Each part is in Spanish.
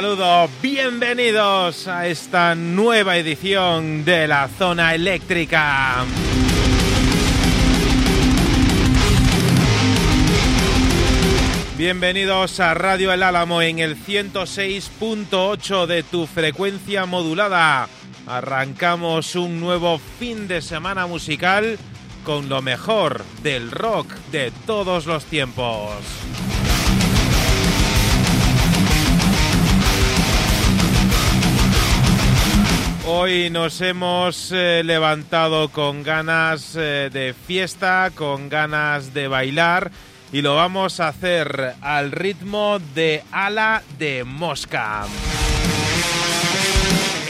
Saludo, bienvenidos a esta nueva edición de la zona eléctrica. Bienvenidos a Radio El Álamo en el 106.8 de tu frecuencia modulada. Arrancamos un nuevo fin de semana musical con lo mejor del rock de todos los tiempos. Hoy nos hemos eh, levantado con ganas eh, de fiesta, con ganas de bailar y lo vamos a hacer al ritmo de ala de mosca.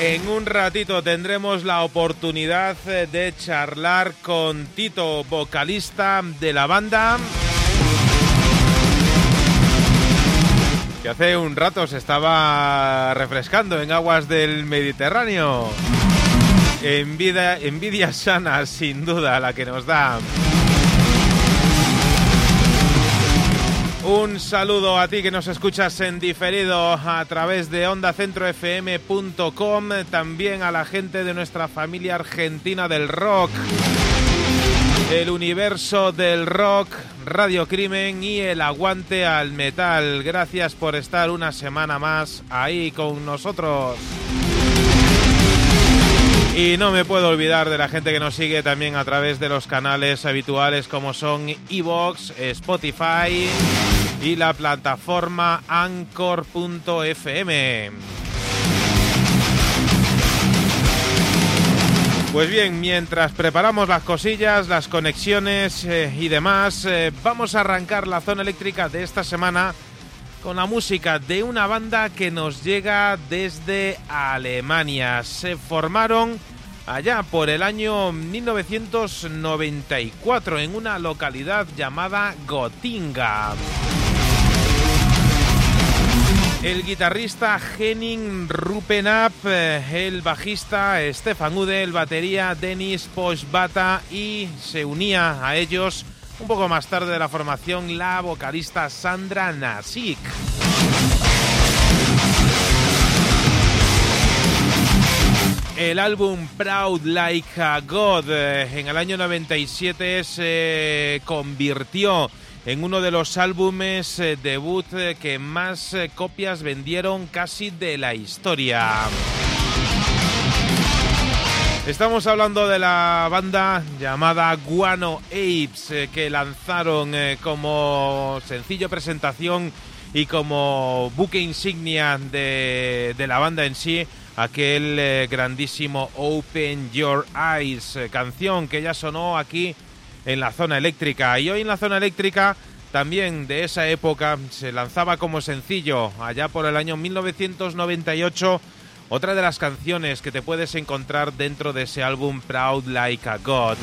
En un ratito tendremos la oportunidad eh, de charlar con Tito, vocalista de la banda. Hace un rato se estaba refrescando en aguas del Mediterráneo. Envidia, envidia sana, sin duda, la que nos da. Un saludo a ti que nos escuchas en diferido a través de ondacentrofm.com, también a la gente de nuestra familia argentina del rock el universo del rock, Radio Crimen y el aguante al metal. Gracias por estar una semana más ahí con nosotros. Y no me puedo olvidar de la gente que nos sigue también a través de los canales habituales como son Evox, Spotify y la plataforma anchor.fm. Pues bien, mientras preparamos las cosillas, las conexiones eh, y demás, eh, vamos a arrancar la zona eléctrica de esta semana con la música de una banda que nos llega desde Alemania. Se formaron allá por el año 1994 en una localidad llamada Gotinga. El guitarrista Henning Rupenap, eh, el bajista Stefan Ude, el batería Denis Poschbata y se unía a ellos un poco más tarde de la formación la vocalista Sandra Nasik. El álbum Proud Like a God eh, en el año 97 se convirtió uno de los álbumes eh, debut eh, que más eh, copias vendieron casi de la historia. Estamos hablando de la banda llamada Guano Apes que lanzaron como sencillo presentación y como buque insignia de, la banda en sí aquel grandísimo Open Your Eyes, canción que ya sonó aquí en la zona eléctrica. Y hoy en la zona eléctrica también de esa época se lanzaba como sencillo allá por el año 1998 otra de las canciones que te puedes encontrar dentro de ese álbum Proud Like a God.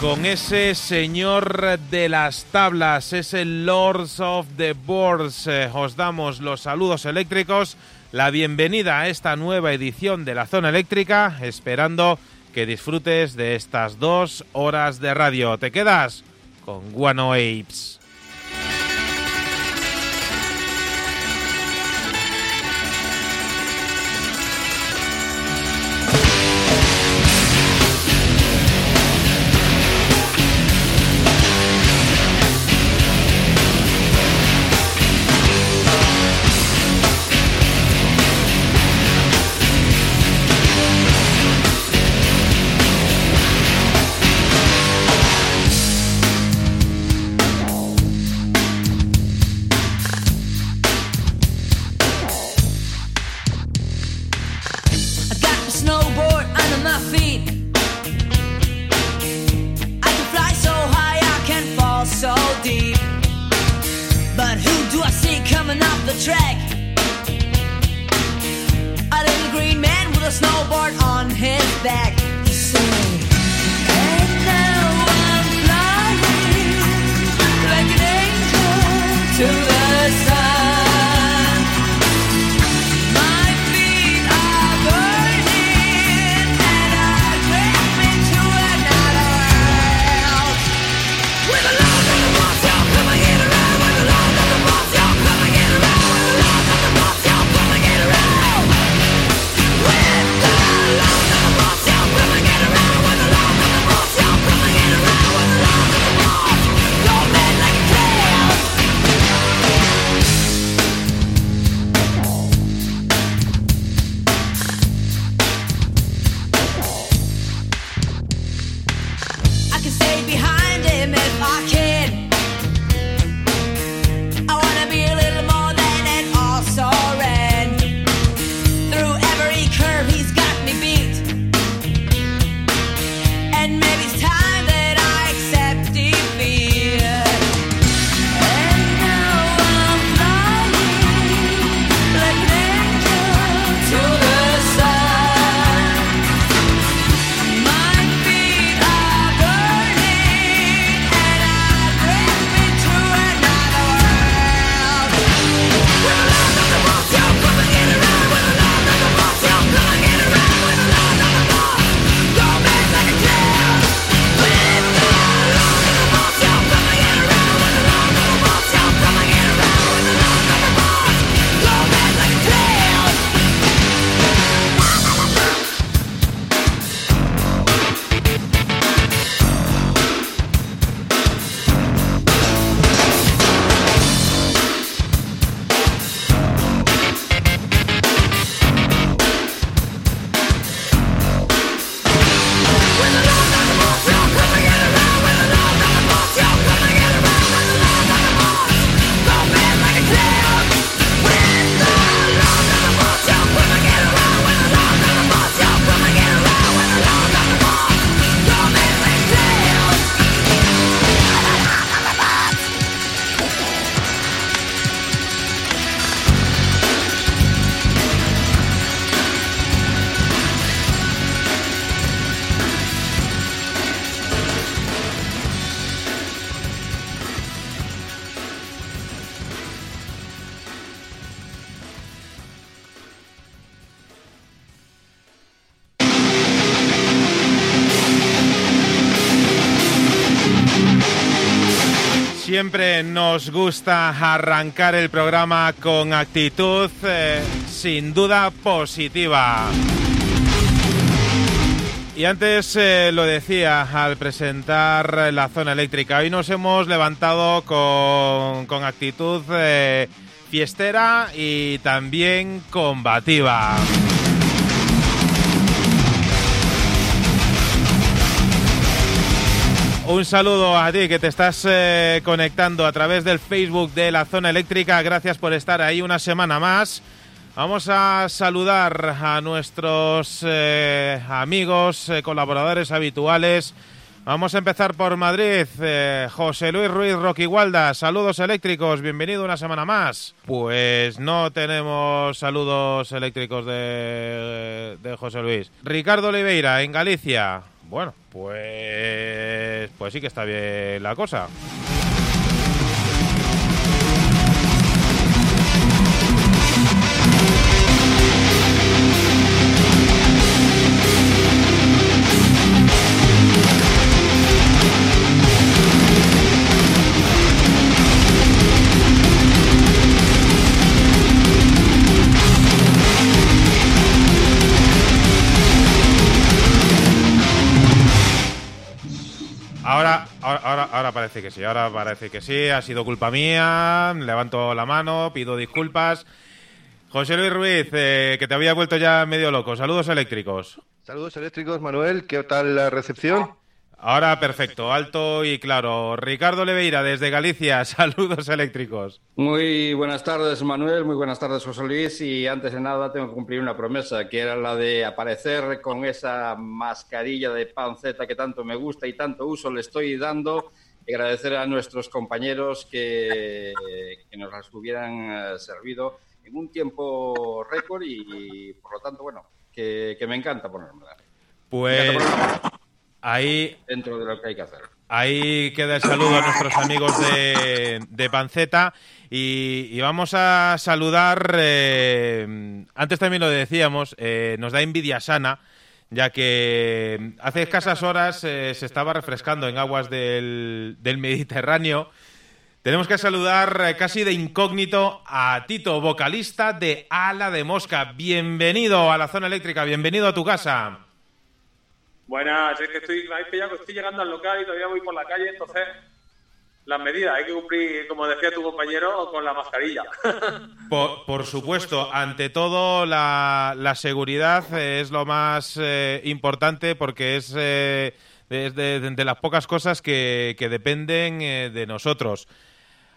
Con ese señor de las tablas, ese Lords of the Boards, eh, os damos los saludos eléctricos, la bienvenida a esta nueva edición de la zona eléctrica, esperando que disfrutes de estas dos horas de radio. ¿Te quedas? Con Guano Apes. Siempre nos gusta arrancar el programa con actitud eh, sin duda positiva. Y antes eh, lo decía al presentar la zona eléctrica, hoy nos hemos levantado con, actitud eh, fiestera y también combativa. Un saludo a ti que te estás eh, conectando a través del Facebook de la zona eléctrica. Gracias por estar ahí una semana más. Vamos a saludar a nuestros eh, amigos, eh, colaboradores habituales. Vamos a empezar por Madrid. José Luis Ruiz Roquigualda, saludos eléctricos, bienvenido una semana más. Pues no tenemos saludos eléctricos de, de José Luis. Ricardo Oliveira, en Galicia. Bueno, pues, pues sí que está bien la cosa. Ahora, ahora, ahora parece que sí, ahora parece que sí, ha sido culpa mía, levanto la mano, pido disculpas. José Luis Ruiz, eh, que te había vuelto ya medio loco, saludos eléctricos. Saludos eléctricos, Manuel, ¿qué tal la recepción? Ahora perfecto, alto y claro. Ricardo Leveira desde Galicia, saludos eléctricos. Muy buenas tardes Manuel, muy buenas tardes José Luis y antes de nada tengo que cumplir una promesa que era la de aparecer con esa mascarilla de panceta que tanto me gusta y tanto uso le estoy dando agradecer a nuestros compañeros que, que nos las hubieran eh, servido en un tiempo récord y, por lo tanto, bueno, que, me encanta ponérmela. Pues... Ahí, dentro de lo que hay que hacer. Ahí queda el saludo a nuestros amigos de, Panceta y, vamos a saludar, eh, antes también lo decíamos, eh, nos da envidia sana, ya que hace escasas horas eh, se estaba refrescando en aguas del, del Mediterráneo. Tenemos que saludar casi de incógnito a Tito, vocalista de Ala de Mosca. Bienvenido a la zona eléctrica, bienvenido a tu casa. Buenas, es que estoy, estoy llegando al local y todavía voy por la calle, entonces las medidas hay que cumplir, como decía tu compañero, con la mascarilla. Por, supuesto, ante todo la, seguridad es lo más eh, importante porque es, eh, de, las pocas cosas que, dependen eh, de nosotros.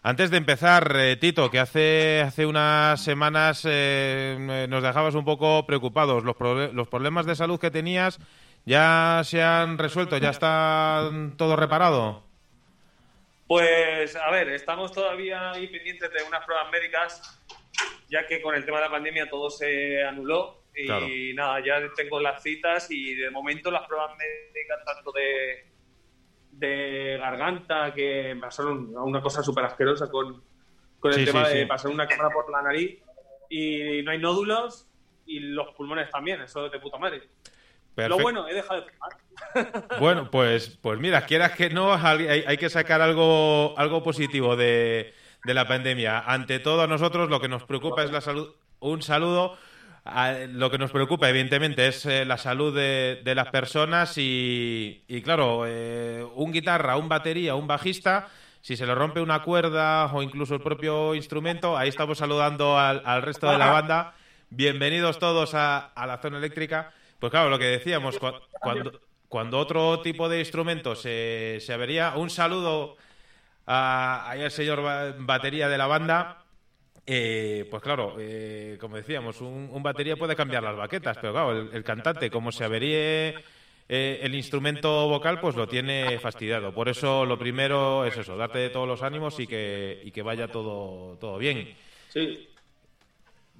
Antes de empezar, Tito, que hace, hace unas semanas nos dejabas un poco preocupados, los, los problemas de salud que tenías ¿Ya se han resuelto? ¿Ya está todo reparado? Pues, a ver, estamos todavía ahí pendientes de unas pruebas médicas, ya que con el tema de la pandemia todo se anuló. Y nada, ya tengo las citas y de momento las pruebas médicas, tanto de, de garganta, que pasaron una cosa súper asquerosa con, con el tema de pasar una cámara por la nariz y no hay nódulos y los pulmones también, eso es de puta madre. Lo bueno, he dejado de fumar. Bueno, pues, pues mira, quieras que no, hay, que sacar algo, algo positivo de, la pandemia. Ante todo, a nosotros lo que nos preocupa es la salud. Un saludo. lo que nos preocupa, evidentemente, es eh, la salud de, las personas y, claro, eh, un guitarra, un batería, un bajista, si se le rompe una cuerda o incluso el propio instrumento, ahí estamos saludando al, resto de la banda. Bienvenidos todos a la zona eléctrica. Pues claro, lo que decíamos, cuando, cuando otro tipo de instrumento se, se avería, un saludo a, al señor batería de la banda. Eh, pues claro, eh, como decíamos, un, batería puede cambiar las baquetas, pero claro, el, cantante, como se averíe eh, el instrumento vocal, pues lo tiene fastidiado. Por eso lo primero es eso, darte todos los ánimos y que, y que vaya todo, todo bien. Sí,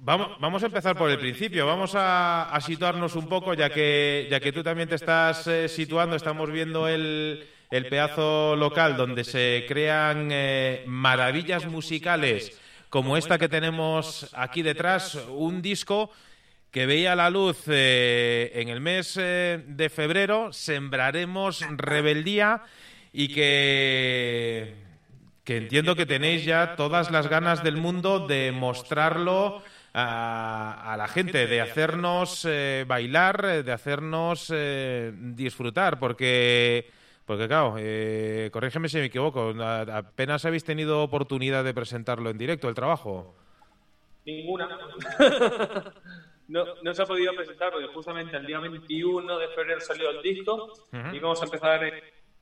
Vamos, vamos a empezar por el principio, vamos a, situarnos un poco, ya que, ya que tú también te estás eh, situando, estamos viendo el, el pedazo local donde se crean eh, maravillas musicales como esta que tenemos aquí detrás, un disco que veía la luz eh, en el mes de febrero, Sembraremos Rebeldía, y que, que entiendo que tenéis ya todas las ganas del mundo de mostrarlo a, la gente, de hacernos eh, bailar, eh, de hacernos eh, disfrutar, porque... Porque claro, corrígeme si me equivoco, apenas habéis tenido oportunidad de presentarlo en directo, el trabajo. Ninguna. no, no se ha podido presentar porque justamente el día 21 de febrero salió el disco y vamos a empezar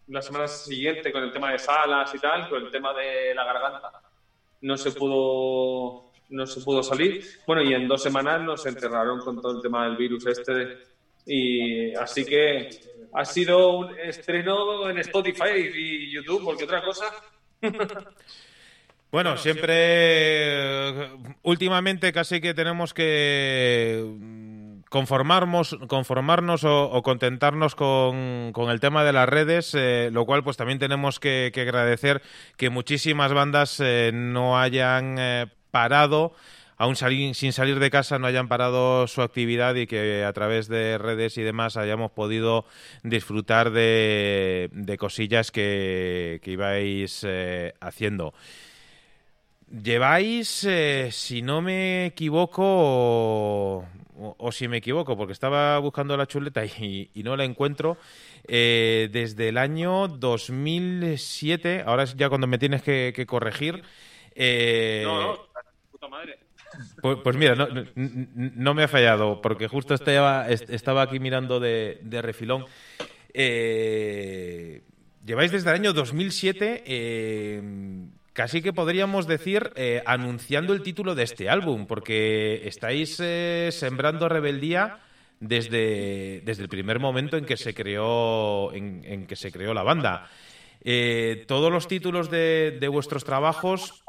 la semana siguiente con el tema de salas y tal, con el tema de la garganta. No se pudo no se pudo salir. Bueno, y en dos semanas nos enterraron con todo el tema del virus este. Y así que ha sido un estreno en Spotify y YouTube, porque otra cosa. Bueno, siempre, últimamente casi que tenemos que conformarnos, conformarnos o, contentarnos con, el tema de las redes, eh, lo cual pues también tenemos que, agradecer que muchísimas bandas eh, no hayan eh, parado aún sin salir de casa no hayan parado su actividad y que a través de redes y demás hayamos podido disfrutar de, cosillas que, ibais haciendo. Lleváis, si no me equivoco, o, si me equivoco, porque estaba buscando la chuleta y, no la encuentro, eh, desde el año 2007, ahora es ya cuando me tienes que, corregir. Eh, no, no, Pues, pues mira, no, me ha fallado, porque justo estaba, aquí mirando de, refilón. Eh, lleváis desde el año 2007 casi que podríamos decir eh, anunciando el título de este álbum, porque estáis eh, sembrando rebeldía desde, desde el primer momento en que se creó, en, que se creó la banda. Eh, todos los títulos de, vuestros trabajos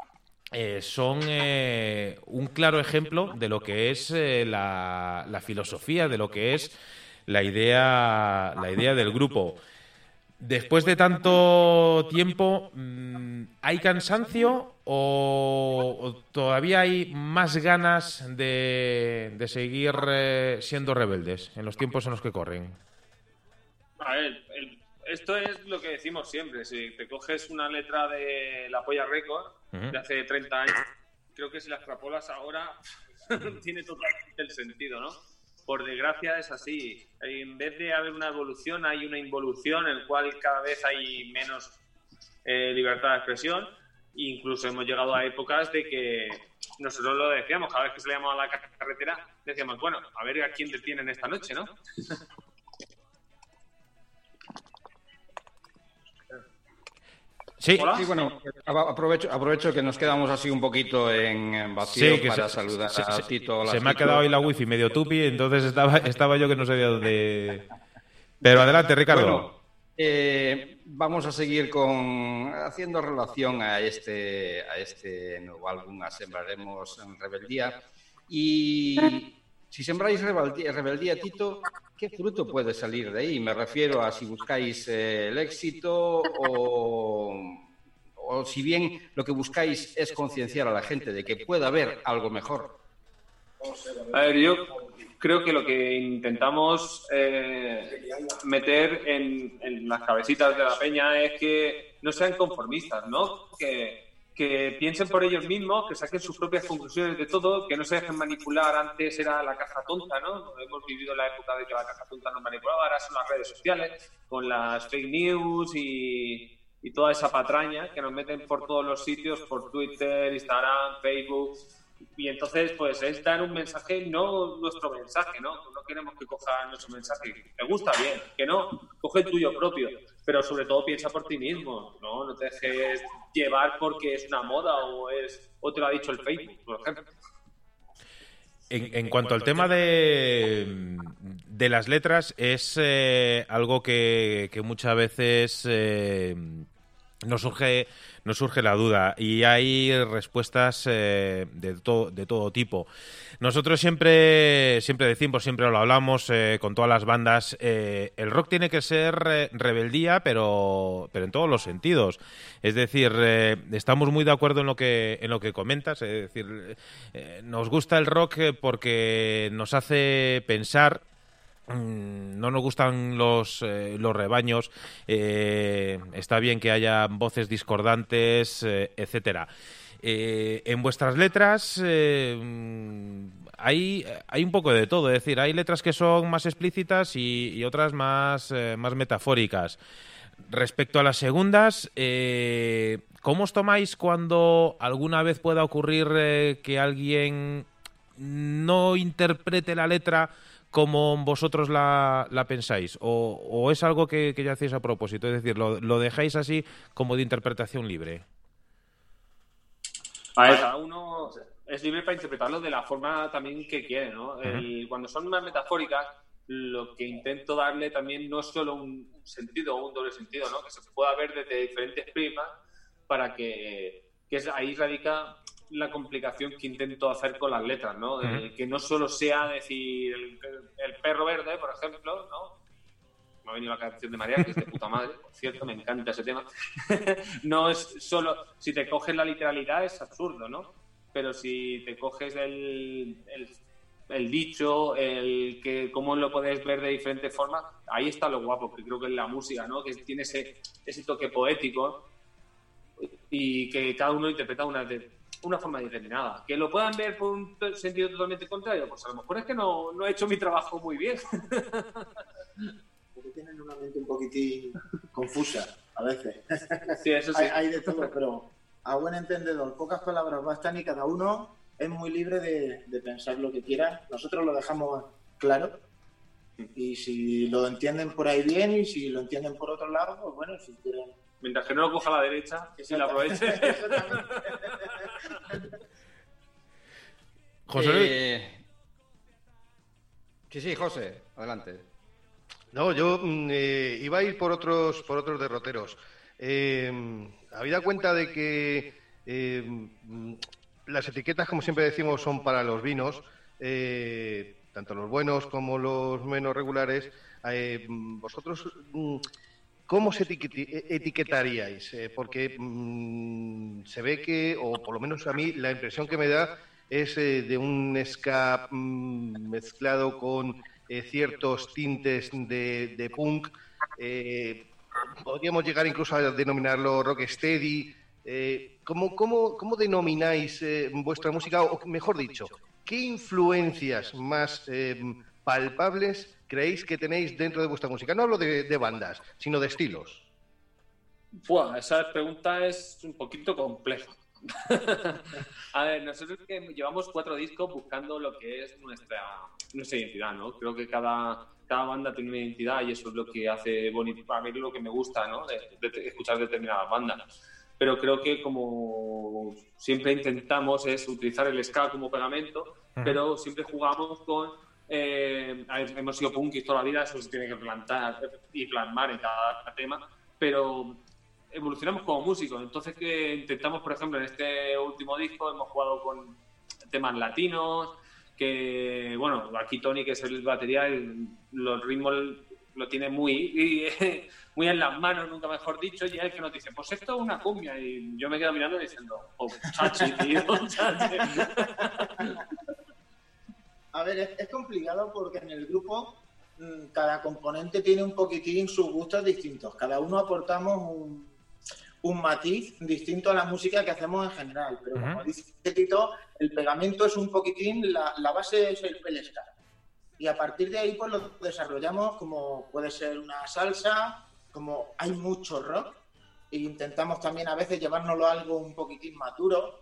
son un claro ejemplo de lo que es la, la, filosofía, de lo que es la idea, la idea del grupo. Después de tanto tiempo, mm, ¿hay cansancio o, todavía hay más ganas de, seguir eh, siendo rebeldes en los tiempos en los que corren? A ver, esto es lo que decimos siempre. Si te coges una letra de La Polla Record de hace 30 años, creo que si la extrapolas ahora tiene totalmente el sentido, ¿no? por desgracia es así. En vez de haber una evolución, hay una involución en la cual cada vez hay menos eh, libertad de expresión. Incluso hemos llegado a épocas de que nosotros lo decíamos, cada vez que salíamos a la carretera, decíamos, bueno, a ver a quién detienen esta noche, ¿no? Sí. bueno, aprovecho, aprovecho que nos quedamos así un poquito en vacío para saludar a Tito. Se me ha quedado ahí la wifi medio tupi, entonces estaba, estaba yo que no sabía dónde... Pero adelante, Ricardo. Eh, vamos a seguir con haciendo relación a este, a este nuevo álbum, a Sembraremos en Rebeldía. Y si sembráis rebeldía, Tito, ¿qué fruto puede salir de ahí? Me refiero a si buscáis eh, el éxito o, o si bien lo que buscáis es concienciar a la gente de que pueda haber algo mejor. A ver, yo creo que lo que intentamos eh, meter en, en, las cabecitas de la peña es que no sean conformistas, ¿no? Que, que piensen por ellos mismos, que saquen sus propias conclusiones de todo, que no se dejen manipular. Antes era la caja tonta, ¿no? Hemos vivido la época de que la caja tonta nos manipulaba, ahora son las redes sociales, con las fake news y, toda esa patraña que nos meten por todos los sitios, por Twitter, Instagram, Facebook y entonces, pues es dar un mensaje, no nuestro mensaje, ¿no? No queremos que coja nuestro mensaje. Te gusta bien, que no, coge el tuyo propio, pero sobre todo piensa por ti mismo, ¿no? No te dejes llevar porque es una moda o es o te lo ha dicho el Facebook, por ejemplo. En, cuanto al tema de, de las letras, es eh, algo que, que, muchas veces eh, nos surge nos surge la duda y hay respuestas eh, de, de todo tipo. Nosotros siempre, siempre decimos, siempre lo hablamos eh, con todas las bandas, eh, el rock tiene que ser rebeldía, pero, pero en todos los sentidos. Es decir, estamos muy de acuerdo en lo que, en lo que comentas, es decir, nos gusta el rock porque nos hace pensar no nos gustan los, eh, los rebaños, eh, está bien que haya voces discordantes, eh, etcétera. en vuestras letras mm, hay, hay un poco de todo, es decir, hay letras que son más explícitas y, otras más, más metafóricas. Respecto a las segundas, ¿cómo os tomáis cuando alguna vez pueda ocurrir que alguien no interprete la letra como vosotros la, pensáis? O, es algo que, ya hacéis a propósito? Es decir, ¿lo, ¿lo, dejáis así como de interpretación libre? A ver, cada uno es libre para interpretarlo de la forma también que quiere, ¿no? cuando son más metafóricas, lo que intento darle también no es solo un sentido o un doble sentido, ¿no? Que se pueda ver desde diferentes prismas para que, que ahí radica la complicación que intento hacer con las letras, ¿no? que no solo sea decir el, perro verde, por ejemplo, ¿no? Me ha venido la canción de María, que es de puta madre, por cierto, me encanta ese tema. no es solo, si te coges la literalidad es absurdo, ¿no? Pero si te coges el, el, dicho, el que cómo lo puedes ver de diferentes formas, ahí está lo guapo, que creo que es la música, ¿no? Que tiene ese, ese toque poético y que cada uno interpreta una de una forma determinada. Que lo puedan ver por un sentido totalmente contrario, pues a lo mejor es que no, no he hecho mi trabajo muy bien. Porque tienen una mente un poquitín confusa a veces. Sí, eso sí. hay, de todo, pero a buen entendedor, pocas palabras bastan y cada uno es muy libre de, de pensar lo que quiera. Nosotros lo dejamos claro y si lo entienden por ahí bien y si lo entienden por otro lado, pues bueno, si quieren Mientras que no lo coja a la derecha, que se la aproveche. José eh, Sí, sí, José, adelante. No, yo mm, eh, iba a ir por otros, por otros derroteros. Eh, habida cuenta de que eh, mm, las etiquetas, como siempre decimos, son para los vinos, tanto los buenos como los menos regulares. vosotros ¿Cómo se etiquetaríais? Eh, porque mm, se ve que, o por lo menos a mí, la impresión que me da es eh, de un ska mm, mezclado con eh, ciertos tintes de, punk. podríamos llegar incluso a denominarlo rocksteady. ¿cómo, cómo, cómo denomináis vuestra música? O mejor dicho, ¿qué influencias más palpables creéis que tenéis dentro de vuestra música? No hablo de, bandas, sino de estilos. Buah, esa pregunta es un poquito compleja. a ver, nosotros que llevamos cuatro discos buscando lo que es nuestra, nuestra identidad, ¿no? Creo que cada, cada banda tiene una identidad y eso es lo que hace bonito. A mí lo que me gusta, ¿no? De, escuchar determinadas bandas. Pero creo que como siempre intentamos es utilizar el ska como pegamento, pero siempre jugamos con eh, hemos sido punkis toda la vida, eso se tiene que plantar y plasmar en cada tema, pero evolucionamos como músicos. Entonces, que intentamos, por ejemplo, en este último disco hemos jugado con temas latinos, que, bueno, aquí Tony, que es el batería, los ritmos lo tiene muy, muy en las manos, nunca mejor dicho, y es el que nos dice, pues esto es una cumbia, y yo me quedo mirando diciendo, oh, chachi, tío, chachi. A ver, es, complicado porque en el grupo mm, cada componente tiene un poquitín sus gustos distintos. Cada uno aportamos un, matiz distinto a la música que hacemos en general. Pero como dice Tito, el pegamento es un poquitín, la, base es el, el Y a partir de ahí pues lo desarrollamos como puede ser una salsa, como hay mucho rock. E intentamos también a veces llevárnoslo a algo un poquitín maduro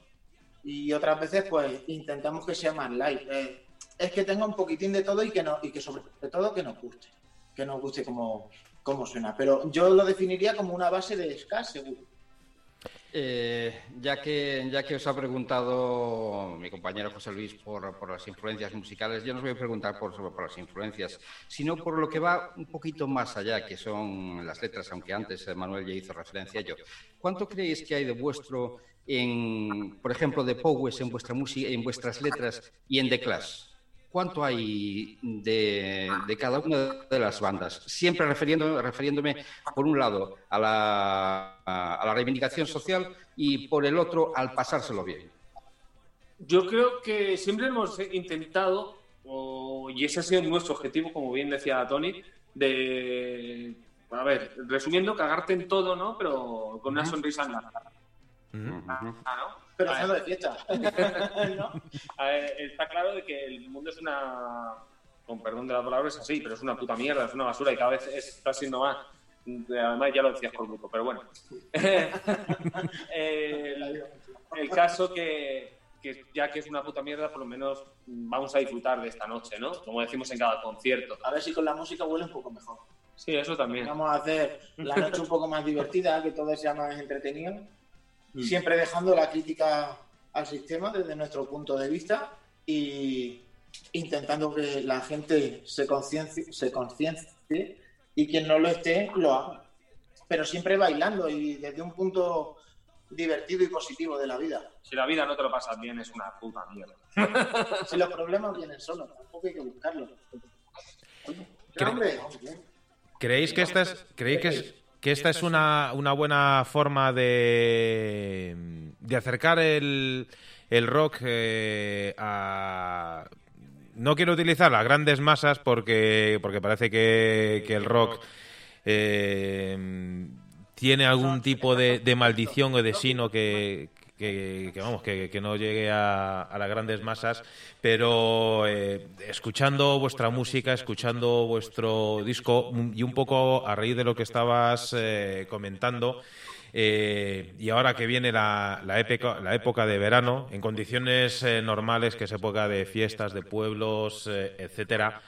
y otras veces pues intentamos que sea más light. Eh, es que tenga un poquitín de todo y que, no, y que sobre todo que nos guste, que nos guste como, suena. Pero yo lo definiría como una base de ska, seguro. Eh, ya, que, ya que os ha preguntado mi compañero José Luis por, las influencias musicales, yo no os voy a preguntar por, por las influencias, sino por lo que va un poquito más allá, que son las letras, aunque antes Manuel ya hizo referencia a ello. ¿Cuánto creéis que hay de vuestro, en, por ejemplo, de Powers en, vuestra música, en vuestras letras y en The Clash? Cuánto hay de, cada una de las bandas, siempre refiriendo, refiriéndome, por un lado, a la, a la reivindicación social y por el otro, al pasárselo bien. Yo creo que siempre hemos intentado, y ese ha sido nuestro objetivo, como bien decía Tony, de, a ver, resumiendo, cagarte en todo, ¿no? Pero con una sonrisa en la cara. ¿No? Pero de fiesta. está claro de que el mundo es una. Con perdón de la palabra, es así, pero es una puta mierda, es una basura y cada vez está siendo más. Además, ya lo decías por grupo, pero bueno. el, caso que, que ya que es una puta mierda, por lo menos vamos a disfrutar de esta noche, ¿no? Como decimos en cada concierto. A ver si con la música huele un poco mejor. Sí, eso también. Vamos a hacer la noche un poco más divertida, que todo sea más entretenido. Mm. Siempre dejando la crítica al sistema desde nuestro punto de vista y intentando que la gente se conciencie, se conciencie y quien no lo esté lo haga. Pero siempre bailando y desde un punto divertido y positivo de la vida. Si la vida no te lo pasas bien, es una puta mierda. si los problemas vienen solos, tampoco hay que buscarlos. ¿Creéis que esta es, ¿creéis que, que esta es una, una buena forma de, de acercar el, el rock eh, a... No quiero utilizar las grandes masas porque, porque parece que, que el rock... Eh, tiene algún tipo de, maldición o de sino que, vamos que, no llegue a, las grandes masas pero eh, escuchando vuestra música escuchando vuestro disco y un poco a raíz de lo que estabas eh, comentando eh, y ahora que viene la, época, la época de verano en condiciones normales que es época de fiestas de pueblos etcétera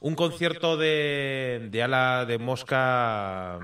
un concierto de, de ala de mosca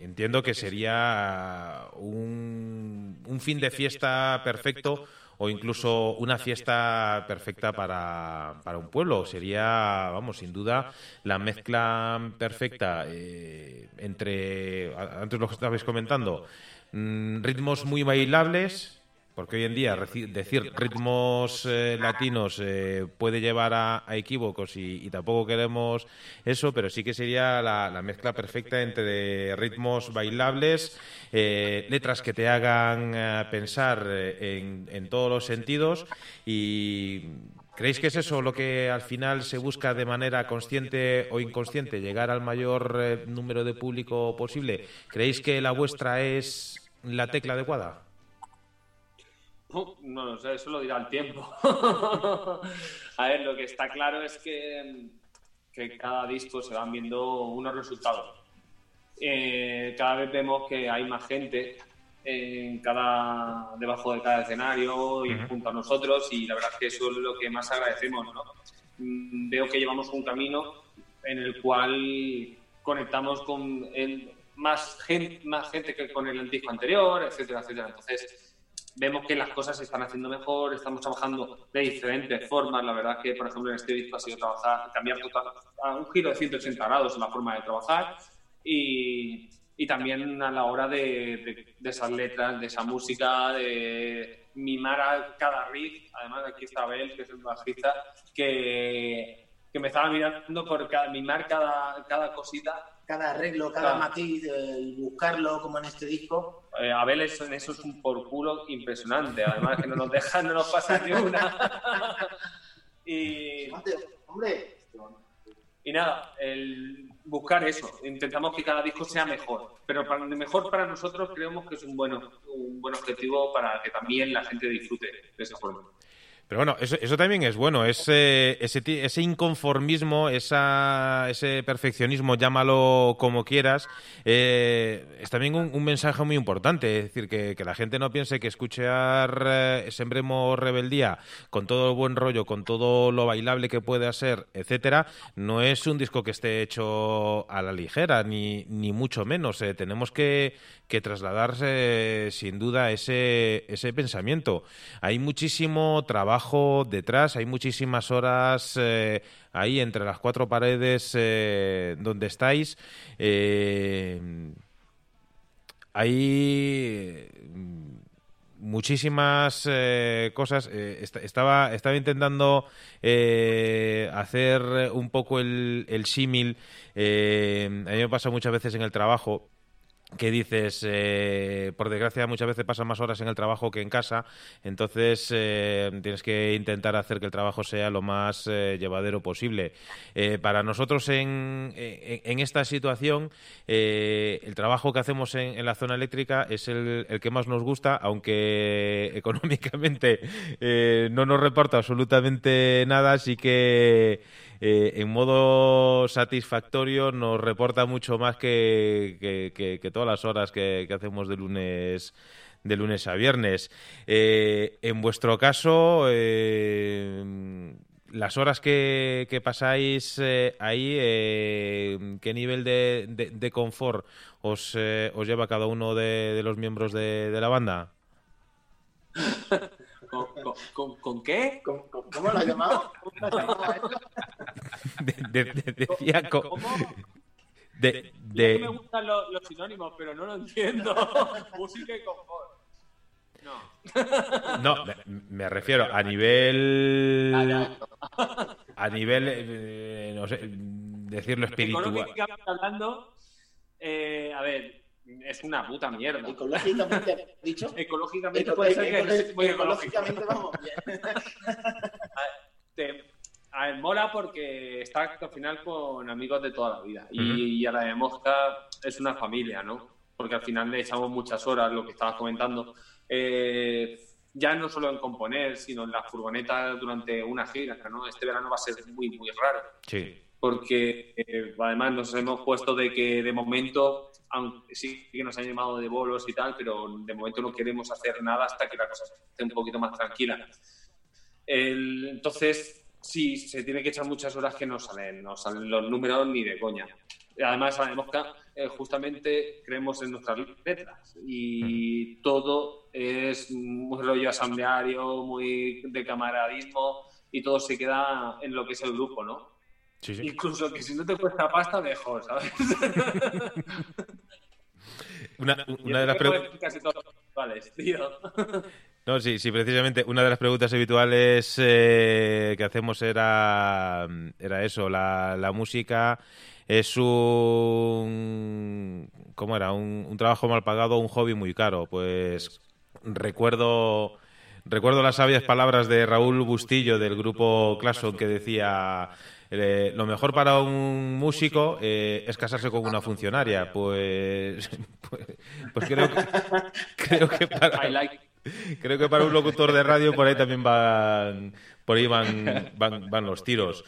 entiendo que sería un, fin de fiesta perfecto o incluso una fiesta perfecta para, para, un pueblo. Sería, vamos, sin duda, la mezcla perfecta eh, entre, antes lo que estabais comentando, mm, ritmos muy bailables, porque hoy en día decir ritmos eh, latinos eh, puede llevar a, equívocos y, tampoco queremos eso, pero sí que sería la, mezcla perfecta entre ritmos bailables, eh, letras que te hagan pensar en, en todos los sentidos y ¿Creéis que es eso lo que al final se busca de manera consciente o inconsciente, llegar al mayor número de público posible? ¿Creéis que la vuestra es la tecla adecuada? No lo sé, eso lo dirá el tiempo. a ver, lo que está claro es que, que cada disco se van viendo unos resultados. Eh, cada vez vemos que hay más gente en cada, debajo de cada escenario y junto a nosotros y la verdad es que eso es lo que más agradecemos. ¿no? Mm, veo que llevamos un camino en el cual conectamos con el, más, gente, más gente que con el disco anterior, etcétera, etcétera. Entonces, vemos que las cosas se están haciendo mejor, estamos trabajando de diferentes formas. La verdad que, por ejemplo, en este disco ha sido trabajar, cambiar total, a un giro de 180 grados en la forma de trabajar y, y también a la hora de, de, esas letras, de esa música, de mimar a cada riff. Además, aquí está Abel, que es el bajista, que, que me estaba mirando por mimar cada, cada cosita cada arreglo, cada matiz, y buscarlo como en este disco. Eh, Abel, eso, en eso es un por culo impresionante. Además, que no nos deja, no nos pasa ni una. y. Hombre. Y nada, el buscar eso. Intentamos que cada disco sea mejor. Pero para, mejor para nosotros creemos que es un, bueno, un buen objetivo para que también la gente disfrute de esa forma. Pero bueno, eso, eso también es bueno, ese, ese, ese inconformismo, esa, ese perfeccionismo, llámalo como quieras, eh, es también un, mensaje muy importante. Es decir, que, que la gente no piense que escuchar eh, Sembremos Rebeldía con todo el buen rollo, con todo lo bailable que puede ser, etcétera, no es un disco que esté hecho a la ligera, ni, ni mucho menos. Eh. Tenemos que, que trasladarse sin duda ese, ese pensamiento. Hay muchísimo trabajo detrás, hay muchísimas horas eh, ahí entre las cuatro paredes eh, donde estáis. Eh, hay muchísimas cosas. estaba, estaba intentando hacer un poco el, el símil. a mí me pasa muchas veces en el trabajo que dices, eh, por desgracia muchas veces pasan más horas en el trabajo que en casa, entonces eh, tienes que intentar hacer que el trabajo sea lo más eh, llevadero posible. para nosotros en, en, esta situación, el trabajo que hacemos en, la zona eléctrica es el, el, que más nos gusta, aunque económicamente no nos reporta absolutamente nada, así que eh, en modo satisfactorio nos reporta mucho más que, que, todas las horas que, hacemos de lunes de lunes a viernes. Eh, en vuestro caso, las horas que, pasáis ahí, ¿qué nivel de, confort os, os, lleva cada uno de, los miembros de, la banda? ¿Con, qué? ¿Cómo lo has llamado? decía, ¿Cómo? De, de... me gustan los, sinónimos, pero no lo entiendo. Música y confort. No. No, me, refiero a nivel. A nivel. Eh, no sé, decirlo espiritual. hablando, eh, a ver, es una puta mierda. Ecológicamente, dicho. Ecológicamente puede ser que es muy ecológicamente vamos bien. Te, a ver, mola porque está al final con amigos de toda la vida. Y, a la de Mosca es una familia, ¿no? Porque al final le echamos muchas horas, lo que estabas comentando. Eh, ya no solo en componer, sino en la furgoneta durante una gira, ¿no? Este verano va a ser muy, muy raro. Sí. Porque eh, además nos hemos puesto de que de momento, aunque sí que nos han llamado de bolos y tal, pero de momento no queremos hacer nada hasta que la cosa esté un poquito más tranquila. entonces, sí, se tiene que echar muchas horas que no salen, no salen los números ni de coña. Además, sabemos que eh, justamente creemos en nuestras letras y todo es muy rollo asambleario, muy de camaradismo y todo se queda en lo que es el grupo, ¿no? Sí, sí. Incluso que si no te cuesta pasta, mejor, ¿sabes? una, de las preguntas... No, sí, sí, precisamente una de las preguntas habituales eh, que hacemos era, era eso, la, la música es un... ¿Cómo era? Un, trabajo mal pagado, un hobby muy caro. Pues recuerdo... Recuerdo las sabias palabras de Raúl Bustillo del grupo Clason que decía eh, lo mejor para un músico eh, es casarse con una funcionaria. Pues, pues, pues creo que, creo que para... Creo que para un locutor de radio por ahí también van, por ahí van, van, los tiros.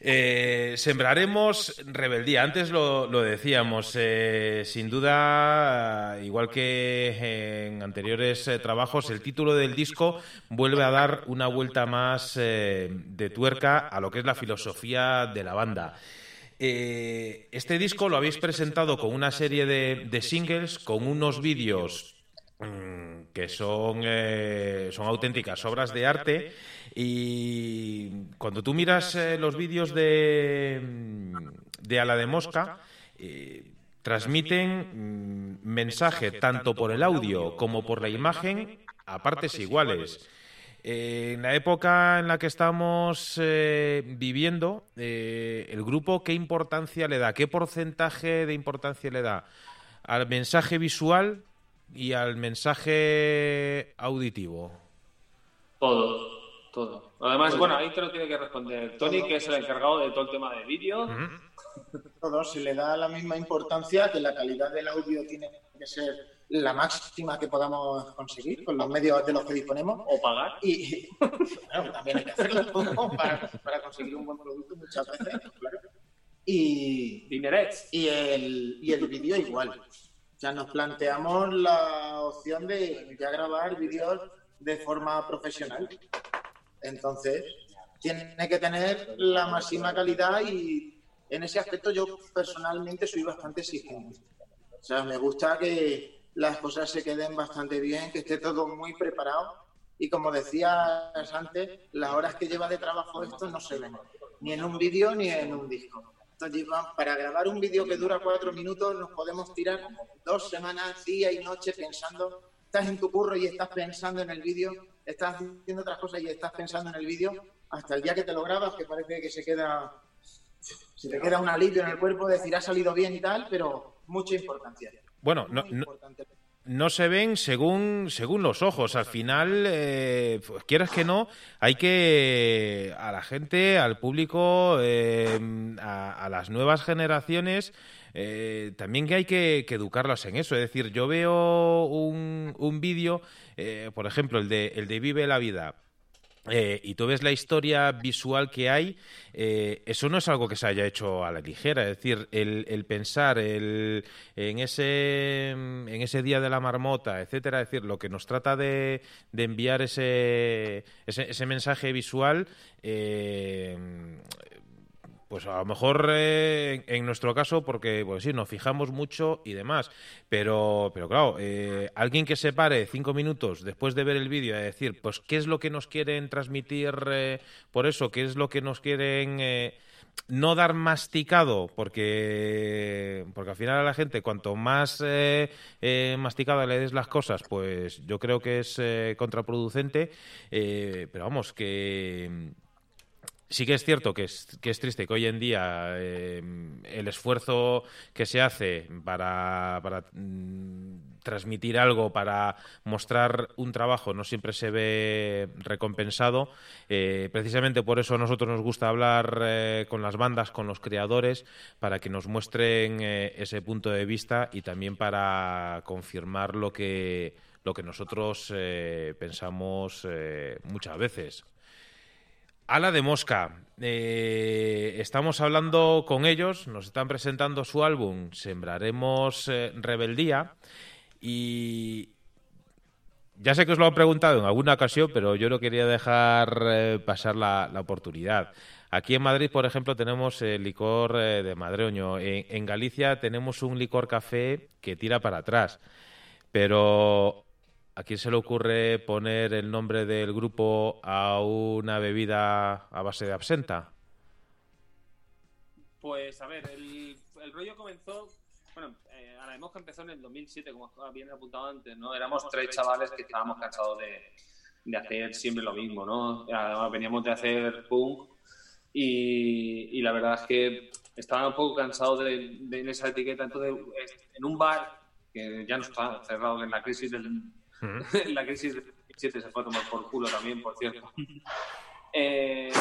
Eh, sembraremos rebeldía. Antes lo, decíamos, eh, sin duda, igual que en anteriores eh, trabajos, el título del disco vuelve a dar una vuelta más de tuerca a lo que es la filosofía de la banda. este disco lo habéis presentado con una serie de, singles, con unos vídeos Mm, que son, son auténticas obras de arte y cuando tú miras eh, los vídeos de, de Ala de Mosca, eh, transmiten mm, mensaje tanto por el audio como por la imagen a partes iguales. en la época en la que estamos viviendo, el grupo, ¿qué importancia le da? ¿Qué porcentaje de importancia le da al mensaje visual y al mensaje auditivo? Todo, todo. Además, bueno, ahí te lo tiene que responder Tony, que es el encargado de todo el tema de vídeo. Todo se le da la misma importancia que la calidad del audio tiene que ser la máxima que podamos conseguir con los medios de los que disponemos. O pagar. Y bueno, también hay que hacerlo para, para, conseguir un buen producto muchas veces, claro. Y, y el, y el vídeo igual ya nos planteamos la opción de ya grabar vídeos de forma profesional. Entonces, tiene que tener la máxima calidad y en ese aspecto yo personalmente soy bastante exigente. O sea, me gusta que las cosas se queden bastante bien, que esté todo muy preparado y como decías antes, las horas que lleva de trabajo esto no se ven, ni en un vídeo ni en un disco para grabar un vídeo que dura cuatro minutos nos podemos tirar dos semanas, día y noche pensando. Estás en tu curro y estás pensando en el vídeo, estás haciendo otras cosas y estás pensando en el vídeo hasta el día que te lo grabas, que parece que se queda, se te queda un alivio en el cuerpo, decir ha salido bien y tal, pero mucha importancia. Bueno, no, no se ven según, según los ojos. Al final, eh, pues quieras que no, hay que a la gente, al público, eh, a, las nuevas generaciones, eh, también que hay que, educarlas en eso. Es decir, yo veo un, un vídeo, por ejemplo, el de, el de Vive la Vida. eh, y tú ves la historia visual que hay, eh, eso no es algo que se haya hecho a la ligera. Es decir, el, pensar en, ese, en ese día de la marmota, etcétera, es decir, lo que nos trata de, enviar ese, ese, mensaje visual. Eh, pues a lo mejor eh, en nuestro caso, porque pues sí, nos fijamos mucho y demás, pero, pero claro, eh, alguien que se pare cinco minutos después de ver el vídeo a decir, pues qué es lo que nos quieren transmitir eh, por eso, qué es lo que nos quieren no dar masticado, porque, porque al final a la gente, cuanto más masticada le des las cosas, pues yo creo que es contraproducente, pero vamos, que Sí que es cierto que es, que es triste que hoy en día eh, el esfuerzo que se hace para, para mm, transmitir algo, para mostrar un trabajo, no siempre se ve recompensado. Eh, precisamente por eso a nosotros nos gusta hablar eh, con las bandas, con los creadores, para que nos muestren ese punto de vista y también para confirmar lo que, lo que nosotros pensamos muchas veces. Ala de Mosca. Eh, estamos hablando con ellos, nos están presentando su álbum Sembraremos eh, Rebeldía y ya sé que os lo han preguntado en alguna ocasión, pero yo no quería dejar eh, pasar la, oportunidad. Aquí en Madrid, por ejemplo, tenemos el licor de Madroño. en Galicia tenemos un licor café que tira para atrás. Pero ¿A quién se le ocurre poner el nombre del grupo a una bebida a base de absenta? Pues a ver, el, rollo comenzó. Bueno, eh, a Mosca empezó en el 2007, como bien apuntado antes, ¿no? Éramos tres chavales que estábamos cansados de, hacer siempre lo mismo, ¿no? Además, veníamos de hacer punk y, la verdad es que estaba un poco cansado de, de, esa etiqueta. Entonces, en un bar que ya no está cerrado en la crisis del la crisis de 2007 se fue a tomar por culo también, por cierto. Eh,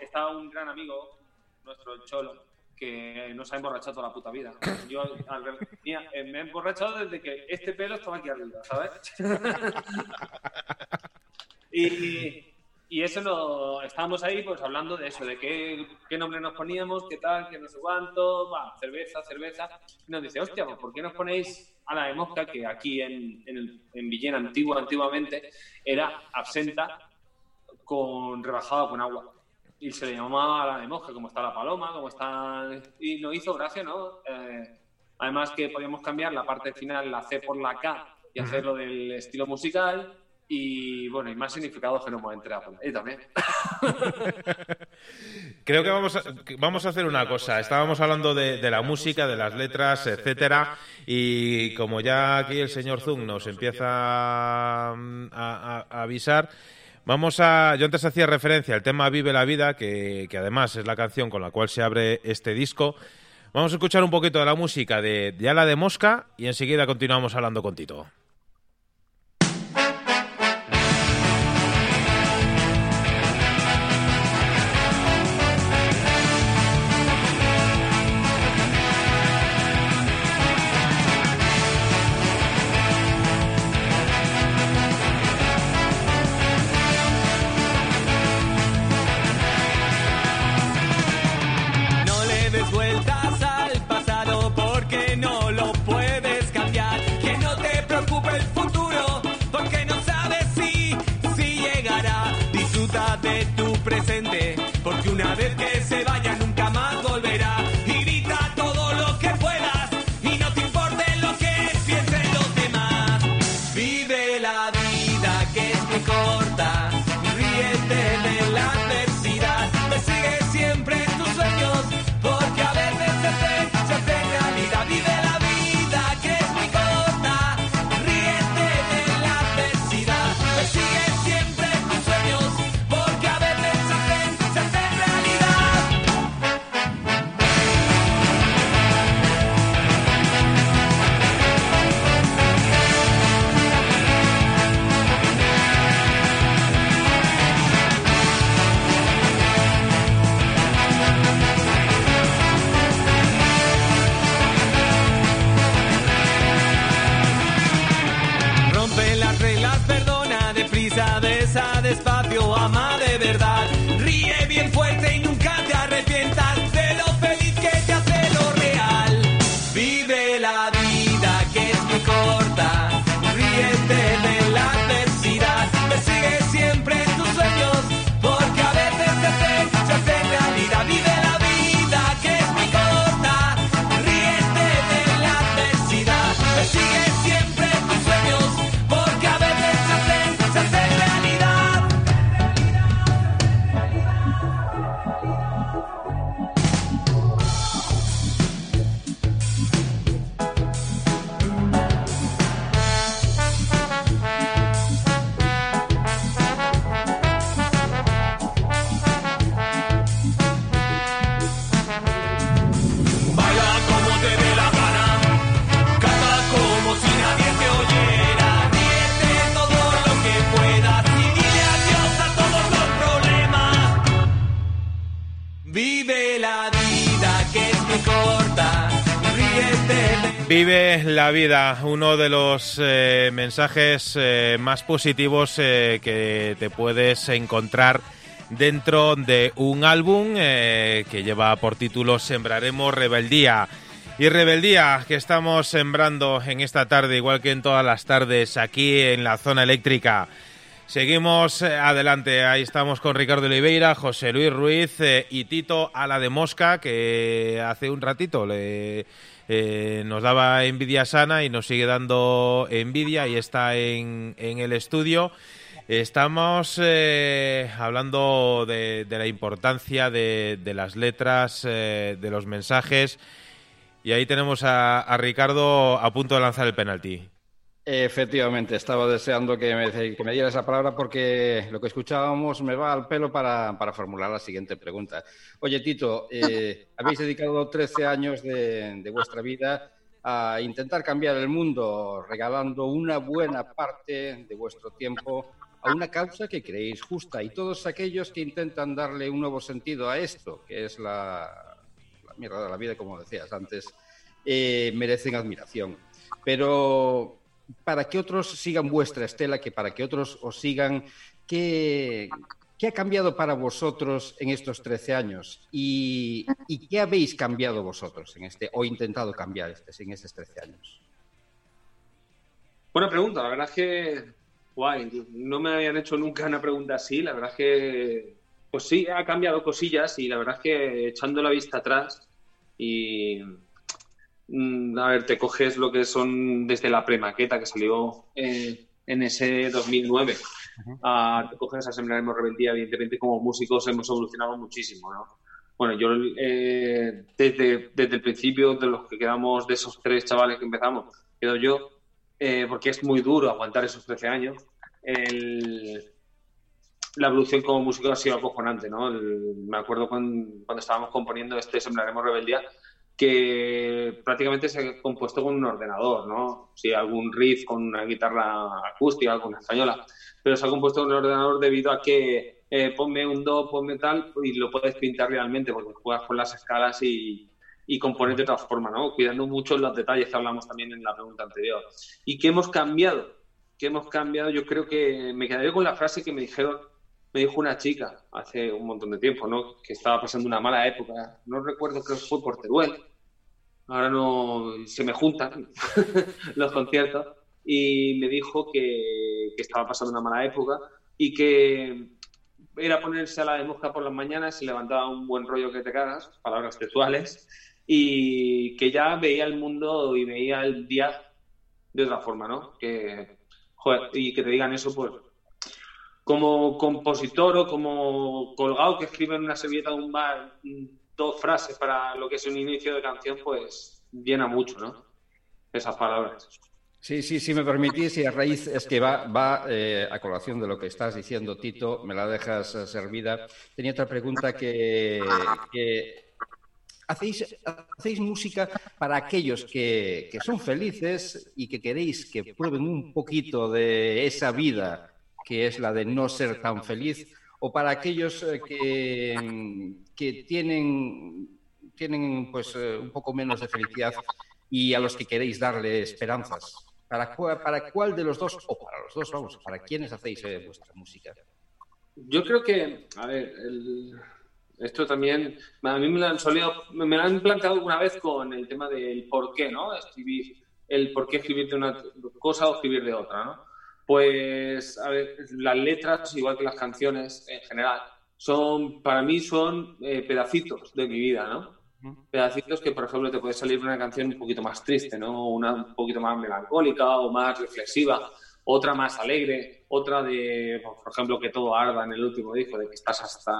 estaba un gran amigo, nuestro Cholo, que nos ha emborrachado toda la puta vida. Yo eh, me he emborrachado desde que este pelo estaba aquí arriba, ¿sabes? y, y eso lo estábamos ahí pues hablando de eso, de qué, qué nombre nos poníamos, qué tal, qué no sé cuánto, va, cerveza, cerveza. Y nos dice, hostia, pues ¿por qué nos ponéis a la de mosca, que aquí en, en, en Villena antigua, antiguamente, era absenta con rebajada con agua? Y se le llamaba a la de mosca, como está la paloma, como está... Y nos hizo gracia, ¿no? Eh, además que podíamos cambiar la parte final, la C por la K, y hacerlo del estilo musical y bueno, y más significado no hemos entrado ahí también. Creo que vamos a, vamos a hacer una cosa. Estábamos hablando de, la música, de las letras, etcétera, y como ya aquí el señor Zung nos empieza a, avisar. Vamos a. Yo antes hacía referencia al tema Vive la Vida, que, que, además es la canción con la cual se abre este disco. Vamos a escuchar un poquito de la música de, de Ala de Mosca y enseguida continuamos hablando con Tito. presente. La vida, uno de los eh, mensajes eh, más positivos eh, que te puedes encontrar dentro de un álbum que lleva por título Sembraremos Rebeldía. Y rebeldía que estamos sembrando en esta tarde, igual que en todas las tardes aquí en la zona eléctrica. Seguimos adelante, ahí estamos con Ricardo Oliveira, José Luis Ruiz y Tito Ala de Mosca, que hace un ratito le, eh, nos daba envidia sana y nos sigue dando envidia y está en, en el estudio. Estamos hablando de, la importancia de, las letras, de los mensajes y ahí tenemos a Ricardo a punto de lanzar el penalti. Efectivamente, estaba deseando que me, que me diera esa palabra porque lo que escuchábamos me va al pelo para, formular la siguiente pregunta. Oye, Tito, eh, habéis dedicado 13 años de, vuestra vida a intentar cambiar el mundo, regalando una buena parte de vuestro tiempo a una causa que creéis justa. Y todos aquellos que intentan darle un nuevo sentido a esto, que es la, mierda de la vida, como decías antes, eh, merecen admiración. Pero para que otros sigan vuestra estela, que para que otros os sigan, ¿qué, ha cambiado para vosotros en estos 13 años? ¿Y, qué habéis cambiado vosotros en este, o intentado cambiar este, en estos 13 años? Buena pregunta, la verdad es que guay, no me habían hecho nunca una pregunta así, la verdad es que pues sí, ha cambiado cosillas y la verdad es que echando la vista atrás y a ver, te coges lo que son desde la premaqueta que salió eh, en ese 2009, te coges a Sembraremos Rebeldía, evidentemente como músicos hemos evolucionado muchísimo, ¿no? Bueno, yo eh, desde, desde el principio de los que quedamos, de esos tres chavales que empezamos, quedo yo, eh, porque es muy duro aguantar esos 13 años. la evolución como músico ha sido acojonante, ¿no? me acuerdo cuando, cuando, estábamos componiendo este Sembraremos Rebeldía, que prácticamente se ha compuesto con un ordenador, ¿no? Sí, algún riff con una guitarra acústica, con una española, pero se ha compuesto con un ordenador debido a que eh, ponme un do, ponme tal, y lo puedes pintar realmente porque juegas con las escalas y, y compones de otra forma, ¿no? Cuidando mucho los detalles que hablamos también en la pregunta anterior. ¿Y qué hemos cambiado? ¿Qué hemos cambiado? Yo creo que me quedaré con la frase que me dijeron me dijo una chica hace un montón de tiempo, ¿no? Que estaba pasando una mala época. No recuerdo, que fue por Teruel. Ahora no se me juntan los conciertos. Y me dijo que, estaba pasando una mala época y que era ponerse a la de mosca por las mañanas, se levantaba un buen rollo que te cagas, palabras textuales, y que ya veía el mundo y veía el día de otra forma, ¿no? Que, joder, y que te digan eso, pues como compositor o como colgado que escribe en una servilleta un bar dos frases para lo que es un inicio de canción, pues llena mucho, ¿no? Esas palabras. Sí, sí, si me permitís, y a raíz es que va, va eh, a colación de lo que estás diciendo, Tito, me la dejas eh, servida. Tenía otra pregunta que, hacéis, hacéis música para aquellos que, que son felices y que queréis que prueben un poquito de esa vida que es la de no ser tan feliz, o para aquellos eh, que, que tienen, tienen pues, eh, un poco menos de felicidad y a los que queréis darle esperanzas. ¿Para, ¿Para cuál de los dos, o para los dos, vamos, para quiénes hacéis eh, vuestra música? Yo creo que, a ver, esto también, a mí me han me lo han planteado alguna vez con el tema del por qué, ¿no? Escribir, el por qué escribir de una cosa o escribir de otra, ¿no? Pues, a ver, las letras, igual que las canciones en general, son, para mí son eh, pedacitos de mi vida, ¿no? Pedacitos que, por ejemplo, te puede salir una canción un poquito más triste, ¿no? Una un poquito más melancólica o más reflexiva, otra más alegre, otra de, por ejemplo, que todo arda en el último disco, de que estás hasta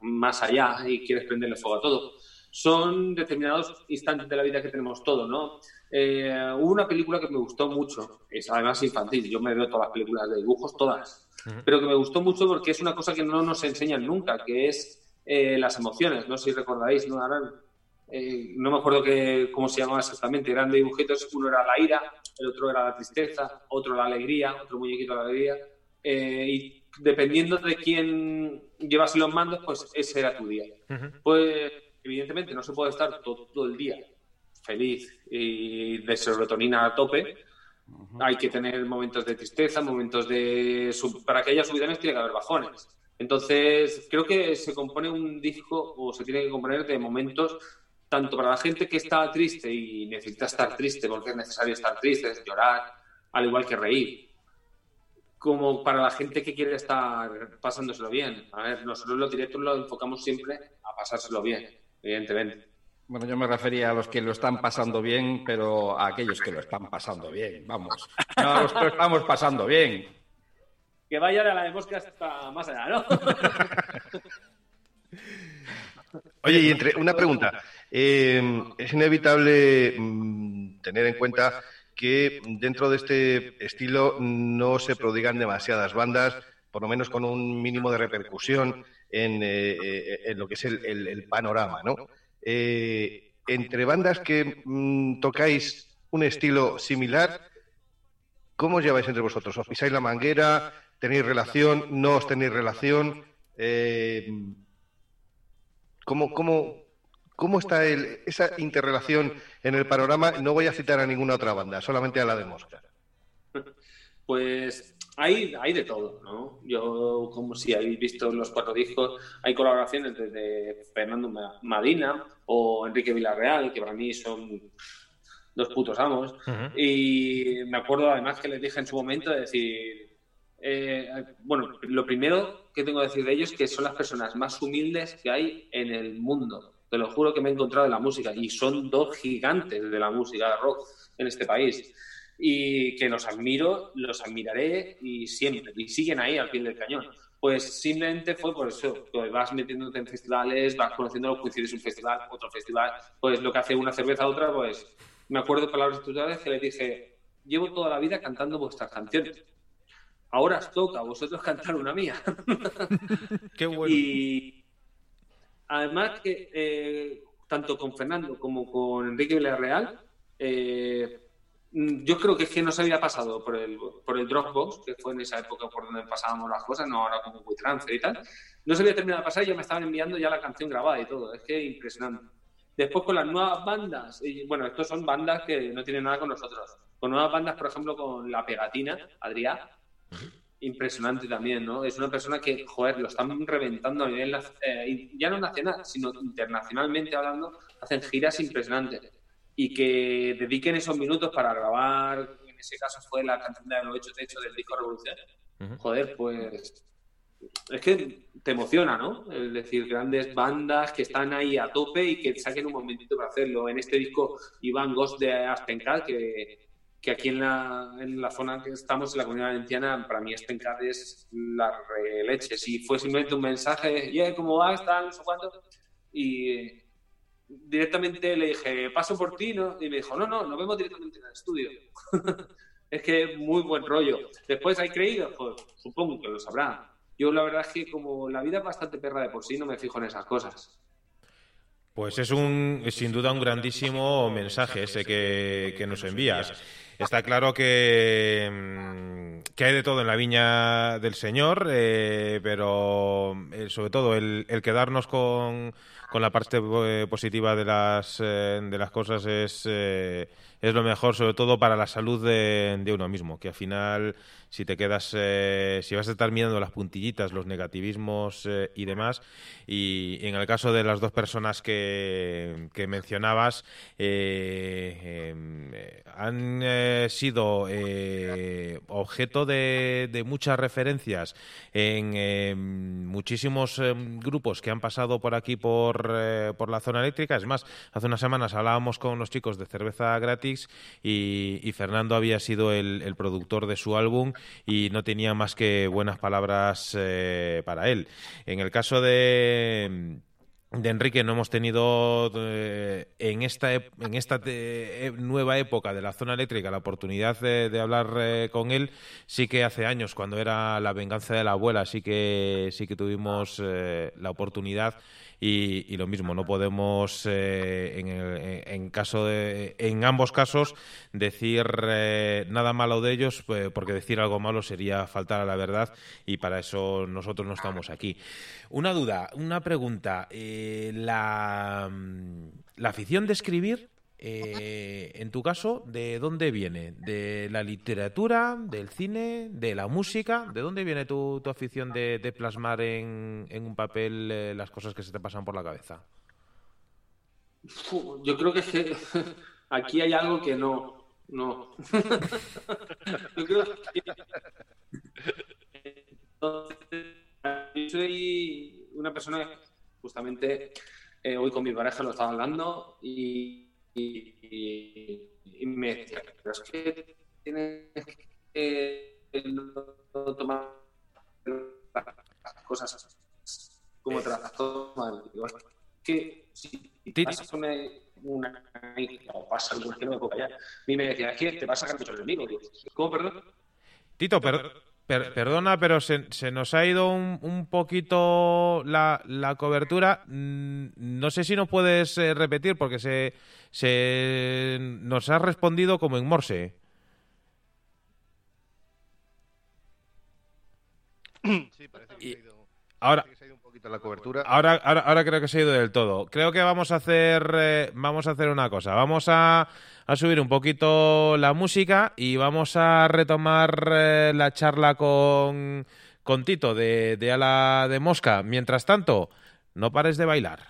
más allá y quieres prenderle fuego a todo. Son determinados instantes de la vida que tenemos todos, ¿no? Eh, hubo una película que me gustó mucho, es además infantil, yo me veo todas las películas de dibujos, todas, pero que me gustó mucho porque es una cosa que no nos enseñan nunca, que es eh, las emociones, no sé si recordáis, ¿no? Eh, no me acuerdo que, cómo se llamaba exactamente, eran de dibujitos, uno era la ira, el otro era la tristeza, otro la alegría, otro muñequito la alegría, y dependiendo de quién llevase los mandos, pues ese era tu día. Pues evidentemente no se puede estar todo, el día feliz y de serotonina a tope. Hay que tener momentos de tristeza, momentos de... Para que haya subidones tiene que haber bajones. Entonces, creo que se compone un disco o se tiene que componer de momentos tanto para la gente que está triste y necesita estar triste porque es necesario estar triste, es llorar, al igual que reír, como para la gente que quiere estar pasándoselo bien. A ver, nosotros los directos lo enfocamos siempre a pasárselo bien, evidentemente. Bueno, yo me refería a los que lo están pasando bien, pero a aquellos que lo están pasando bien, vamos. No a los que lo estamos pasando bien. Que vayan a la de mosca hasta más allá, ¿no? Oye, y entre una pregunta. Eh, es inevitable mm, tener en cuenta que dentro de este estilo no se prodigan demasiadas bandas, por lo menos con un mínimo de repercusión en, eh, eh, lo que es el, panorama, ¿no? Entre bandas que mm, tocáis un estilo similar, ¿cómo os lleváis entre vosotros? ¿Os pisáis la manguera? ¿Tenéis relación? ¿No os tenéis relación? ¿Cómo, cómo, ¿Cómo está esa interrelación en el panorama? No voy a citar a ninguna otra banda, solamente a la de Mosca. Pues hay, hay de todo, ¿no? Yo, como si habéis visto los cuatro discos, hay colaboraciones desde Fernando Madina o Enrique Villarreal, que para mí son dos putos amos. Y me acuerdo además que les dije en su momento de decir, eh, bueno, lo primero que tengo que decir de ellos es que son las personas más humildes que hay en el mundo te lo juro que me he encontrado en la música y son dos gigantes de la música de rock en este país y que los admiro, los admiraré y siempre, y siguen ahí al pie del cañón. Pues simplemente fue por eso, que vas metiéndote en festivales, vas conociendo los coincides un festival, otro festival, pues lo que hace una cerveza a otra, pues me acuerdo de palabras tuyas que le dije, llevo toda la vida cantando vuestras canciones. Ahora os toca a vosotros cantar una mía. Qué bueno. Y, Además que eh, tanto con Fernando como con Enrique Villarreal, eh, yo creo que es que no se había pasado por el, por el Dropbox, que fue en esa época por donde pasábamos las cosas, no ahora como WeTransfer y tal. No se había terminado de pasar y ya me estaban enviando ya la canción grabada y todo. Es que impresionante. Después con las nuevas bandas, y bueno, estos son bandas que no tienen nada con nosotros. Con nuevas bandas, por ejemplo, con La Pegatina, Adrián, impresionante también, ¿no? Es una persona que, joder, lo están reventando a nivel, eh, ya no nacional, sino internacionalmente hablando, hacen giras impresionantes. Y que dediquen esos minutos para grabar, en ese caso fue la canción de los hecho techo del disco Revolución. Joder, pues es que te emociona, ¿no? Es decir, grandes bandas que están ahí a tope y que saquen un momentito para hacerlo. En este disco, Iván Ghost de Aspencal, que que aquí en la, en la zona que estamos, en la comunidad valenciana, para mí Spencad es la leche. Si fue simplemente un mensaje, yeah, ¿cómo vas? Tal, no sé cuánto. Y directamente le dije, paso por ti, ¿no? Y me dijo, no, no, nos vemos directamente en el estudio. es que muy buen rollo. Después hay creído, supongo que lo sabrá. Yo la verdad es que como la vida es bastante perra de por sí, no me fijo en esas cosas. Pues es un, sin duda un grandísimo mensaje ese que, que nos envías. Está claro que, mm, que, hay de todo en la viña del Señor, eh, pero eh, sobre todo el, el quedarnos con, con, la parte eh, positiva de las, de las cosas es, es lo mejor, sobre todo para la salud de, de uno mismo, que al final si te quedas, eh, si vas a estar mirando las puntillitas, los negativismos eh, y demás. Y, en el caso de las dos personas que, que mencionabas, eh, han sido objeto de, de, muchas referencias en muchísimos grupos que han pasado por aquí por, por la zona eléctrica. Es más, hace unas semanas hablábamos con los chicos de cerveza gratis y, Fernando había sido el, productor de su álbum y no tenía más que buenas palabras eh, para él. En el caso de de Enrique no hemos tenido eh, en esta en esta eh, nueva época de la zona eléctrica la oportunidad de, hablar con él sí que hace años cuando era la venganza de la abuela sí que sí que tuvimos la oportunidad y, lo mismo, no podemos en, en, caso de, en ambos casos decir nada malo de ellos, pues, porque decir algo malo sería faltar a la verdad y para eso nosotros no estamos aquí. Una duda, una pregunta. la, la afición de escribir eh, en tu caso, ¿de dónde viene? ¿De la literatura, del cine, de la música? ¿De dónde viene tu, afición de, plasmar en, un papel eh, las cosas que se te pasan por la cabeza? Yo creo que aquí hay algo que no. No. yo creo que. yo soy una persona justamente eh, hoy con mi pareja lo estaba hablando y y, me decía, pero es que tienes que no tomar las cosas como te las tomas. Digo, que si pasas una, una o pasa algo que no me puedo callar, a mí me decía, es que te vas a sacar mucho enemigo. ¿Cómo, perdón? Tito, perdón perdona, pero se, nos ha ido un, poquito la, la, cobertura. Mm, no sé si nos puedes eh, repetir porque se, se nos ha respondido como en Morse. Sí, parece que, se ahora, ha ido un la cobertura. Ahora, ahora, creo que se ha ido del todo. Creo que vamos a hacer, eh, vamos a hacer una cosa. Vamos a a subir un poquito la música y vamos a retomar eh, la charla con, con Tito de, de Ala de Mosca. Mientras tanto, no pares de bailar.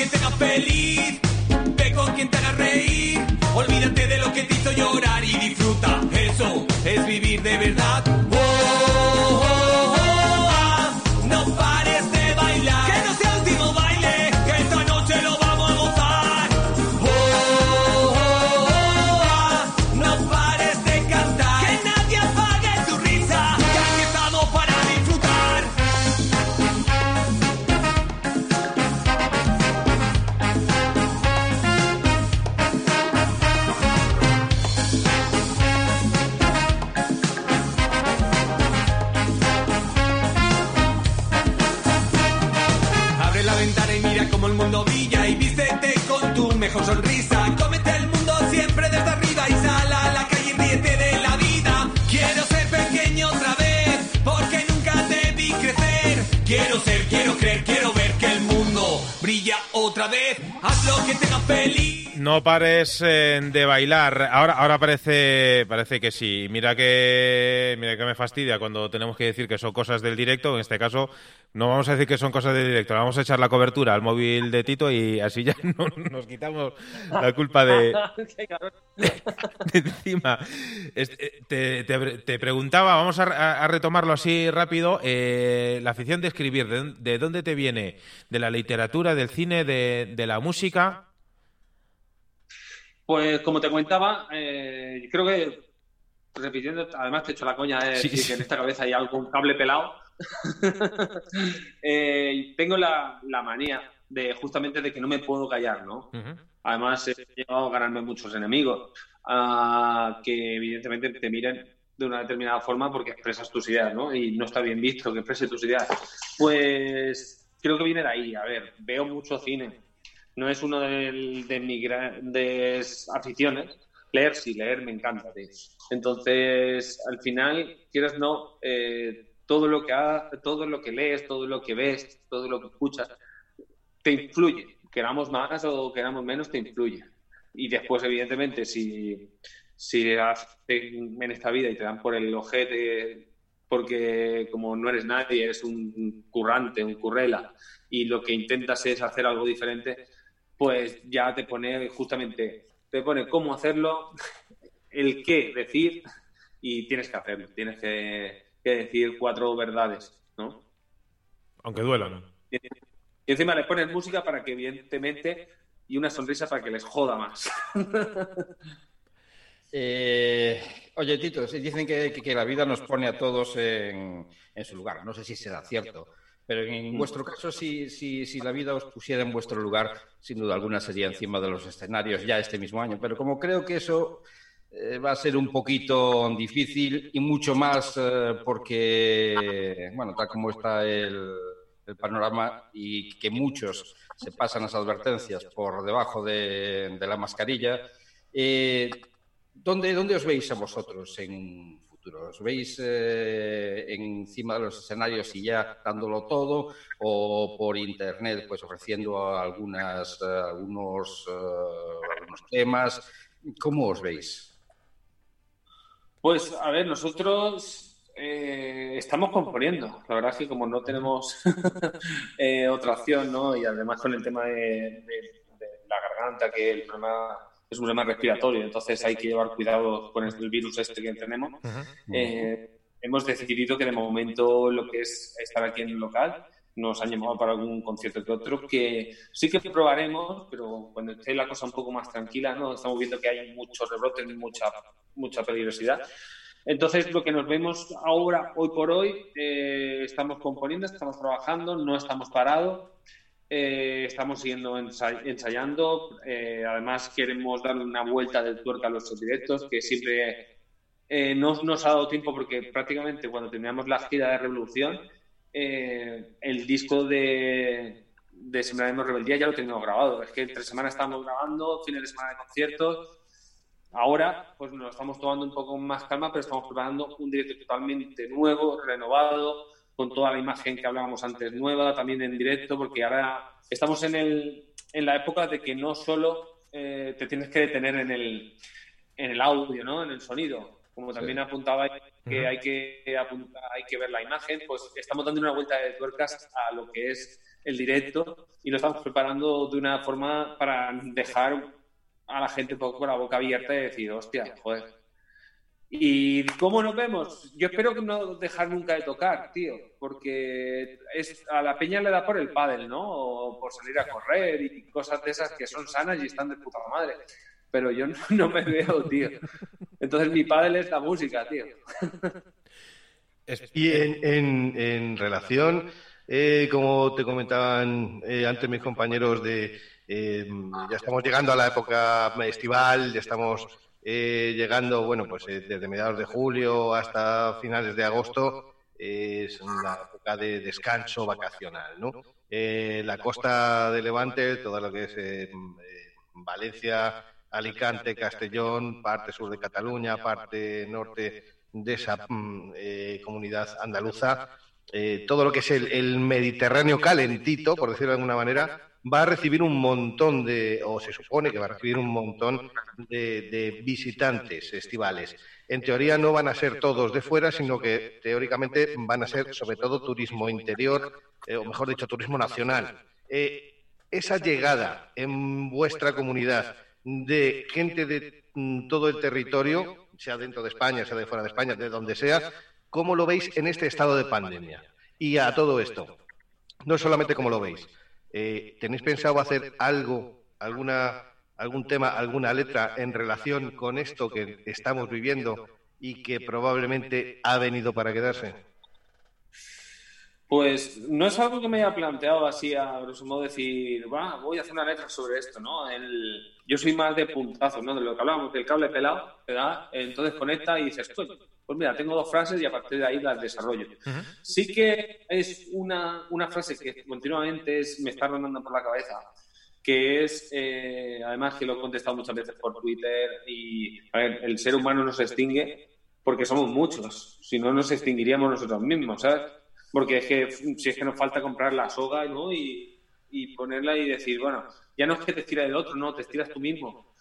Que te haga feliz, ve con quien te haga reír. Olvídate de lo que te hizo llorar y disfruta. No pares eh, de bailar. Ahora, ahora parece, parece que sí. Mira que, mira que me fastidia cuando tenemos que decir que son cosas del directo. En este caso, no vamos a decir que son cosas del directo. Vamos a echar la cobertura al móvil de Tito y así ya no, nos quitamos la culpa de, encima. Eh, te, preguntaba, vamos a, retomarlo así rápido. Eh, la afición de escribir, ¿de, dónde te viene? ¿De la literatura, del cine, de, de la música? Pues como te comentaba, eh, creo que repitiendo, además te he hecho la coña de decir que en esta cabeza hay algún cable pelado. Eh, tengo la, manía de justamente de que no me puedo callar, ¿no? Además he llegado a ganarme muchos enemigos que evidentemente te miren de una determinada forma porque expresas tus ideas, ¿no? Y no está bien visto que exprese tus ideas. Pues creo que viene de ahí. A ver, veo mucho cine, no es uno de, mis grandes aficiones. Leer, sí, leer me encanta. Entonces, al final, quieras no, eh, todo, lo que todo lo que lees, todo lo que ves, todo lo que escuchas, te influye. Queramos más o queramos menos, te influye. Y después, evidentemente, si, si en esta vida y te dan por el ojete porque como no eres nadie, eres un currante, un currela, y lo que intentas es hacer algo diferente, pues ya te pone justamente, te pone cómo hacerlo, el qué decir y tienes que hacerlo, tienes que, decir cuatro verdades, ¿no? Aunque duelan. Y, encima le pones música para que evidentemente y una sonrisa para que les joda más. Eh, oye, Tito, dicen que, que, la vida nos pone a todos en, en, su lugar. No sé si será cierto, pero en mm. vuestro caso, si, si, si, la vida os pusiera en vuestro lugar, sin duda alguna sería encima de los escenarios ya este mismo año. Pero como creo que eso eh, va a ser un poquito difícil y mucho más eh, porque, bueno, tal como está el, panorama y que muchos se pasan las advertencias por debajo de, la mascarilla, eh, ¿dónde, ¿dónde os veis a vosotros en futuro? ¿Os veis encima de los escenarios y ya dándolo todo o por internet pues ofreciendo algunas, algunos, algunos temas? ¿Cómo os veis? Pues a ver, nosotros eh, estamos componiendo. La verdad es que como no tenemos eh, otra opción, ¿no? Y además con el tema de, la garganta, que el problema es un problema respiratorio, entonces hay que llevar cuidado con el virus este que tenemos. Eh, hemos decidido que de momento lo que es estar aquí en el local nos han llamado para algún concierto que otro, que sí que probaremos, pero cuando esté la cosa un poco más tranquila, ¿no? Estamos viendo que hay muchos rebrotes, mucha, mucha peligrosidad. Entonces, lo que nos vemos ahora, hoy por hoy, eh, estamos componiendo, estamos trabajando, no estamos parados, eh, estamos siguiendo ensayando. Eh, además, queremos darle una vuelta del tuerca a los directos, que siempre no nos ha dado tiempo porque prácticamente cuando terminamos la gira de Revolución, eh, el disco de, de Sembraremos Rebeldía ya lo tenemos grabado. Es que entre semanas estamos grabando, fines de semana de conciertos. Ahora, pues nos estamos tomando un poco más calma, pero estamos preparando un directo totalmente nuevo, renovado, con toda la imagen que hablábamos antes nueva, también en directo, porque ahora estamos en, el, en la época de que no solo eh, te tienes que detener en el, en el audio, ¿no? en el sonido, como también apuntaba que hay que apuntar, hay que ver la imagen, pues estamos dando una vuelta de tuercas a lo que es el directo y lo estamos preparando de una forma para dejar a la gente un poco con la boca abierta y decir, hostia, joder. ¿Y cómo nos vemos? Yo espero que no dejar nunca de tocar, tío, porque es, a la peña le da por el pádel, ¿no? O por salir a correr y cosas de esas que son sanas y están de puta madre pero yo no, me veo, tío. Entonces mi padre es la música, tío. Y en, en, relación, eh, como te comentaban eh, antes mis compañeros, de eh, ya estamos llegando a la época estival, ya estamos llegando, bueno, pues desde mediados de julio hasta finales de agosto, es una época de descanso vacacional, ¿no? la costa de Levante, todo lo que es Valencia, Alicante, Castellón, parte sur de Cataluña, parte norte de esa mm, eh, comunidad andaluza, eh, todo lo que es el, Mediterráneo calentito, por decirlo de alguna manera, va a recibir un montón de, o se supone que va a recibir un montón de, visitantes estivales. En teoría no van a ser todos de fuera, sino que teóricamente van a ser sobre todo turismo interior, eh, o mejor dicho, turismo nacional. esa llegada en vuestra comunidad, de gente de mm, todo el territorio, sea dentro de España, sea de fuera de España, de donde sea, ¿cómo lo veis en este estado de pandemia? Y a todo esto, no solamente cómo lo veis, eh, ¿tenéis pensado hacer algo, alguna, algún tema, alguna letra en relación con esto que estamos viviendo y que probablemente ha venido para quedarse? Pues no es algo que me haya planteado así a grosso modo decir, va, voy a hacer una letra sobre esto, ¿no? El, yo soy más de puntazos, ¿no? De lo que hablábamos, del cable pelado, ¿verdad? Entonces conecta y dices, pues, pues mira, tengo dos frases y a partir de ahí las desarrollo. Sí que es una, una, frase que continuamente es, me está rondando por la cabeza, que es, eh, además que lo he contestado muchas veces por Twitter, y a ver, el ser humano no se extingue porque somos muchos, si no nos extinguiríamos nosotros mismos, ¿sabes? Porque es que si es que nos falta comprar la soga ¿no? y, ponerla y decir, bueno, ya no es que te estira el otro, no, te estiras tú mismo.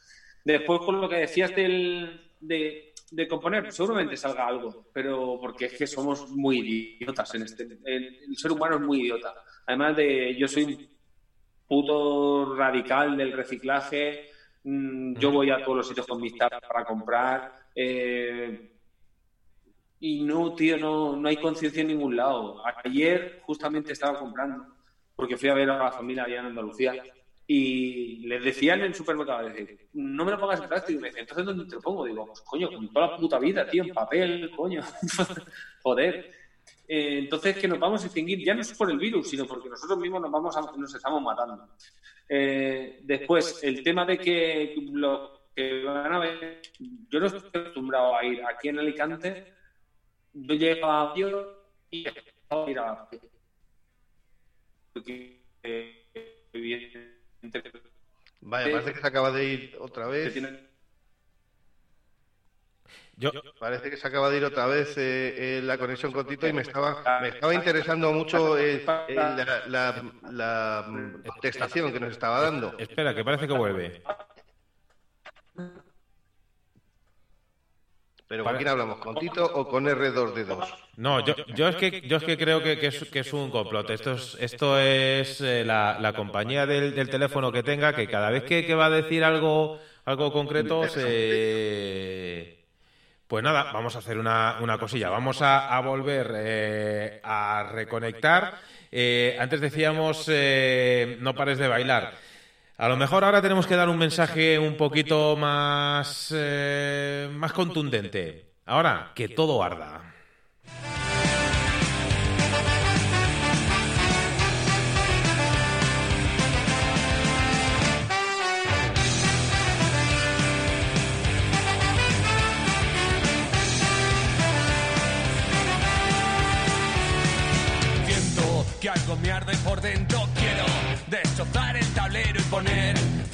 Después, con lo que decías del, de, de componer, seguramente salga algo, pero porque es que somos muy idiotas en este. El, ser humano es muy idiota. Además de, yo soy puto radical del reciclaje. Mm, yo voy a todos los sitios con mis tapas para comprar. Eh, y no, tío, no, no hay conciencia en ningún lado. Ayer justamente estaba comprando, porque fui a ver a la familia allá en Andalucía, y les decían en supermercado, decir, no me lo pongas en plástico. Y me decían, entonces ¿dónde te lo pongo? Digo, pues coño, con toda la puta vida, tío, en papel, coño. Joder. Eh, entonces que nos vamos a extinguir, ya no es por el virus, sino porque nosotros mismos nos, vamos nos estamos matando. Eh, después, el tema de que lo que van a ver, yo no estoy acostumbrado a ir aquí en Alicante yo llego a Dios y a ir a porque, eh, Vaya, parece que se acaba de ir otra vez. Yo... Parece que se acaba de ir otra vez eh, eh, la conexión con Tito y me estaba, me estaba interesando mucho eh, la, la, la, contestación que nos estaba dando. Espera, que parece que vuelve. ¿Pero con quién hablamos? ¿Con Tito o con R2D2? No, yo, yo, es, que, yo es que creo que, es, que es un complot. Esto es, esto es eh, la, compañía del, teléfono que tenga, que cada vez que, va a decir algo, algo concreto, se... Pues nada, vamos a hacer una, una cosilla. Vamos a, volver eh, a reconectar. Eh, antes decíamos, no pares de bailar. A lo mejor ahora tenemos que dar un mensaje un poquito más, eh, más contundente. Ahora, que todo arda. Siento que algo me arde por dentro,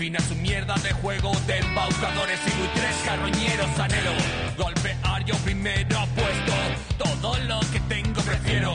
fin a su mierda de juego de embaucadores y muy tres carroñeros anhelo golpear yo primero apuesto todo lo que tengo prefiero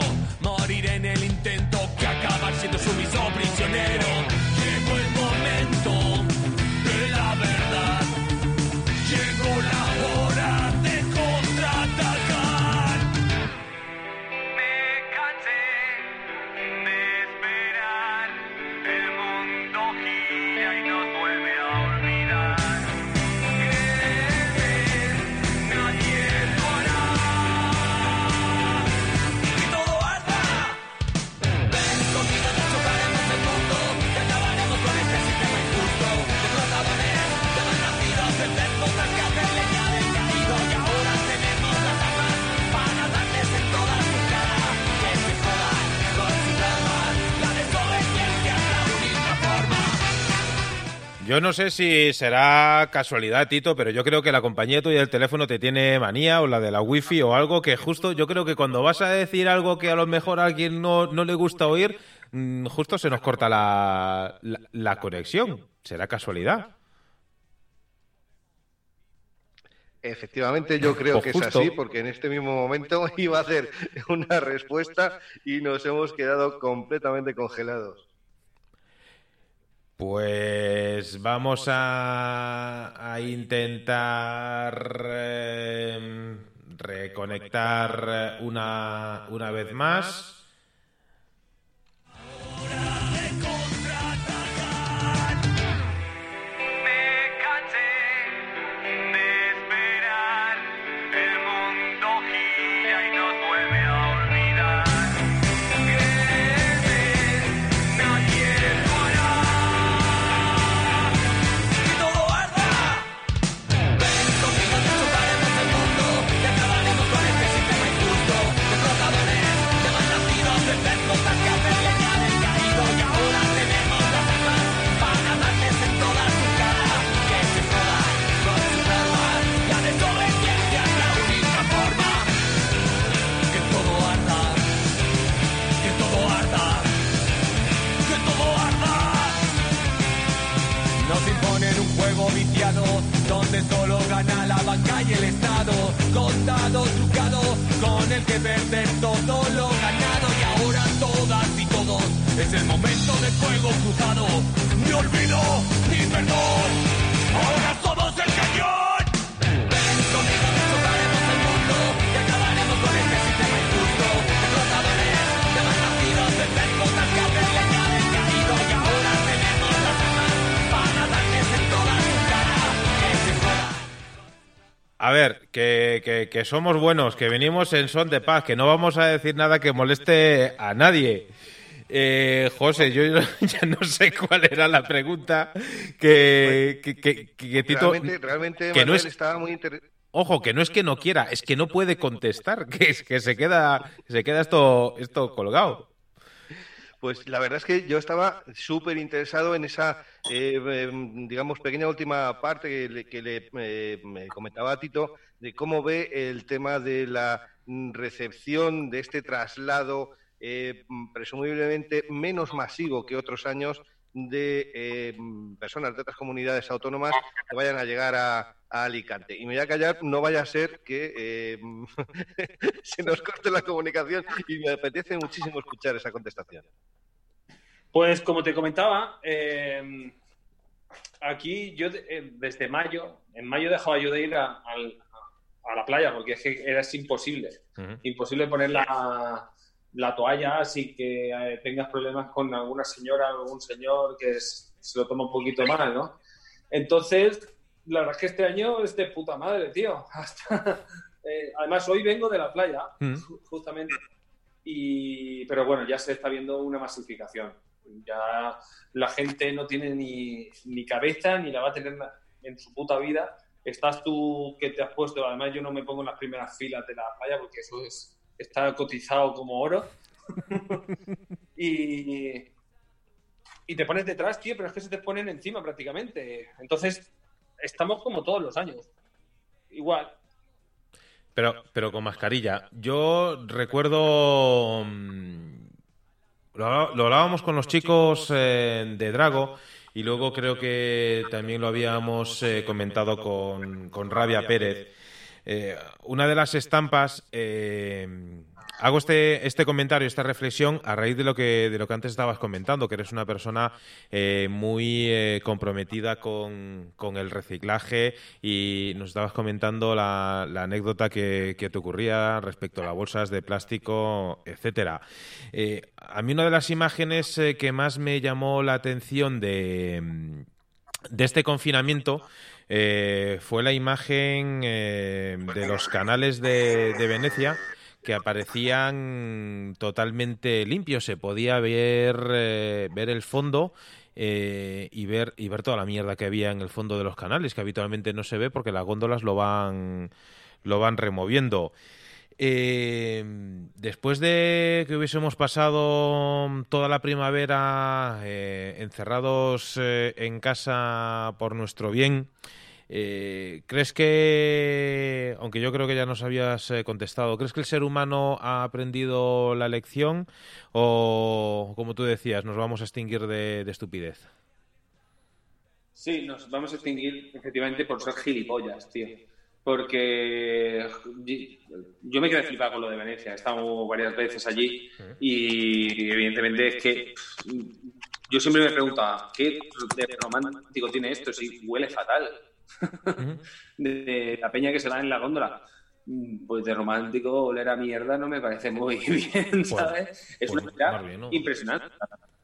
Yo no sé si será casualidad, Tito, pero yo creo que la compañía tuya del teléfono te tiene manía o la de la wifi o algo que justo yo creo que cuando vas a decir algo que a lo mejor a alguien no, no le gusta oír, mm, justo se nos corta la, la, la conexión. ¿Será casualidad? Efectivamente, yo creo Pues que es así, porque en este mismo momento iba a hacer una respuesta y nos hemos quedado completamente congelados. Pues vamos a, a intentar eh, reconectar una, una vez más. Trucado, con el que perder todo lo ganado. Y ahora todas y todos es el momento del fuego cruzado. Ni olvido, ni perdón. Ahora somos A ver, que, que, somos buenos, que venimos en son de paz, que no vamos a decir nada que moleste a nadie. Eh, José, yo ya no sé cuál era la pregunta que, que, Tito... Realmente, realmente que no es... estaba muy interesante. Ojo, que no es que no quiera, es que no puede contestar, que es que se queda, se queda esto, esto colgado. Pues la verdad es que yo estaba súper interesado en esa, eh, em, digamos, pequeña última parte que le, eh, me comentaba Tito, de cómo ve el tema de la recepción de este traslado eh, presumiblemente menos masivo que otros años de eh, personas de otras comunidades autónomas que vayan a llegar a, Alicante. Y me voy a callar, no vaya a ser que eh, se nos corte la comunicación y me apetece muchísimo escuchar esa contestación. Pues como te comentaba, aquí yo desde mayo, en mayo dejaba yo de ir a, la playa porque es que era imposible, imposible poner la, la toalla si que eh, tengas problemas con alguna señora o algún señor que se lo toma un poquito mal, ¿no? Entonces, la verdad es que este año es de puta madre, tío. Eh, además, hoy vengo de la playa, mm. justamente. Y, pero bueno, ya se está viendo una masificación. Ya la gente no tiene ni, ni cabeza ni la va a tener en su puta vida. Estás tú que te has puesto, además yo no me pongo en las primeras filas de la playa porque eso es está cotizado como oro. y, y te pones detrás, tío, pero es que se te ponen encima prácticamente. Entonces, estamos como todos los años. Igual. Pero, pero con mascarilla. Yo recuerdo. Mm, lo, hablábamos con los chicos eh, de Drago. Y luego creo que también lo habíamos eh, comentado con, con Rabia Pérez. Eh, una de las estampas, eh, hago este, este comentario, esta reflexión a raíz de lo que, de lo que antes estabas comentando, que eres una persona eh, muy comprometida con, el reciclaje y nos estabas comentando la, anécdota que, te ocurría respecto a las bolsas de plástico, etcétera. a mí una de las imágenes que más me llamó la atención de, de este confinamiento eh, fue la imagen eh, de los canales de, Venecia que aparecían totalmente limpios. Se podía ver, eh, ver el fondo y, ver, y ver toda la mierda que había en el fondo de los canales, que habitualmente no se ve porque las góndolas lo van, lo van removiendo. después de que hubiésemos pasado toda la primavera encerrados en casa por nuestro bien, eh, ¿Crees que, aunque yo creo que ya nos habías eh, contestado, ¿crees que el ser humano ha aprendido la lección o, como tú decías, nos vamos a extinguir de, estupidez? Sí, nos vamos a extinguir efectivamente por ser gilipollas, tío. Porque yo me quedé flipado con lo de Venecia. He estado varias veces allí y evidentemente es que yo siempre me pregunto, ¿qué de romántico tiene esto? Si huele fatal de la peña que se da en la góndola. Mm, pues de romántico oler a mierda no me parece muy bien, pues, ¿sabes? es pues una impresionante.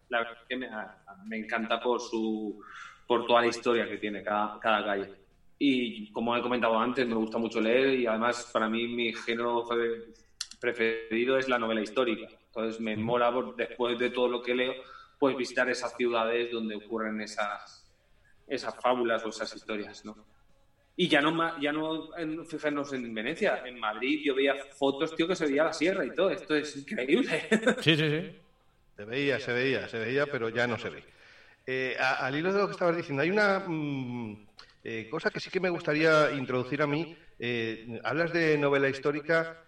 La verdad es que me, encanta por su por toda la historia que tiene cada, cada calle. Y como he comentado antes, me gusta mucho leer y además para mí mi género preferido es la novela histórica. Entonces me mola después de todo lo que leo, pues visitar esas ciudades donde ocurren esas, esas fábulas o esas historias, ¿no? Y ya no, ya no fijarnos en Venecia, en Madrid yo veía fotos, tío, que se veía la sierra y todo. Esto es increíble. Sí, sí, sí. Se veía, se veía, se veía, pero ya no se ve. Eh, al hilo de lo que estabas diciendo, hay una mm, eh, cosa que sí que me gustaría introducir a mí. Eh, hablas de novela histórica.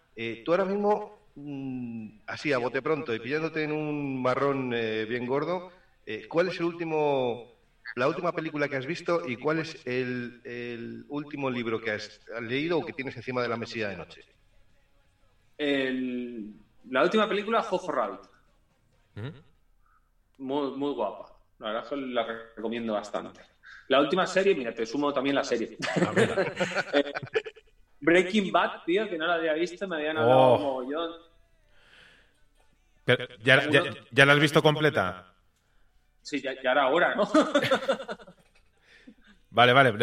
tú ahora mismo, mm, así a bote pronto y pillándote en un marrón bien gordo, ¿cuál es el último la última película que has visto y cuál es el, último libro que has leído o que tienes encima de la mesilla de noche. la última película, Jojo Rabbit. muy, muy guapa. La verdad es que la recomiendo bastante. La última serie, mira, te sumo también la serie. Ah, eh, Breaking Bad, tío, que no la había visto, me habían hablado oh. mogollón. ¿ya, ya, la has visto completa? Sí, ya, era hora, ¿no? Vale, vale.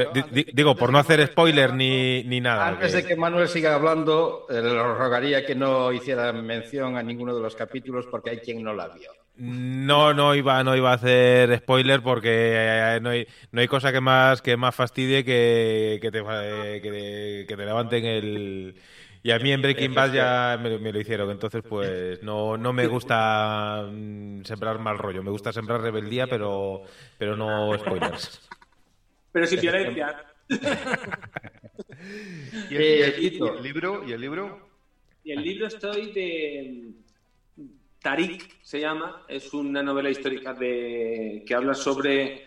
digo, por no hacer spoiler ni, ni nada. Antes de que Manuel siga hablando, eh, le rogaría que no hiciera mención a ninguno de los capítulos porque hay quien no la vio. No, no iba, no iba a hacer spoiler porque eh, no hay, no hay cosa que más que más fastidie que, que, te, que, te, levanten el, y a mí en Breaking Bad ya me, lo hicieron, entonces pues no, no me gusta mm, sembrar mal rollo, me gusta sembrar rebeldía, pero, pero no spoilers pero sin violencia. ¿Y, el, libro? ¿Y el libro? Y el libro estoy de Tarik, se llama, es una novela histórica de que habla sobre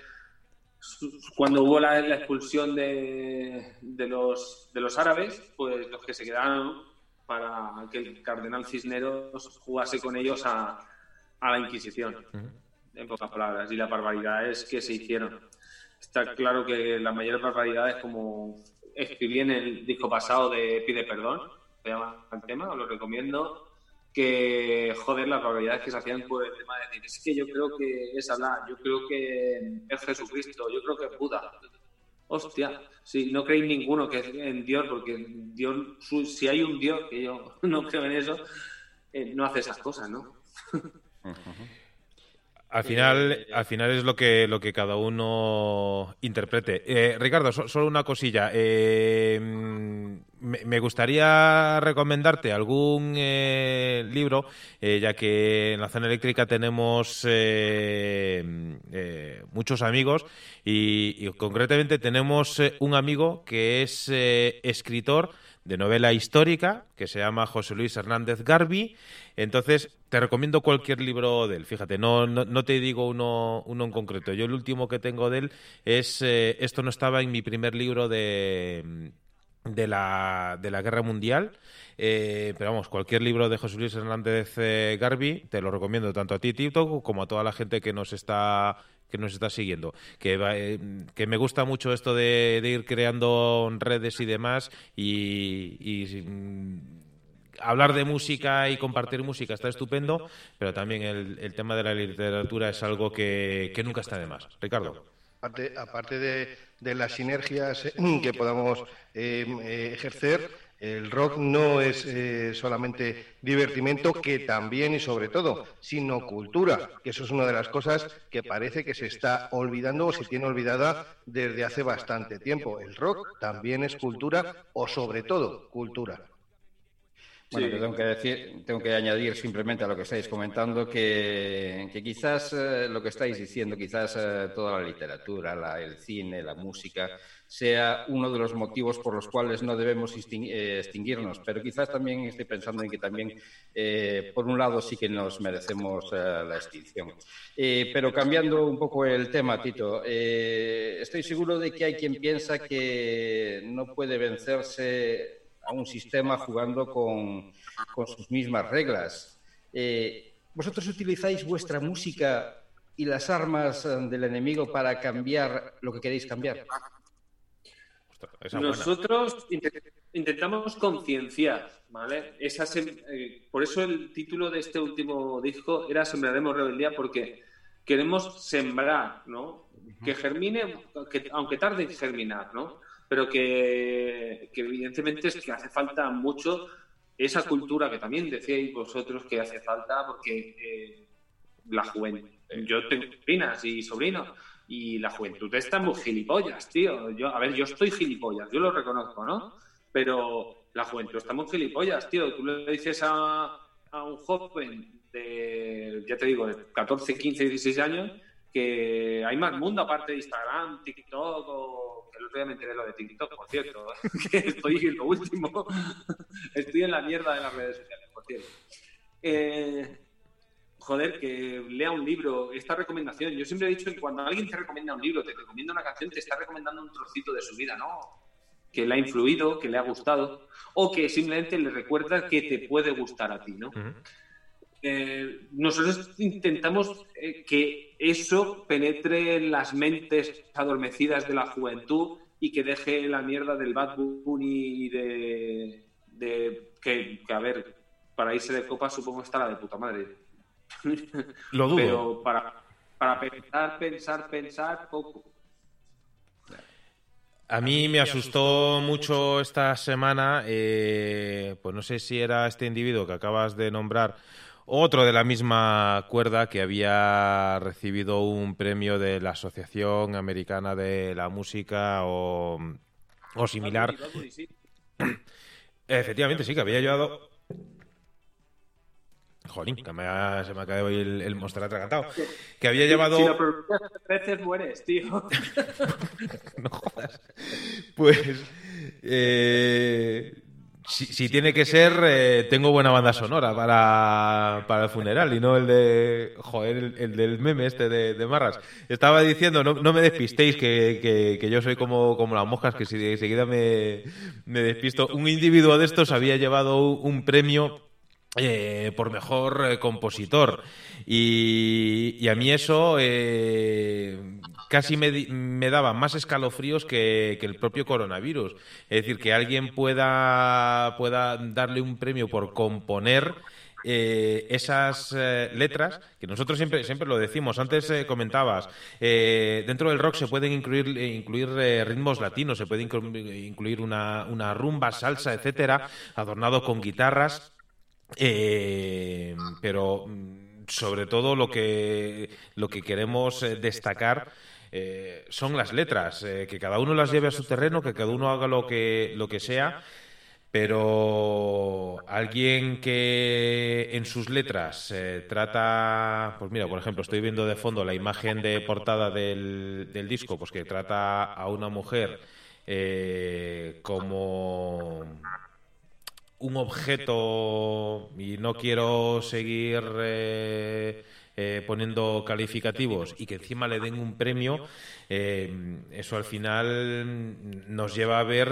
cuando hubo la, expulsión de, de, los, de los árabes, pues los que se quedaron para que el cardenal Cisneros jugase con ellos a, a la Inquisición, en pocas palabras, y las barbaridades que se hicieron. Está claro que las mayores barbaridades, como escribí en el disco pasado de Pide Perdón, se llama el tema, os lo recomiendo, que, joder, las barbaridades que se hacían por el tema de decir, es que yo creo que es Allah, yo creo que es Jesucristo, yo creo que es Buda. Hostia, si no creéis ninguno que es en Dios, porque Dios, si hay un Dios, que yo no creo en eso, eh, no hace esas cosas, ¿no? Al final, al final es lo que, lo que cada uno interprete. Eh, Ricardo, solo una cosilla. Eh, me, gustaría recomendarte algún eh, libro, ya que en la zona eléctrica tenemos muchos amigos y, concretamente tenemos un amigo que es escritor de novela histórica que se llama José Luis Hernández Garbi. Entonces, te recomiendo cualquier libro de él. Fíjate, no, no, te digo uno, uno en concreto. Yo el último que tengo de él es eh, Esto no estaba en mi primer libro de, de, la, de la Guerra Mundial. Eh, pero vamos, cualquier libro de José Luis Hernández eh, Garbi te lo recomiendo tanto a ti, Tito, como a toda la gente que nos está que nos está siguiendo. Que, eh, que me gusta mucho esto de, ir creando redes y demás y, mm, hablar de música y compartir música está estupendo, pero también el, tema de la literatura es algo que, nunca está de más. Ricardo. Aparte, de, de, las sinergias que podamos eh, ejercer, el rock no es eh, solamente divertimento, que también y sobre todo, sino cultura, que eso es una de las cosas que parece que se está olvidando o se tiene olvidada desde hace bastante tiempo. El rock también es cultura o sobre todo cultura. Bueno, tengo que decir, tengo que añadir simplemente a lo que estáis comentando que, quizás eh, lo que estáis diciendo, quizás eh, toda la literatura, el cine, la música, sea uno de los motivos por los cuales no debemos eh, extinguirnos, pero quizás también estoy pensando en que también, por un lado, sí que nos merecemos la extinción. pero cambiando un poco el tema, Tito, estoy seguro de que hay quien piensa que no puede vencerse a un sistema jugando con, sus mismas reglas. Eh, ¿Vosotros utilizáis vuestra música y las armas eh, del enemigo para cambiar lo que queréis cambiar? Nosotros intentamos concienciar, ¿vale? Eh, por eso el título de este último disco era Sembraremos Rebeldía, porque queremos sembrar, ¿no? Que germine, que, aunque tarde en germinar, ¿no? Pero que, evidentemente es que hace falta mucho esa cultura que también decíais vosotros que hace falta porque eh, la juventud, yo tengo sobrinas y sobrinos y la juventud está muy gilipollas, tío. Yo, a ver, yo estoy gilipollas, yo lo reconozco, ¿no? Pero la juventud está muy gilipollas, tío. Tú le dices a, a un joven de, ya te digo, de 14, 15, 16 años que hay más mundo aparte de Instagram, TikTok o el otro día lo de TikTok, por cierto, estoy en lo último. estoy en la mierda de las redes sociales, por cierto. Eh, joder, que lea un libro, esta recomendación. Yo siempre he dicho que cuando alguien te recomienda un libro, te recomienda una canción, te está recomendando un trocito de su vida, ¿no? Que le ha influido, que le ha gustado, o que simplemente le recuerda que te puede gustar a ti, ¿no? Eh, nosotros intentamos eh, que eso penetre en las mentes adormecidas de la juventud y que deje la mierda del Bad Bunny y de, que, a ver, para irse de copa supongo está la de puta madre. Lo dudo. Pero para, para pensar, pensar, pensar, poco. A mí me asustó mucho esta semana, eh, pues no sé si era este individuo que acabas de nombrar, otro de la misma cuerda que había recibido un premio de la Asociación Americana de la Música o, o similar. Efectivamente, sí, que había llevado Jolín, que me se me ha caído el, el monstruo atragantado. Que había llevado. Si lo veces mueres, tío. no jodas. Pues. Eh, si, tiene que ser, eh, tengo buena banda sonora para, para, el funeral y no el de. Joder, el, del meme este de, Marras. Estaba diciendo, no, no me despistéis, que, que, yo soy como, como las moscas, que si enseguida me, me despisto. Un individuo de estos había llevado un premio eh, por mejor eh, compositor. Y, a mí eso eh, casi me, daba más escalofríos que, el propio coronavirus. Es decir, que alguien pueda, pueda darle un premio por componer. esas letras, que nosotros siempre, siempre lo decimos, antes comentabas, dentro del rock se pueden incluir, incluir ritmos latinos, se puede incluir una, una rumba, salsa, etcétera, adornado con guitarras. Eh, pero mm, sobre todo lo que, lo que queremos eh, destacar eh, son las letras, que cada uno las lleve a su terreno, que cada uno haga lo que, lo que sea, pero alguien que en sus letras trata, pues mira, por ejemplo, estoy viendo de fondo la imagen de portada del, del disco, pues que trata a una mujer como un objeto y no quiero seguir eh, eh, poniendo calificativos y que encima le den un premio, eh, eso al final nos lleva a ver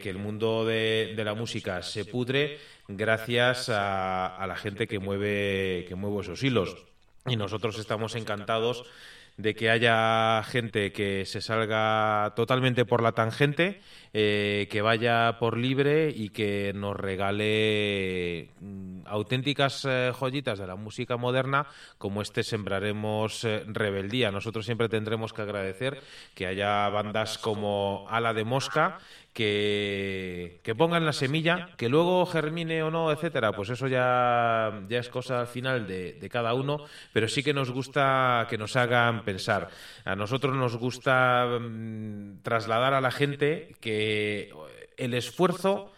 que el mundo de, la música se pudre gracias a, a, la gente que mueve, que mueve esos hilos. Y nosotros estamos encantados de que haya gente que se salga totalmente por la tangente, eh, que vaya por libre y que nos regale mm, auténticas eh, joyitas de la música moderna, como este Sembraremos eh, Rebeldía. Nosotros siempre tendremos que agradecer que haya bandas como Ala de Mosca, que, pongan la semilla, que luego germine o no, etcétera, pues eso ya, ya es cosa al final de, de, cada uno, pero sí que nos gusta que nos hagan pensar. A nosotros nos gusta mm, trasladar a la gente que el esfuerzo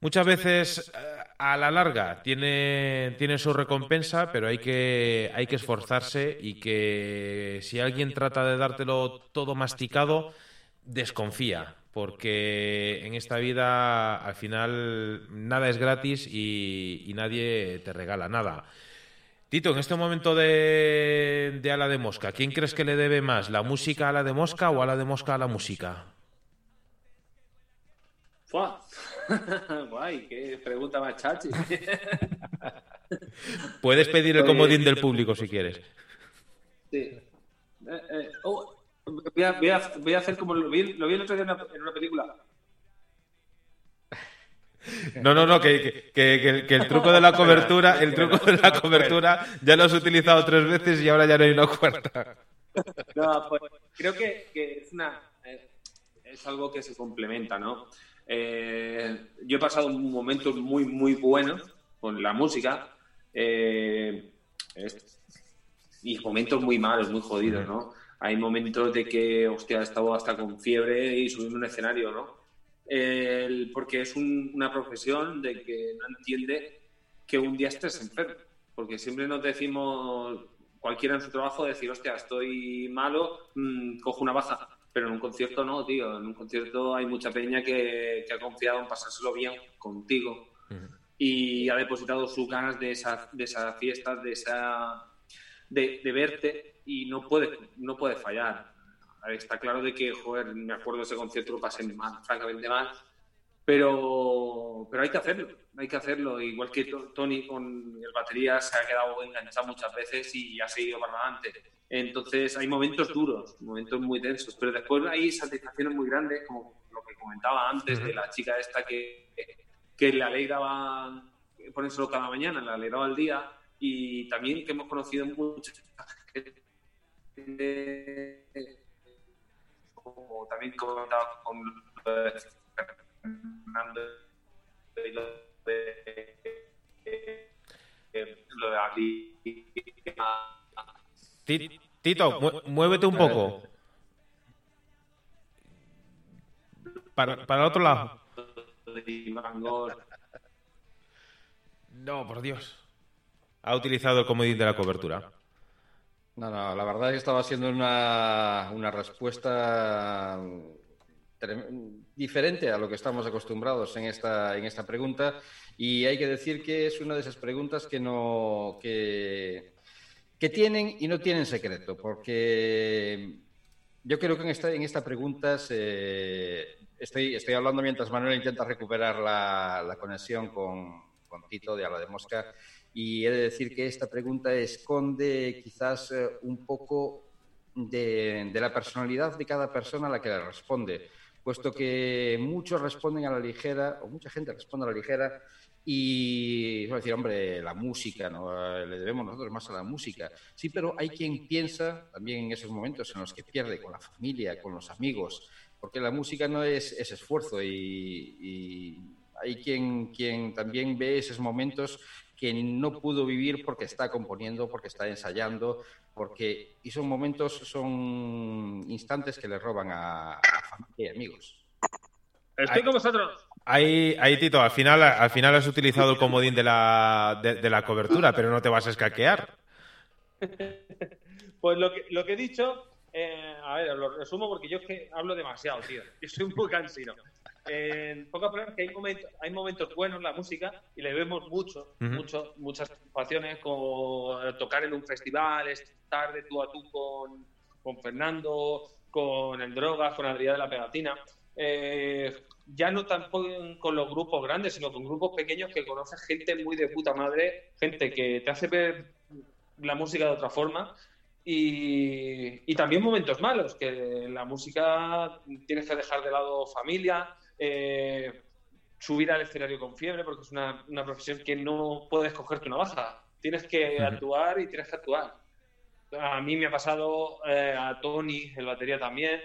muchas veces eh, a la larga tiene, tiene su recompensa, pero hay que, hay que esforzarse y que si alguien trata de dártelo todo masticado, desconfía porque en esta vida al final nada es gratis y, nadie te regala nada. Tito, en este momento de, de, Ala de Mosca, ¿quién crees que le debe más? ¿La música a Ala de Mosca o Ala de Mosca a la música? ¡Fua! Guay, qué pregunta más chachi. Puedes pedir el comodín del público si quieres. Sí. Eh, eh, oh, Voy a, voy a, hacer como lo vi, lo vi el otro día en una, película. No, no, no, que, que, que, el truco de la cobertura, el truco de la cobertura ya lo has utilizado tres veces y ahora ya no hay una cuarta. No, pues creo que, es una eh, es algo que se complementa, ¿no? Eh, yo he pasado momentos muy, muy buenos con la música eh, y momentos muy malos, muy jodidos, ¿no? hay momentos de que, hostia, he estado hasta con fiebre y subiendo un escenario, ¿no? porque es una profesión de que no entiende que un día estés enfermo. Porque siempre nos decimos, cualquiera en su trabajo, decir, hostia, estoy malo, mm, cojo una baja. Pero en un concierto no, tío. En un concierto hay mucha peña que, ha confiado en pasárselo bien contigo y ha depositado sus ganas de esa, de esa fiesta, de, esa, de, de verte y no puede, no puede fallar. Está claro de que, joder, me acuerdo de ese concierto lo pasé mal, francamente mal, pero, pero hay que hacerlo, hay que hacerlo. Igual que Tony con el batería se ha quedado enganchado muchas veces y ha seguido para adelante. Entonces hay momentos duros, momentos muy tensos, pero después hay satisfacciones muy grandes, como lo que comentaba antes de la chica esta que, que le alegraba ponérselo cada mañana, le alegraba el día y también que hemos conocido muchas como también comentaba con Fernando y lo de, lo de Tito, muévete un poco. Para, para el otro lado. No, por Dios. Ha utilizado el comodín de la cobertura. No, no, la verdad es que estaba haciendo una, una respuesta diferente a lo que estamos acostumbrados en esta, en esta pregunta. Y hay que decir que es una de esas preguntas que no que, que tienen y no tienen secreto porque yo creo que en esta, en esta pregunta estoy, estoy hablando mientras Manuel intenta recuperar la, la conexión con, con Tito de Ala de Mosca y he de decir que esta pregunta esconde quizás eh, un poco de, de, la personalidad de cada persona a la que le responde, puesto que muchos responden a la ligera, o mucha gente responde a la ligera, y a decir, hombre, la música, ¿no? le debemos nosotros más a la música. Sí, pero hay quien piensa también en esos momentos en los que pierde con la familia, con los amigos, porque la música no es, es esfuerzo y, y hay quien, quien también ve esos momentos que no pudo vivir porque está componiendo, porque está ensayando, porque y son momentos, son instantes que le roban a, familia y amigos. Estoy con vosotros. Ahí, ahí, Tito, al final, al final has utilizado el comodín de la, de, la cobertura, pero no te vas a escaquear. Pues lo que, lo que he dicho, eh, a ver, lo resumo porque yo es que hablo demasiado, tío. Yo soy un poco cansino en poco a que hay momentos, hay momentos buenos en la música y le vemos mucho, mucho muchas satisfacciones con tocar en un festival, estar de tú a tú con, con Fernando, con el Drogas, con Adrián de la Pegatina. Eh, ya no tampoco con los grupos grandes, sino con grupos pequeños que conoces gente muy de puta madre, gente que te hace ver la música de otra forma y, y, también momentos malos, que la música tienes que dejar de lado familia, eh, subir al escenario con fiebre, porque es una, profesión que no puedes cogerte una baja. Tienes que actuar y tienes que actuar. A mí me ha pasado, eh, a Tony, el batería también,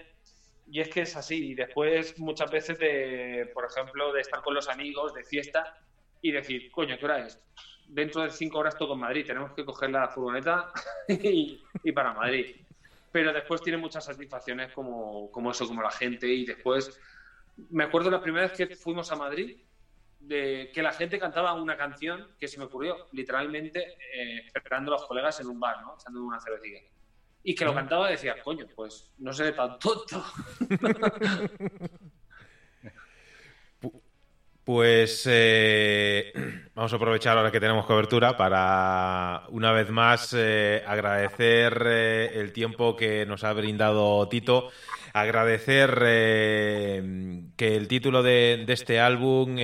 y es que es así. Y después, muchas veces, de, por ejemplo, de estar con los amigos, de fiesta, y decir, coño, ¿qué hora es? Dentro de cinco horas toco en Madrid, tenemos que coger la furgoneta y, y, para Madrid. Pero después tiene muchas satisfacciones como, como eso, como la gente, y después me acuerdo la primera vez que fuimos a Madrid, de que la gente cantaba una canción que se me ocurrió, literalmente, eh, esperando a los colegas en un bar, ¿no? Echando una cervecilla. Y que lo cantaba y decía, coño, pues no seré tan tonto. Pues eh, vamos a aprovechar ahora que tenemos cobertura para una vez más eh, agradecer eh, el tiempo que nos ha brindado Tito. Agradecer que el título de, este álbum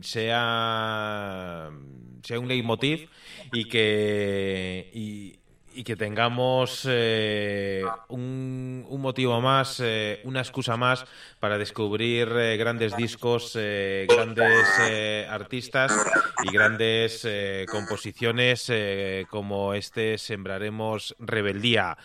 sea, sea un leitmotiv y que, y, que tengamos eh, un, un, motivo más, una excusa más para descubrir grandes discos, grandes artistas y grandes composiciones como este Sembraremos Rebeldía.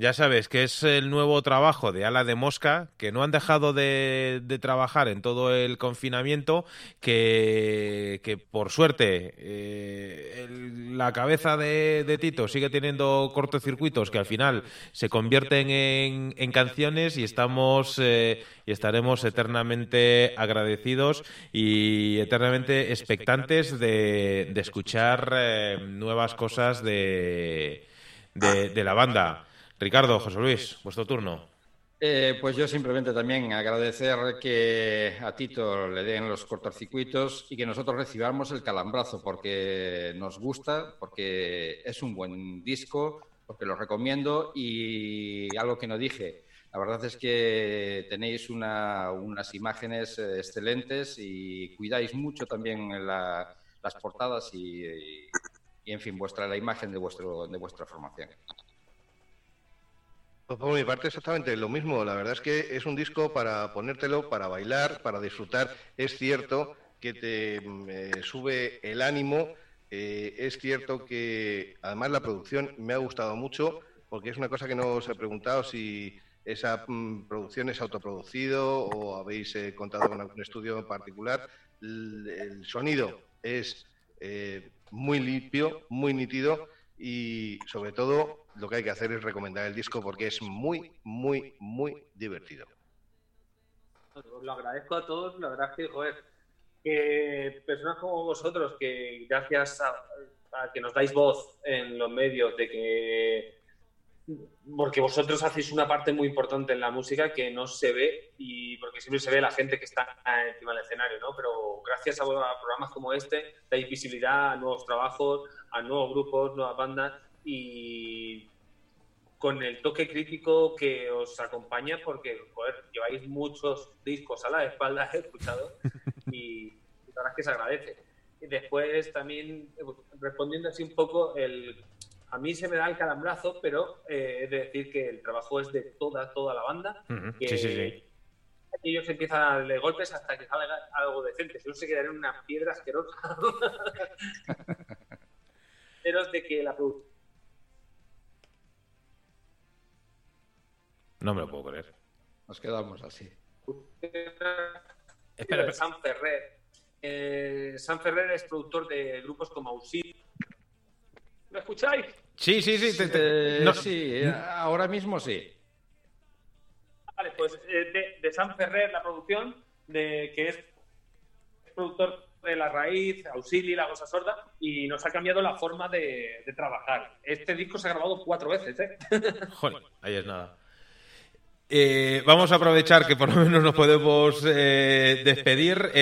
Ya sabes que es el nuevo trabajo de Ala de Mosca, que no han dejado de, trabajar en todo el confinamiento, que, por suerte eh, la cabeza de, Tito sigue teniendo cortocircuitos que al final se convierten en, canciones y estamos eh, y estaremos eternamente agradecidos y eternamente expectantes de, escuchar eh, nuevas cosas de la banda. Ricardo, José Luis, vuestro turno. Eh, pues yo simplemente también agradecer que a Tito le den los cortocircuitos y que nosotros recibamos el calambrazo porque nos gusta, porque es un buen disco, porque lo recomiendo y algo que no dije. La verdad es que tenéis unas imágenes eh, excelentes y cuidáis mucho también las portadas y, y, en fin, vuestra, la imagen de, vuestro, de vuestra formación. Pues por mi parte exactamente lo mismo. La verdad es que es un disco para ponértelo, para bailar, para disfrutar. Es cierto que te mm, eh, sube el ánimo. Eh, es cierto que además la producción me ha gustado mucho porque es una cosa que no os he preguntado si esa mm, producción es autoproducido o habéis eh, contado con algún estudio en particular. El, sonido es eh, muy limpio, muy nítido y sobre todo lo que hay que hacer es recomendar el disco porque es muy, muy, muy divertido. Lo agradezco a todos, la verdad es que, joder, que personas como vosotros, que gracias a, que nos dais voz en los medios, de que porque vosotros hacéis una parte muy importante en la música que no se ve y porque siempre se ve la gente que está encima del escenario, ¿no? Pero gracias a, programas como este dais visibilidad a nuevos trabajos, a nuevos grupos, nuevas bandas y con el toque crítico que os acompaña porque, joder, lleváis muchos discos a la espalda, he escuchado, y la verdad es que se agradece. Y después también, respondiendo así un poco, el a mí se me da el calambrazo, pero eh, es de decir que el trabajo es de toda, toda la banda. que sí, sí, sí. Ellos empiezan a darle golpes hasta que salga algo decente. Si no se quedaría en una piedra asquerosa. pero es de que la producción. No me lo puedo creer. Nos quedamos así. Espera, San Ferrer. Eh, San Ferrer es productor de grupos como Auxilio ¿Me escucháis? Sí, sí, sí. sí, eh, ahora mismo sí. Vale, pues eh, de, San Ferrer, la producción, de que es productor de La Raíz, Auxili, La Cosa Sorda, y nos ha cambiado la forma de, trabajar. Este disco se ha grabado cuatro veces, ¿eh? Joder, ahí es nada. Eh, vamos a aprovechar que por lo menos nos podemos despedir.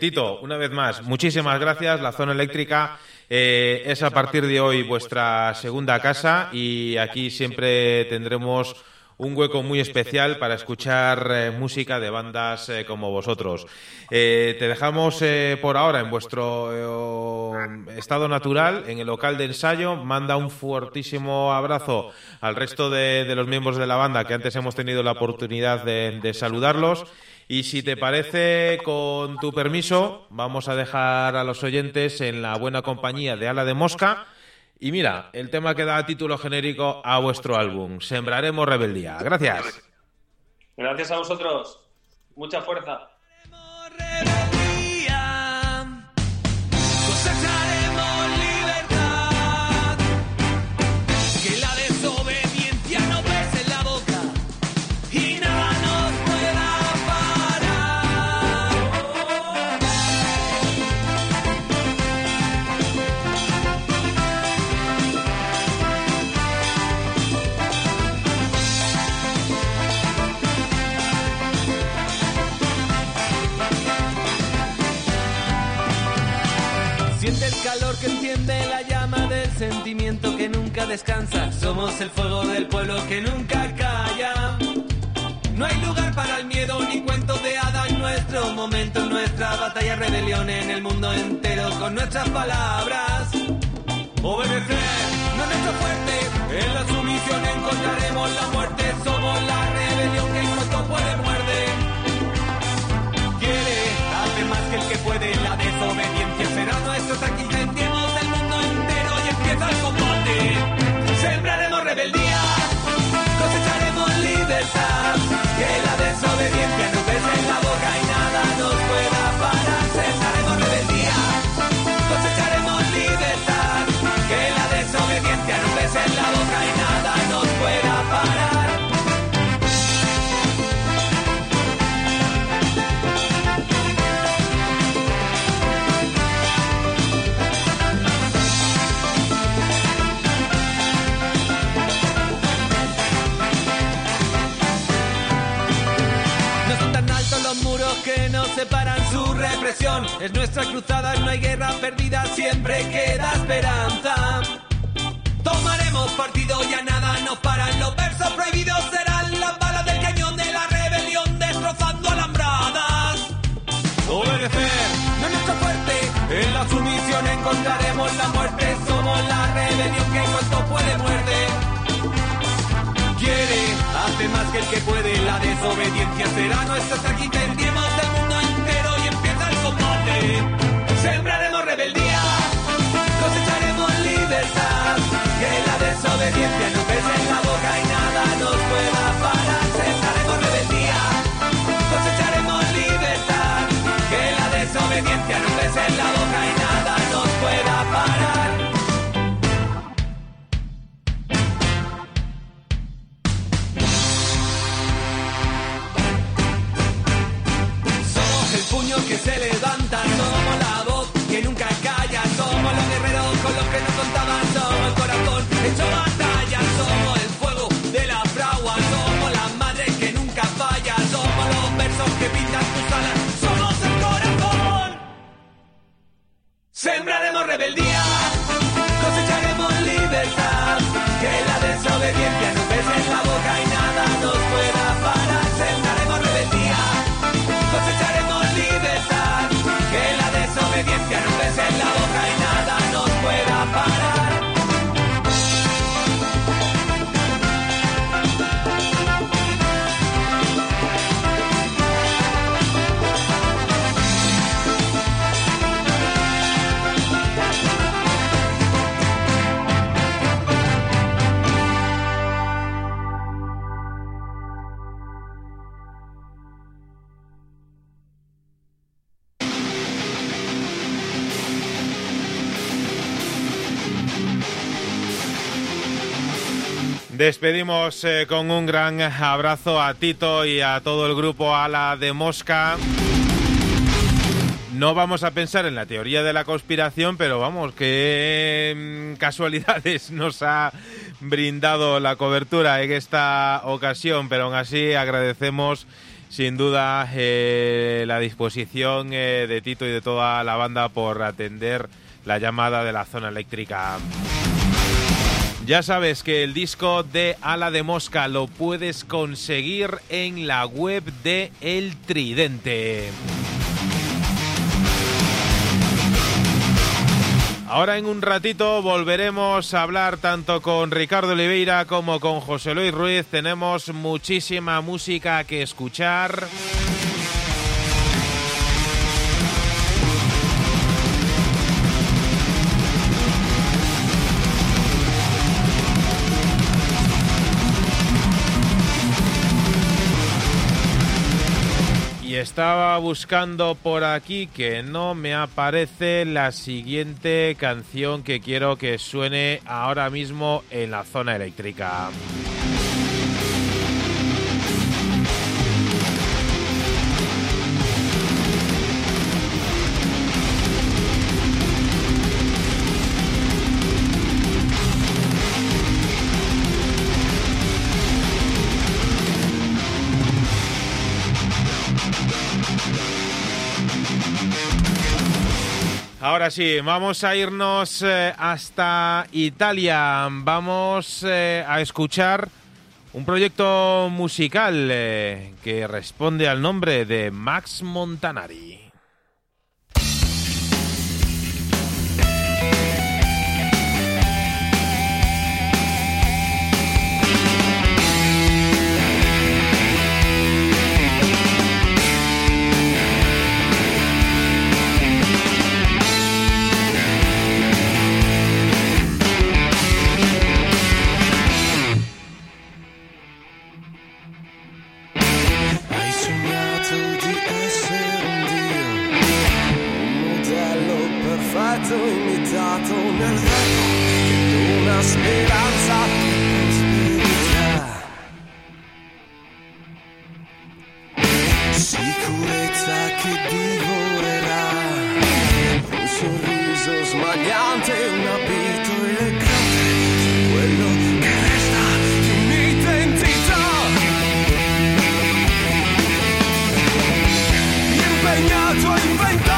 Tito, una vez más, muchísimas gracias. La zona eléctrica eh, es a partir de hoy vuestra segunda casa y aquí siempre tendremos un hueco muy especial para escuchar eh, música de bandas eh, como vosotros. te dejamos por ahora en vuestro estado natural, en el local de ensayo. Manda un fuertísimo abrazo al resto de, los miembros de la banda que antes hemos tenido la oportunidad de saludarlos. Y si te parece, con tu permiso, vamos a dejar a los oyentes en la buena compañía de Ala de Mosca. Y mira, el tema que da título genérico a vuestro álbum, Sembraremos Rebeldía. Gracias. Gracias a vosotros. Mucha fuerza. Descansa. Somos el fuego del pueblo que nunca calla. No hay lugar para el miedo ni cuentos de hadas nuestro momento, nuestra batalla, rebelión en el mundo entero con nuestras palabras. Obedecer no es nuestro fuerte, en la sumisión encontraremos la muerte. Somos la rebelión que el puede muerde. Quiere, hace más que el que puede, la desobediencia será nuestro taquilla Sembraremos rebeldía, cosecharemos libertad. Que la desobediencia Es nuestra cruzada, no hay guerra perdida, siempre queda esperanza. Tomaremos partido, ya nada nos paran. Los versos prohibidos serán las balas del cañón de la rebelión, destrozando alambradas. Obedecer no es nuestro fuerte, en la sumisión encontraremos la muerte. Somos la rebelión que cuanto puede muerde. Quiere, hace más que el que puede, la desobediencia será nuestra hasta Sembraremos rebeldía, cosecharemos libertad. Que la desobediencia no pese en la boca y nada nos pueda parar. Sembraremos rebeldía, cosecharemos libertad. Que la desobediencia no pese en la boca. Hecho batalla, somos el fuego de la fragua, somos la madre que nunca falla, somos los versos que pintan tus alas, somos el corazón. Sembraremos rebeldía, cosecharemos libertad, que la desobediencia nos bese en la boca y nada Despedimos eh, con un gran abrazo a Tito y a todo el grupo Ala de Mosca. No vamos a pensar en la teoría de la conspiración, pero vamos, qué mm, casualidades nos ha brindado la cobertura en esta ocasión, pero aún así agradecemos sin duda eh, la disposición eh, de Tito y de toda la banda por atender la llamada de la zona eléctrica. Ya sabes que el disco de Ala de Mosca lo puedes conseguir en la web de El Tridente. Ahora en un ratito volveremos a hablar tanto con Ricardo Oliveira como con José Luis Ruiz. Tenemos muchísima música que escuchar. Estaba buscando por aquí que no me aparece la siguiente canción que quiero que suene ahora mismo en la zona eléctrica. Ahora sí, vamos a irnos eh, hasta Italia. Vamos eh, a escuchar un proyecto musical eh, que responde al nombre de Max Montanari. Try to make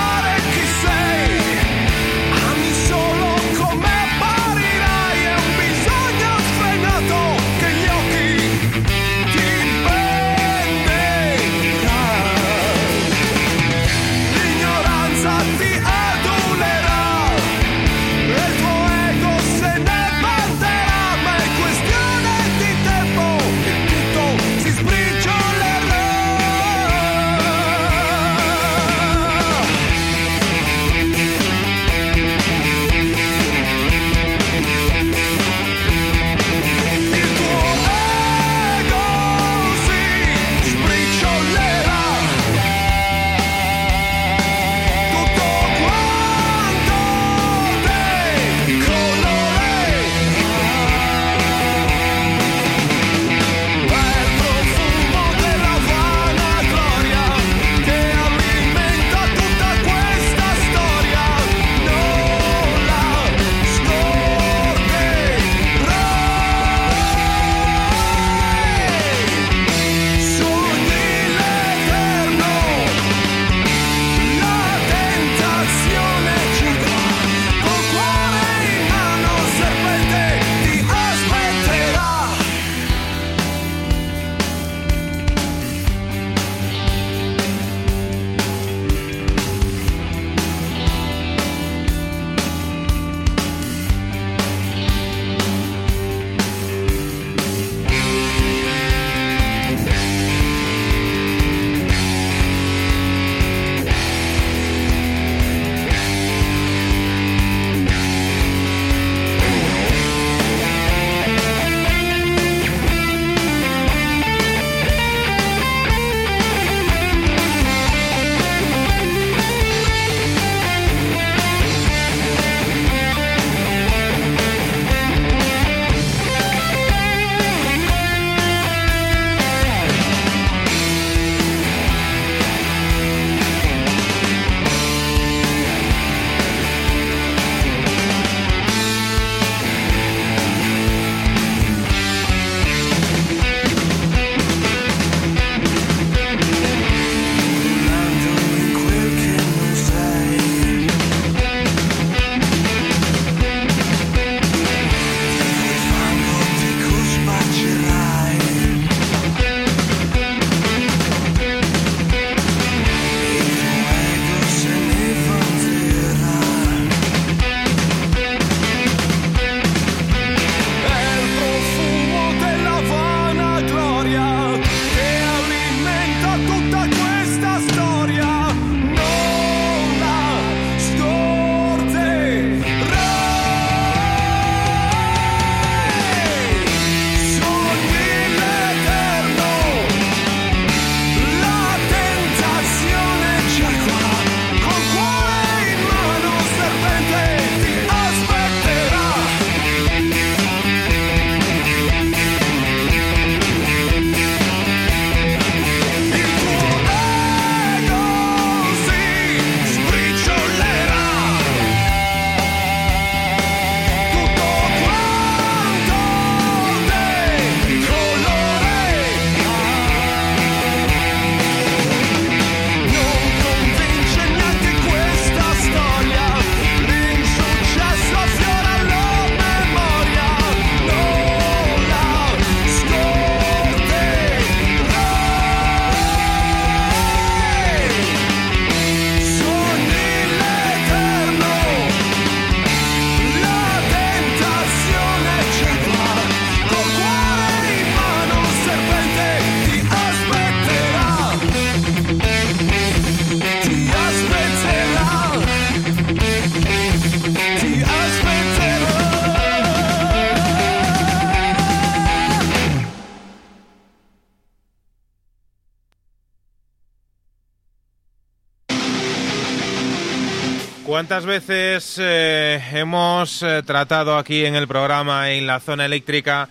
¿Cuántas veces eh, hemos eh, tratado aquí en el programa en la zona eléctrica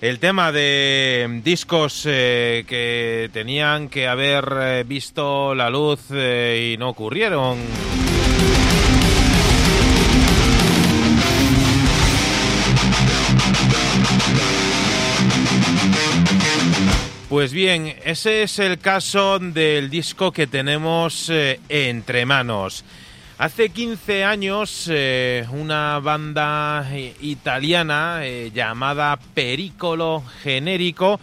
el tema de discos eh, que tenían que haber visto la luz y no ocurrieron? Pues bien, ese es el caso del disco que tenemos entre manos. Hace 15 años, eh, una banda eh, italiana eh, llamada Pericolo Genérico,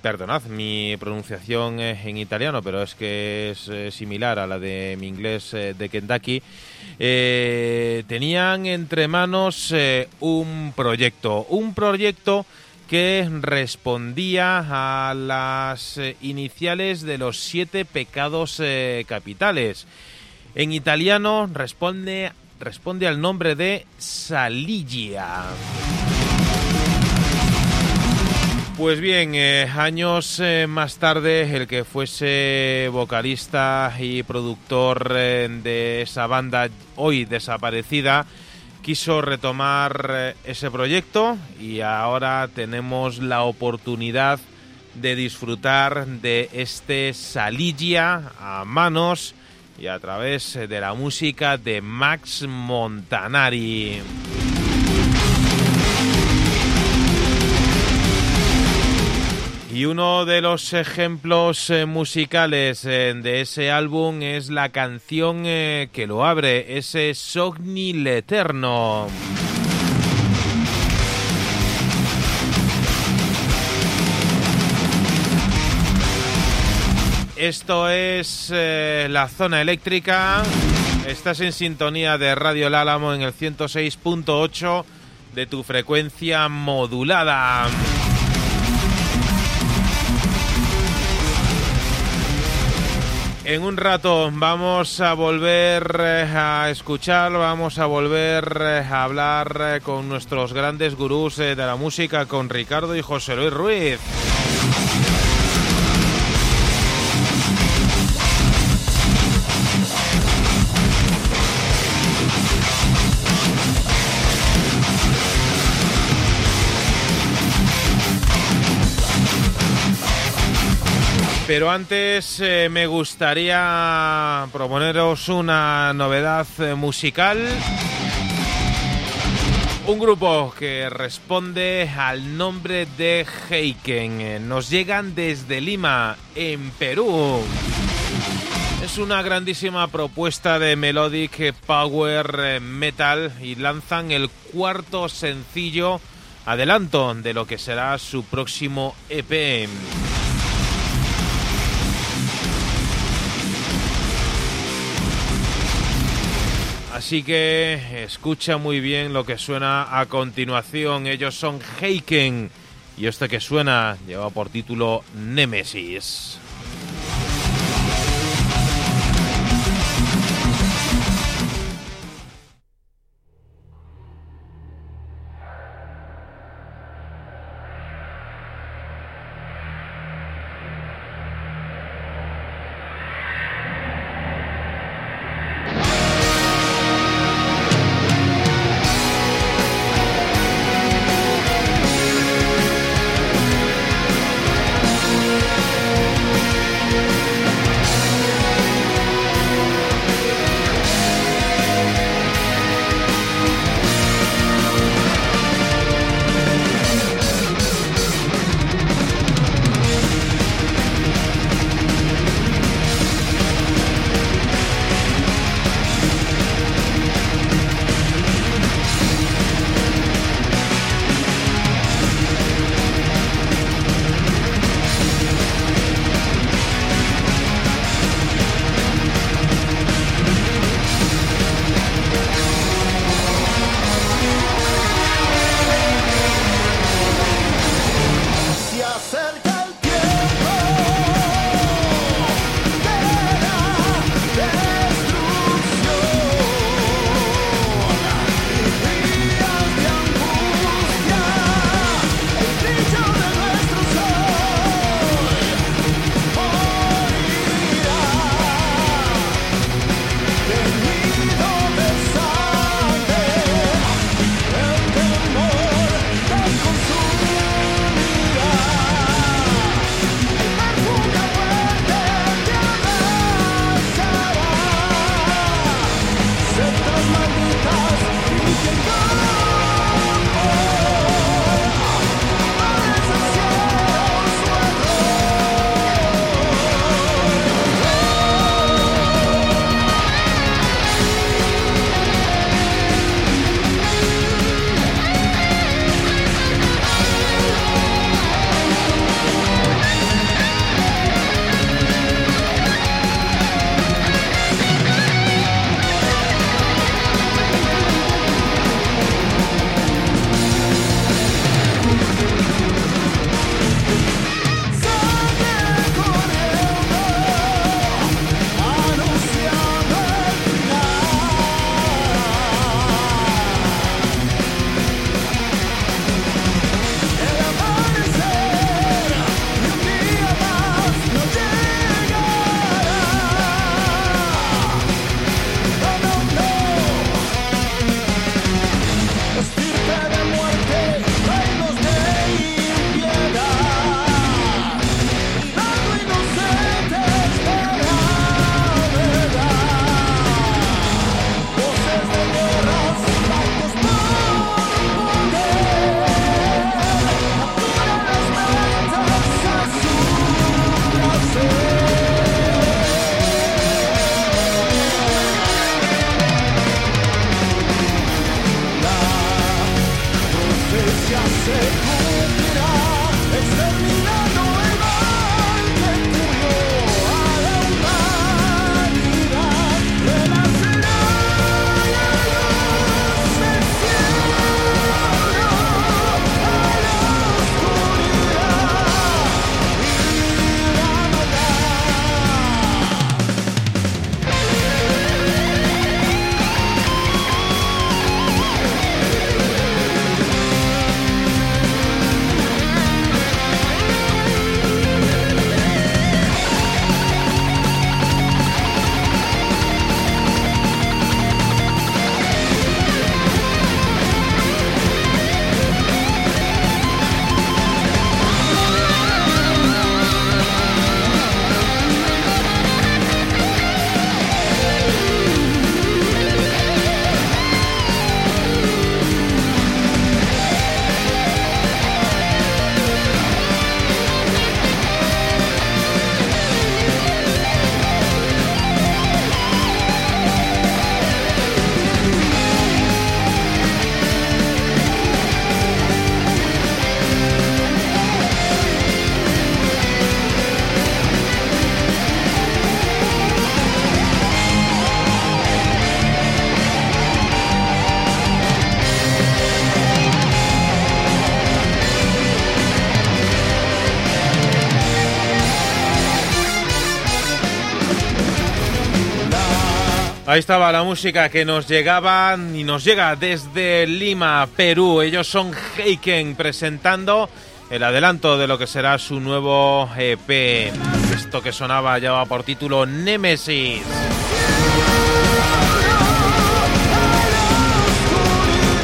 perdonad mi pronunciación en italiano, pero es que es similar a la de mi inglés de Kentucky, tenían entre manos un proyecto, un proyecto que respondía a las iniciales de los siete pecados capitales. En italiano responde, responde al nombre de Saligia. Pues bien, eh, años eh, más tarde, el que fuese vocalista y productor eh, de esa banda hoy desaparecida, quiso retomar ese proyecto y ahora tenemos la oportunidad de disfrutar de este Saligia a manos y a través de la música de Max Montanari. Y uno de los ejemplos eh, musicales eh, de ese álbum es la canción eh, que lo abre, ese Sogni L'Eterno. Esto es eh, la zona eléctrica. Estás en sintonía de Radio Lálamo en el 106.8 de tu frecuencia modulada. En un rato vamos a volver eh, a escuchar, vamos a volver eh, a hablar con nuestros grandes gurús de la música, con Ricardo y José Luis Ruiz. Pero antes eh, me gustaría proponeros una novedad eh, musical. Un grupo que responde al nombre de Heiken. Nos llegan desde Lima, en Perú. Es una grandísima propuesta de melodic power eh, metal y lanzan el cuarto sencillo adelanto de lo que será su próximo EP. Así que escucha muy bien lo que suena a continuación. Ellos son Heiken y este que suena lleva por título Nemesis. Ahí estaba la música que nos llegaba y nos llega desde Lima, Perú. Ellos son Heiken presentando el adelanto de lo que será su nuevo EP. Esto que sonaba lleva por título Nemesis.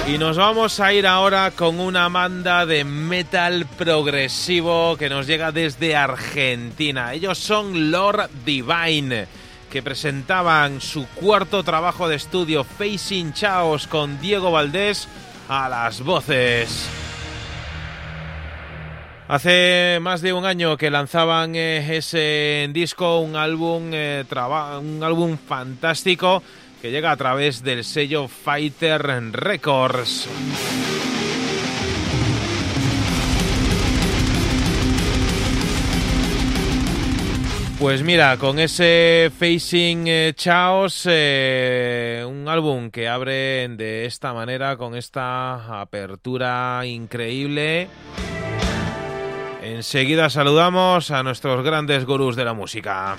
Y nos vamos a ir ahora con una banda de metal progresivo que nos llega desde Argentina. Ellos son Lord Divine que presentaban su cuarto trabajo de estudio Facing Chaos con Diego Valdés a las voces. Hace más de un año que lanzaban eh, ese disco, un álbum, eh, un álbum fantástico que llega a través del sello Fighter Records. Pues mira, con ese Facing eh, Chaos, eh, un álbum que abre de esta manera, con esta apertura increíble. Enseguida saludamos a nuestros grandes gurús de la música.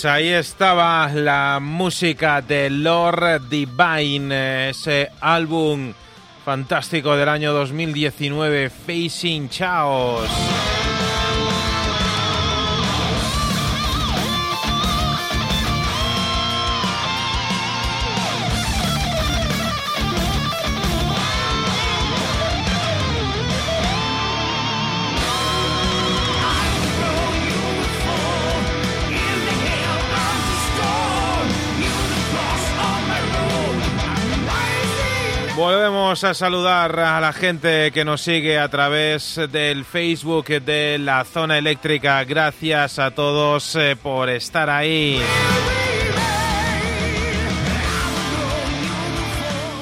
Pues ahí estaba la música de Lord Divine, ese álbum fantástico del año 2019, Facing Chaos. Volvemos a saludar a la gente que nos sigue a través del Facebook de la zona eléctrica. Gracias a todos eh, por estar ahí.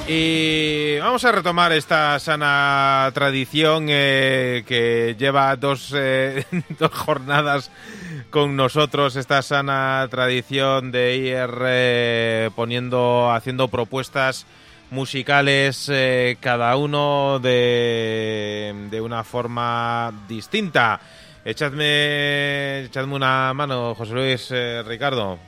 Y vamos a retomar esta sana tradición eh, que lleva dos, eh, dos, jornadas con nosotros, esta sana tradición de ir poniendo, haciendo propuestas musicales, eh, cada uno de, de, una forma distinta. Echadme, echadme una mano, José Luis, eh, Ricardo.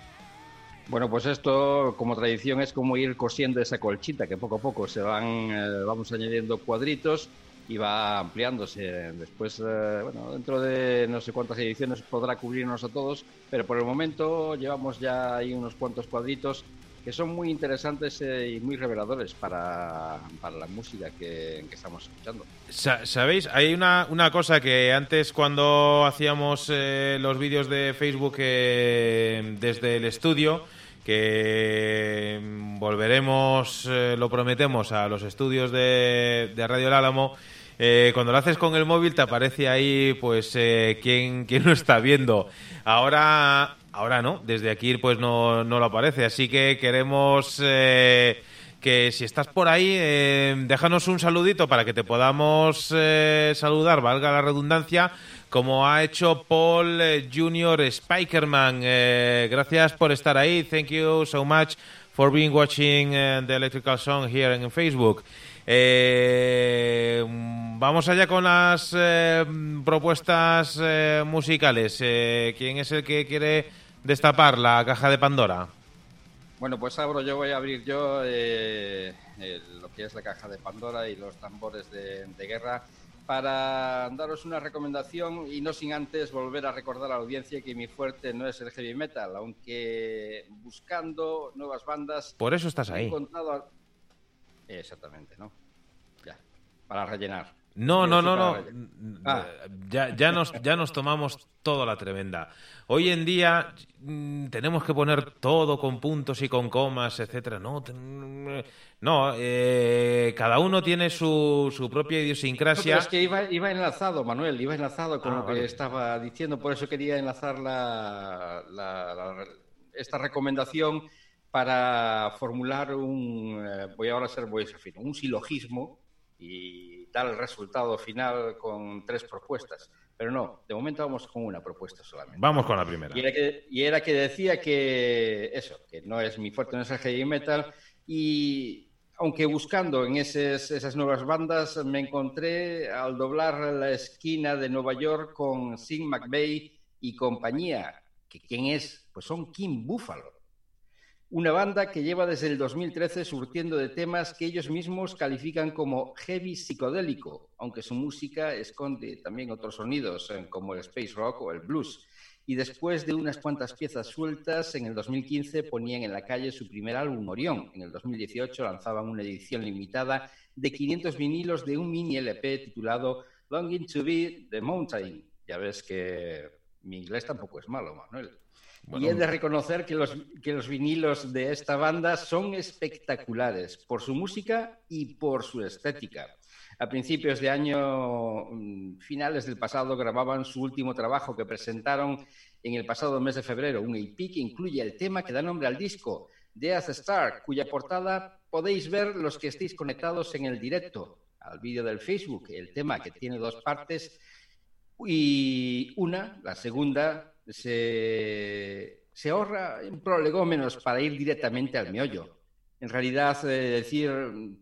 Bueno, pues esto, como tradición, es como ir cosiendo esa colchita, que poco a poco se van, eh, vamos añadiendo cuadritos y va ampliándose. Después, bueno, dentro de no sé cuántas ediciones podrá cubrirnos a todos, pero por el momento llevamos ya ahí unos cuantos cuadritos que son muy interesantes eh, y muy reveladores para, para la música que, que, estamos escuchando. ¿Sabéis? Hay una, una cosa que antes cuando hacíamos eh, los vídeos de Facebook eh, desde el estudio, que volveremos, eh, lo prometemos, a los estudios de, de Radio El Álamo, cuando lo haces con el móvil te aparece ahí pues eh, quién, quién lo está viendo. Ahora Ahora no, desde aquí pues no, no lo aparece, así que queremos eh, que si estás por ahí, eh, déjanos un saludito para que te podamos eh, saludar, valga la redundancia, como ha hecho Paul eh, Junior Spikerman. Eh, gracias por estar ahí, thank you so much for being watching the Electrical Song here in Facebook. Eh, vamos allá con las eh, propuestas eh, musicales. ¿Quién es el que quiere destapar la caja de Pandora? Bueno, pues abro yo, voy a abrir yo eh, lo que es la caja de Pandora y los tambores de, de, guerra para daros una recomendación y no sin antes volver a recordar a la audiencia que mi fuerte no es el heavy metal, aunque buscando nuevas bandas... Por eso estás ahí. He encontrado... Exactamente, ¿no? Ya, para rellenar. No, no, no, no. Ah. Ya, ya, nos, ya nos tomamos toda la tremenda. Hoy en día mmm, tenemos que poner todo con puntos y con comas, etcétera. No, no eh, cada uno tiene su, su propia idiosincrasia. No, es que iba, iba, enlazado, Manuel, iba enlazado con ah, lo que vale. estaba diciendo, por eso quería enlazar la, la, la, esta recomendación para formular un, eh, voy ahora a ser, voy a ser fino, un silogismo y dar el resultado final con tres propuestas. Pero no, de momento vamos con una propuesta solamente. Vamos con la primera. Y era que, y era que decía que eso, que no es mi fuerte, no es el heavy metal. Y aunque buscando en esas, esas nuevas bandas, me encontré al doblar la esquina de Nueva York con Sin McVeigh y compañía. que ¿Quién es? Pues son Kim Buffalo una banda que lleva desde el 2013 surtiendo de temas que ellos mismos califican como heavy psicodélico, aunque su música esconde también otros sonidos eh, como el space rock o el blues. Y después de unas cuantas piezas sueltas, en el 2015 ponían en la calle su primer álbum, Orión. En el 2018 lanzaban una edición limitada de 500 vinilos de un mini LP titulado Longing to Be the Mountain. Ya ves que mi inglés tampoco es malo, Manuel. Bueno, y he de reconocer que los, que los vinilos de esta banda son espectaculares por su música y por su estética. A principios de año, mm, finales del pasado, grababan su último trabajo que presentaron en el pasado mes de febrero, un EP que incluye el tema que da nombre al disco, Death Star, cuya portada podéis ver los que estéis conectados en el directo, al vídeo del Facebook, el tema que tiene dos partes y una, la segunda, se, se ahorra un prolegómenos para ir directamente al meollo. En realidad, decir,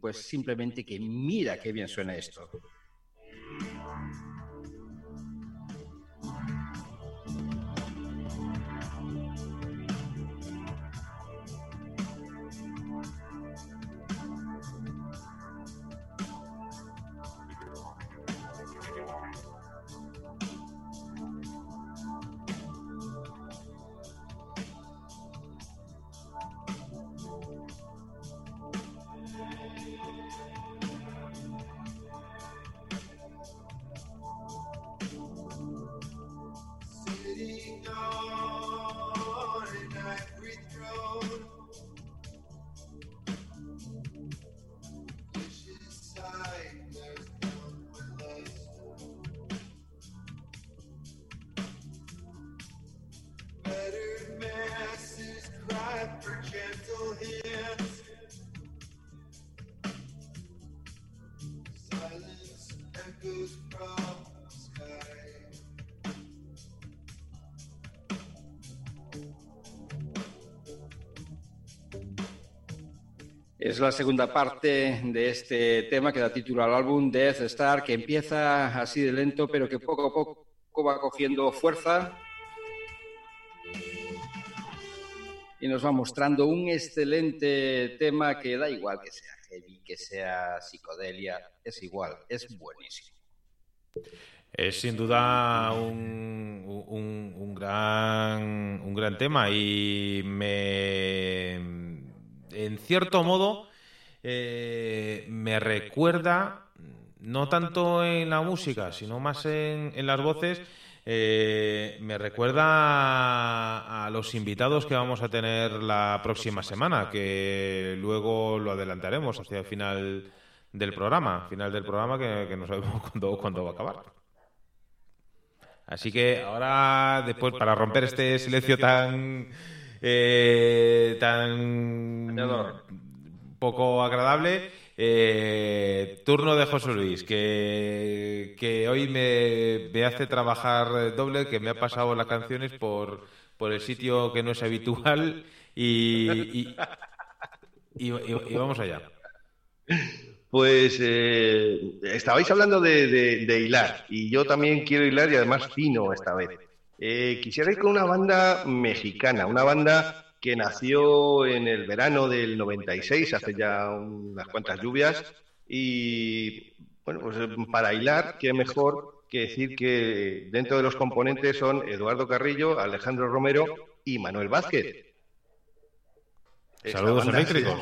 pues simplemente que mira qué bien suena esto. Es la segunda parte de este tema que da título al álbum Death Star, que empieza así de lento, pero que poco a poco va cogiendo fuerza y nos va mostrando un excelente tema que da igual que sea heavy, que sea psicodelia, es igual, es buenísimo. Es sin duda un, un, gran, un gran tema y me, en cierto modo, eh, me recuerda, no tanto en la música, sino más en, las voces, eh, me recuerda a, los invitados que vamos a tener la próxima semana, que luego lo adelantaremos hacia el final del programa, final del programa que, no sabemos cuándo, cuándo va a acabar. Así que ahora, después, para romper este silencio tan eh, tan poco agradable, eh, turno de José Luis, que, que hoy me, me, hace trabajar doble, que me ha pasado las canciones por, por el sitio que no es habitual y, y, vamos allá. Pues eh, estabais hablando de, de, de, hilar y yo también quiero hilar y además fino esta vez. Eh, quisiera ir con una banda mexicana, una banda que nació en el verano del 96, hace ya unas cuantas lluvias, y bueno, pues para hilar, qué mejor que decir que dentro de los componentes son Eduardo Carrillo, Alejandro Romero y Manuel Vázquez. Saludos eléctricos.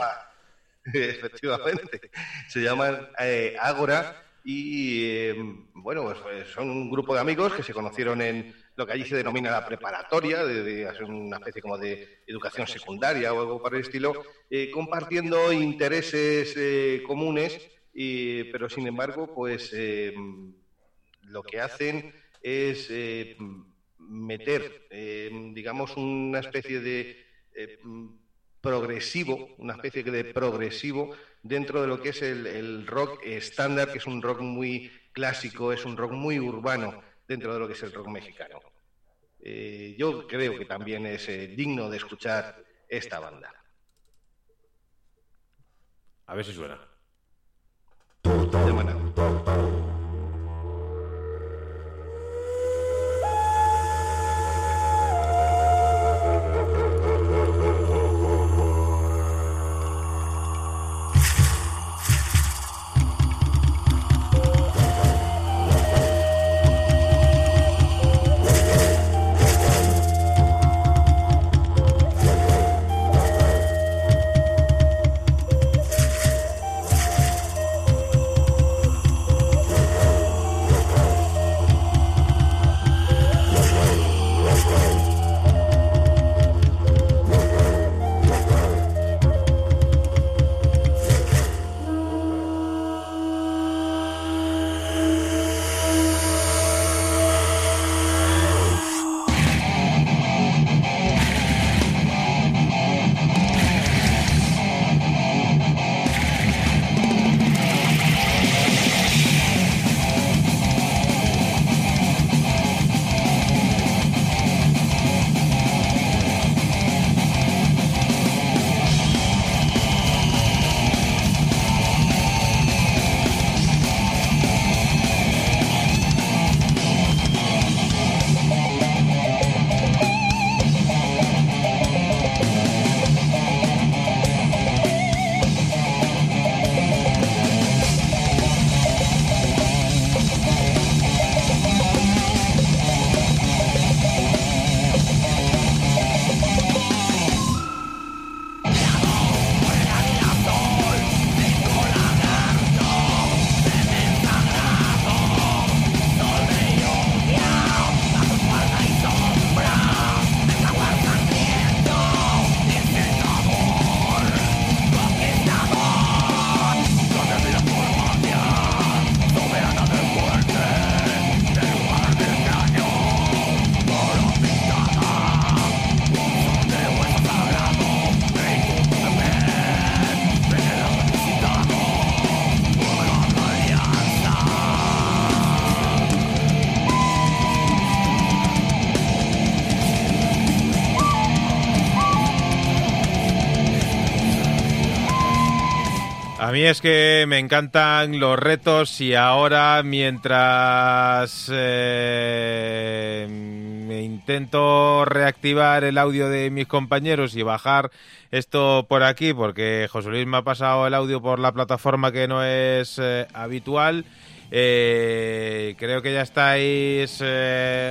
efectivamente. Se llaman eh, Ágora y, eh, bueno, pues, son un grupo de amigos que se conocieron en lo que allí se denomina la preparatoria, de, de una especie como de educación secundaria o algo para el estilo, eh, compartiendo intereses eh, comunes, pero sin embargo, pues lo que hacen es meter, digamos, una especie de progresivo, una especie de progresivo dentro de lo que es el rock estándar, que es un rock muy clásico, es un rock muy urbano dentro de lo que es el rock mexicano. Eh, yo creo que también es eh, digno de escuchar esta banda. A ver si suena. Mí es que me encantan los retos y ahora mientras eh, intento reactivar el audio de mis compañeros y bajar esto por aquí, porque José Luis me ha pasado el audio por la plataforma que no es eh, habitual. Eh, creo que ya estáis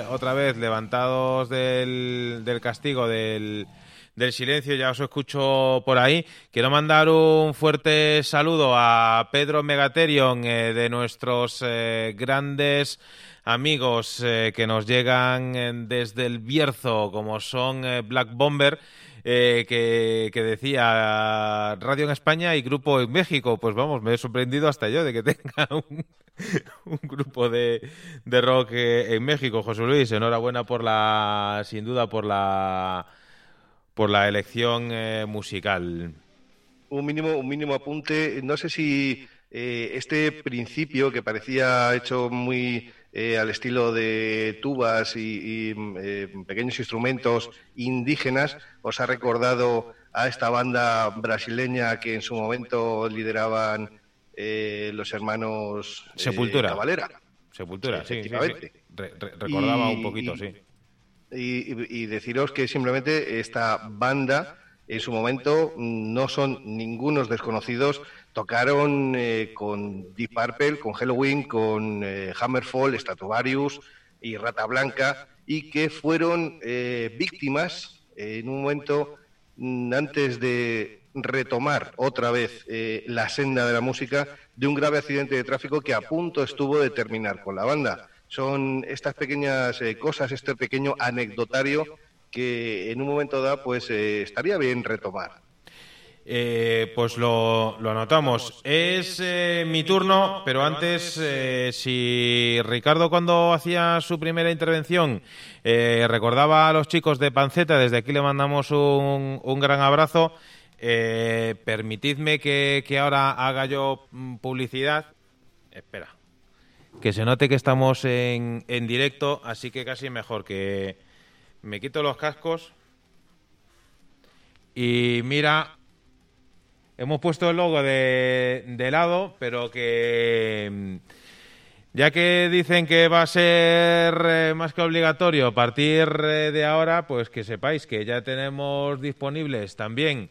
otra vez levantados del, del castigo del del silencio, ya os escucho por ahí. Quiero mandar un fuerte saludo a Pedro Megaterion eh, de nuestros eh, grandes amigos eh, que nos llegan desde el Bierzo, como son Black Bomber. que, decía Radio en España y Grupo en México. Pues vamos, me he sorprendido hasta yo de que tenga un, un grupo de, de rock en México. José Luis, enhorabuena por la, sin duda, por la por la elección eh, musical. Un mínimo, un mínimo apunte. No sé si eh, este principio que parecía hecho muy eh, al estilo de tubas y, pequeños instrumentos indígenas os ha recordado a esta banda brasileña que en su momento lideraban los hermanos Sepultura. Cavalera. Sepultura, sí, recordaba un poquito, sí y, deciros que simplemente esta banda en su momento no son ningunos desconocidos. Tocaron eh, con Deep Purple, con Halloween, con eh, Hammerfall, Statuarius y Rata Blanca y que fueron eh, víctimas en un momento mm, antes de retomar otra vez la senda de la música de un grave accidente de tráfico que a punto estuvo de terminar con la banda son estas pequeñas eh, cosas, este pequeño anecdotario que en un momento dado pues eh, estaría bien retomar. Eh, pues lo, anotamos. Es mi turno, pero antes, si Ricardo cuando hacía su primera intervención recordaba a los chicos de Panceta, desde aquí le mandamos un, un gran abrazo. permitidme que, que ahora haga yo mm, publicidad. Espera que se note que estamos en, en directo, así que casi mejor que me quito los cascos y mira, hemos puesto el logo de, de lado, pero que ya que dicen que va a ser eh, más que obligatorio a partir eh, de ahora, pues que sepáis que ya tenemos disponibles también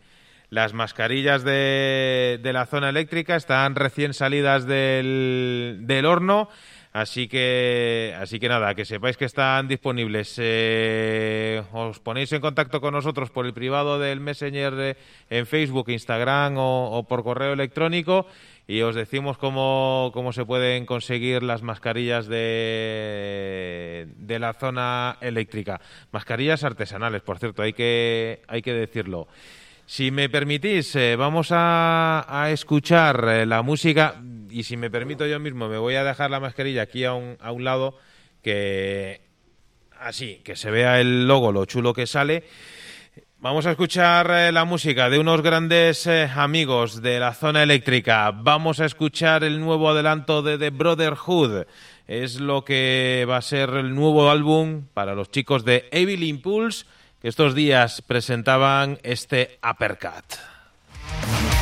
las mascarillas de, de la zona eléctrica están recién salidas del, horno. Así que, así que nada, que sepáis que están disponibles. Eh, os ponéis en contacto con nosotros por el privado del Messenger en Facebook, Instagram o, por correo electrónico y os decimos cómo, cómo se pueden conseguir las mascarillas de, de la zona eléctrica. Mascarillas artesanales, por cierto, hay que, hay que decirlo. Si me permitís, eh, vamos a, escuchar eh, la música y si me permito yo mismo me voy a dejar la mascarilla aquí a un, a un lado que así, que se vea el logo, lo chulo que sale. Vamos a escuchar eh, la música de unos grandes amigos de la zona eléctrica. Vamos a escuchar el nuevo adelanto de The Brotherhood. Es lo que va a ser el nuevo álbum para los chicos de Evil Impulse estos días presentaban este uppercut.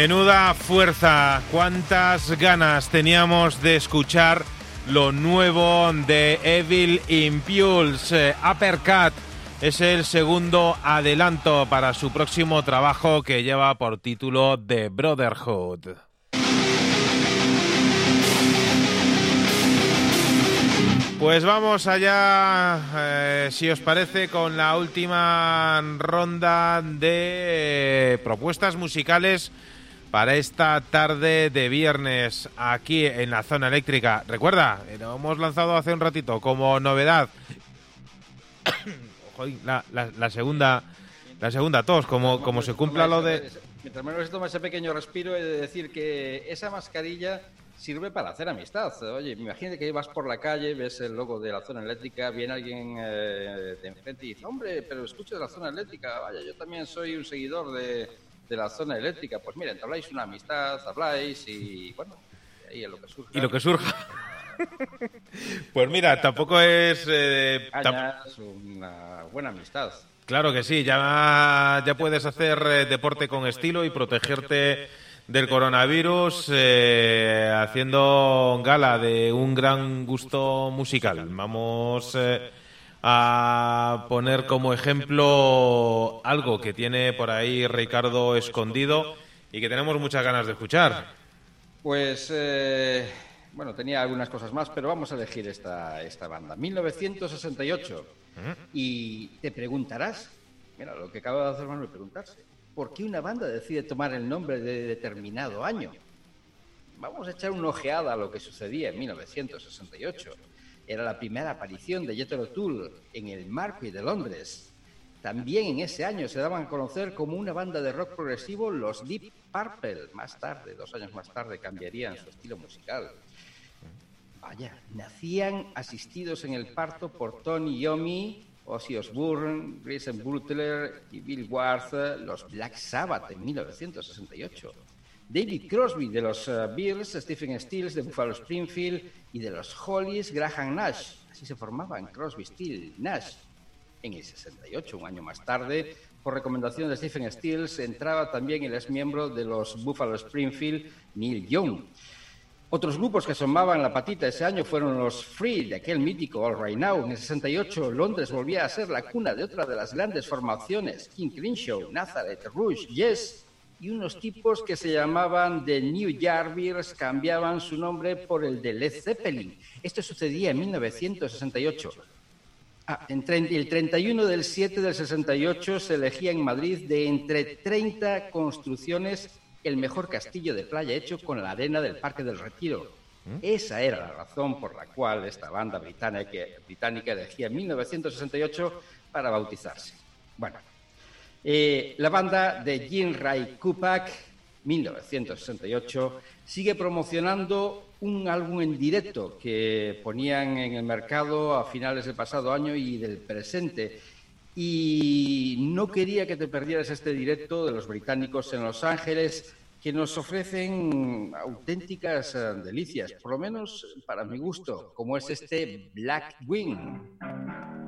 Menuda fuerza, cuántas ganas teníamos de escuchar lo nuevo de Evil Impulse. Uppercut es el segundo adelanto para su próximo trabajo que lleva por título The Brotherhood. Pues vamos allá, eh, si os parece, con la última ronda de eh, propuestas musicales para esta tarde de viernes aquí en la zona eléctrica. Recuerda, lo hemos lanzado hace un ratito como novedad. la, la, segunda la segunda tos, como, como se cumpla lo de... Mientras menos se toma ese pequeño respiro, he de decir que esa mascarilla sirve para hacer amistad. Oye, imagínate que vas por la calle, ves el logo de la zona eléctrica, viene alguien eh, de enfrente y dice, hombre, pero escucha la zona eléctrica, vaya, yo también soy un seguidor de, la zona eléctrica. Pues miren, habláis una amistad, habláis y bueno, ahí es lo que surge. Y lo que surja. pues mira, tampoco es... Eh, una buena amistad. Claro que sí, ya, ya puedes hacer eh, deporte con estilo y protegerte del coronavirus eh, haciendo gala de un gran gusto musical. Vamos eh, a poner como ejemplo algo que tiene por ahí Ricardo escondido y que tenemos muchas ganas de escuchar. Pues, eh, bueno, tenía algunas cosas más, pero vamos a elegir esta, esta banda. 1968. Y te preguntarás, mira, lo que acaba de hacer Manuel preguntarse por qué una banda decide tomar el nombre de determinado año. Vamos a echar una ojeada a lo que sucedía en 1968. Era la primera aparición de Jethro Tull en el Marquis de Londres. También en ese año se daban a conocer como una banda de rock progresivo los Deep Purple. Más tarde, dos años más tarde, cambiarían su estilo musical. Vaya, nacían asistidos en el parto por Tony Yomi, Ozzy Osbourne, Grayson Butler y Bill Ward, los Black Sabbath en 1968. David Crosby de los uh, Bills, Stephen Stills de Buffalo Springfield y de los Hollies, Graham Nash. Así se formaban Crosby, Stills, Nash. En el 68, un año más tarde, por recomendación de Stephen Stills, entraba también el ex miembro de los Buffalo Springfield, Neil Young. Otros grupos que asomaban la patita ese año fueron los Free, de aquel mítico All Right Now. En el 68, Londres volvía a ser la cuna de otra de las grandes formaciones, King Crenshaw, Nazareth, Rush, Yes, y unos tipos que se llamaban The New Jarvis cambiaban su nombre por el de Led Zeppelin. Esto sucedía en 1968. Ah, el 31 del 7 del 68 se elegía en Madrid de entre 30 construcciones el mejor castillo de playa hecho con la arena del Parque del Retiro. ¿Mm? Esa era la razón por la cual esta banda británica, británica elegía en 1968 para bautizarse. Bueno, eh, la banda de Jim Ray Kupak, 1968, sigue promocionando un álbum en directo que ponían en el mercado a finales del pasado año y del presente y no quería que te perdieras este directo de los británicos en Los Ángeles que nos ofrecen auténticas eh, delicias, por lo menos para mi gusto, como es este Black Wing.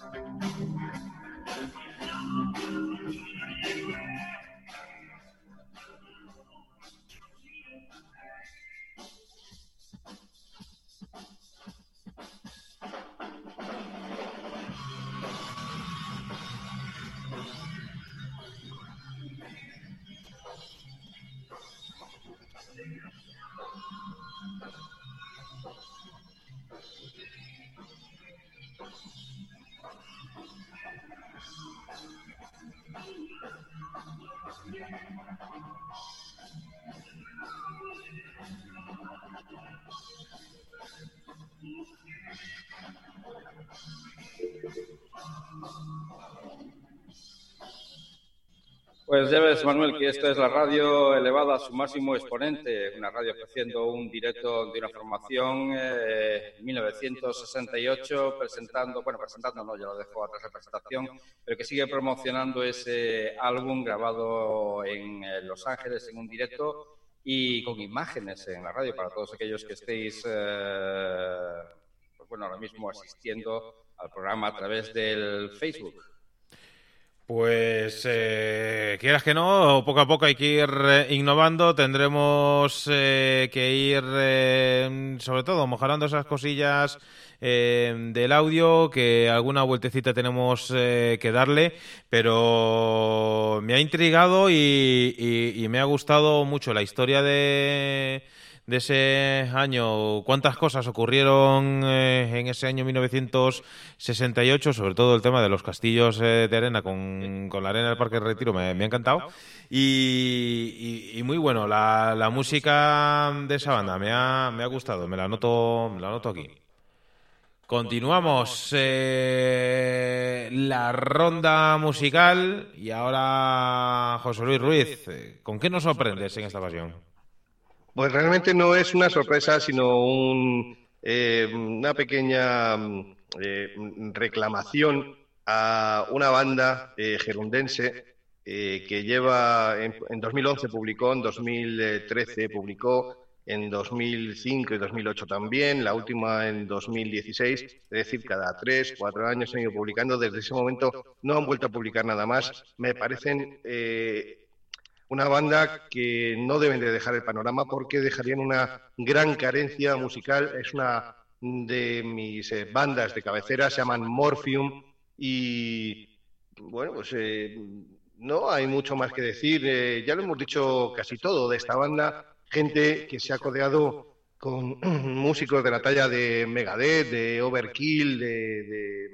Thank you. Pues ya ves, Manuel, que esta es la radio elevada a su máximo exponente, una radio haciendo un directo de una formación eh, 1968, presentando, bueno, presentando no, ya lo dejo atrás la presentación, pero que sigue promocionando ese álbum grabado en eh, Los Ángeles en un directo y con imágenes en la radio para todos aquellos que estéis, eh, pues bueno, ahora mismo asistiendo al programa a través del Facebook. Pues eh, quieras que no, poco a poco hay que ir eh, innovando, tendremos eh, que ir eh, sobre todo mejorando esas cosillas del audio, que alguna vueltecita tenemos que darle, pero me ha intrigado y me ha gustado mucho la historia de, de ese año, cuántas cosas ocurrieron eh, en ese año 1968, sobre todo el tema de los castillos eh, de arena con, con la arena del Parque Retiro, me, ha encantado. Y, y- muy bueno, la, la música de esa banda me ha, me ha gustado, me la anoto, me la anoto aquí. Continuamos eh, la ronda musical y ahora José Luis Ruiz, ¿con qué nos sorprendes en esta ocasión? Pues realmente no es una sorpresa, sino un, eh, una pequeña mm, eh, reclamación a una banda eh, gerundense eh, que lleva en, en 2011 publicó, en 2013 publicó, en 2005 y 2008 también, la última en 2016, es decir, cada tres, cuatro años han ido publicando. Desde ese momento no han vuelto a publicar nada más. Me parecen eh, una banda que no deben de dejar el panorama porque dejarían una gran carencia musical. Es una de mis eh, bandas de cabecera, se llaman Morphium y bueno, pues eh, no hay mucho más que decir. Eh, ya lo hemos dicho casi todo de esta banda. Gente que se ha codeado con músicos de la talla de Megadeth, de Overkill, de, de,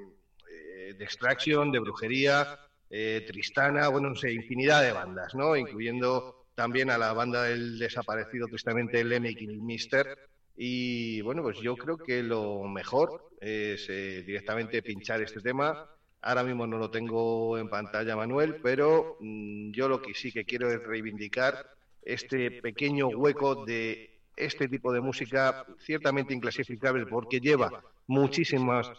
eh, de Extraction, de Brujería, eh, Tristana, bueno, no sé, infinidad de bandas, ¿no? Incluyendo también a la banda del desaparecido tristemente Lemmy Kilmister. Y bueno, pues yo creo que lo mejor es eh, directamente pinchar este tema. Ahora mismo no lo tengo en pantalla, Manuel, pero mm, yo lo que sí que quiero es reivindicar este pequeño hueco de este tipo de música ciertamente inclasificable porque lleva muchísimas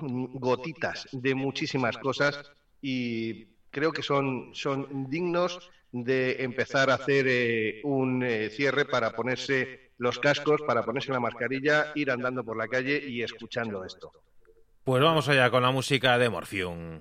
mm, gotitas de muchísimas cosas y creo que son, son dignos de empezar a hacer eh, un eh, cierre para ponerse los cascos, para ponerse la mascarilla, ir andando por la calle y escuchando esto. Pues vamos allá con la música de Morphium.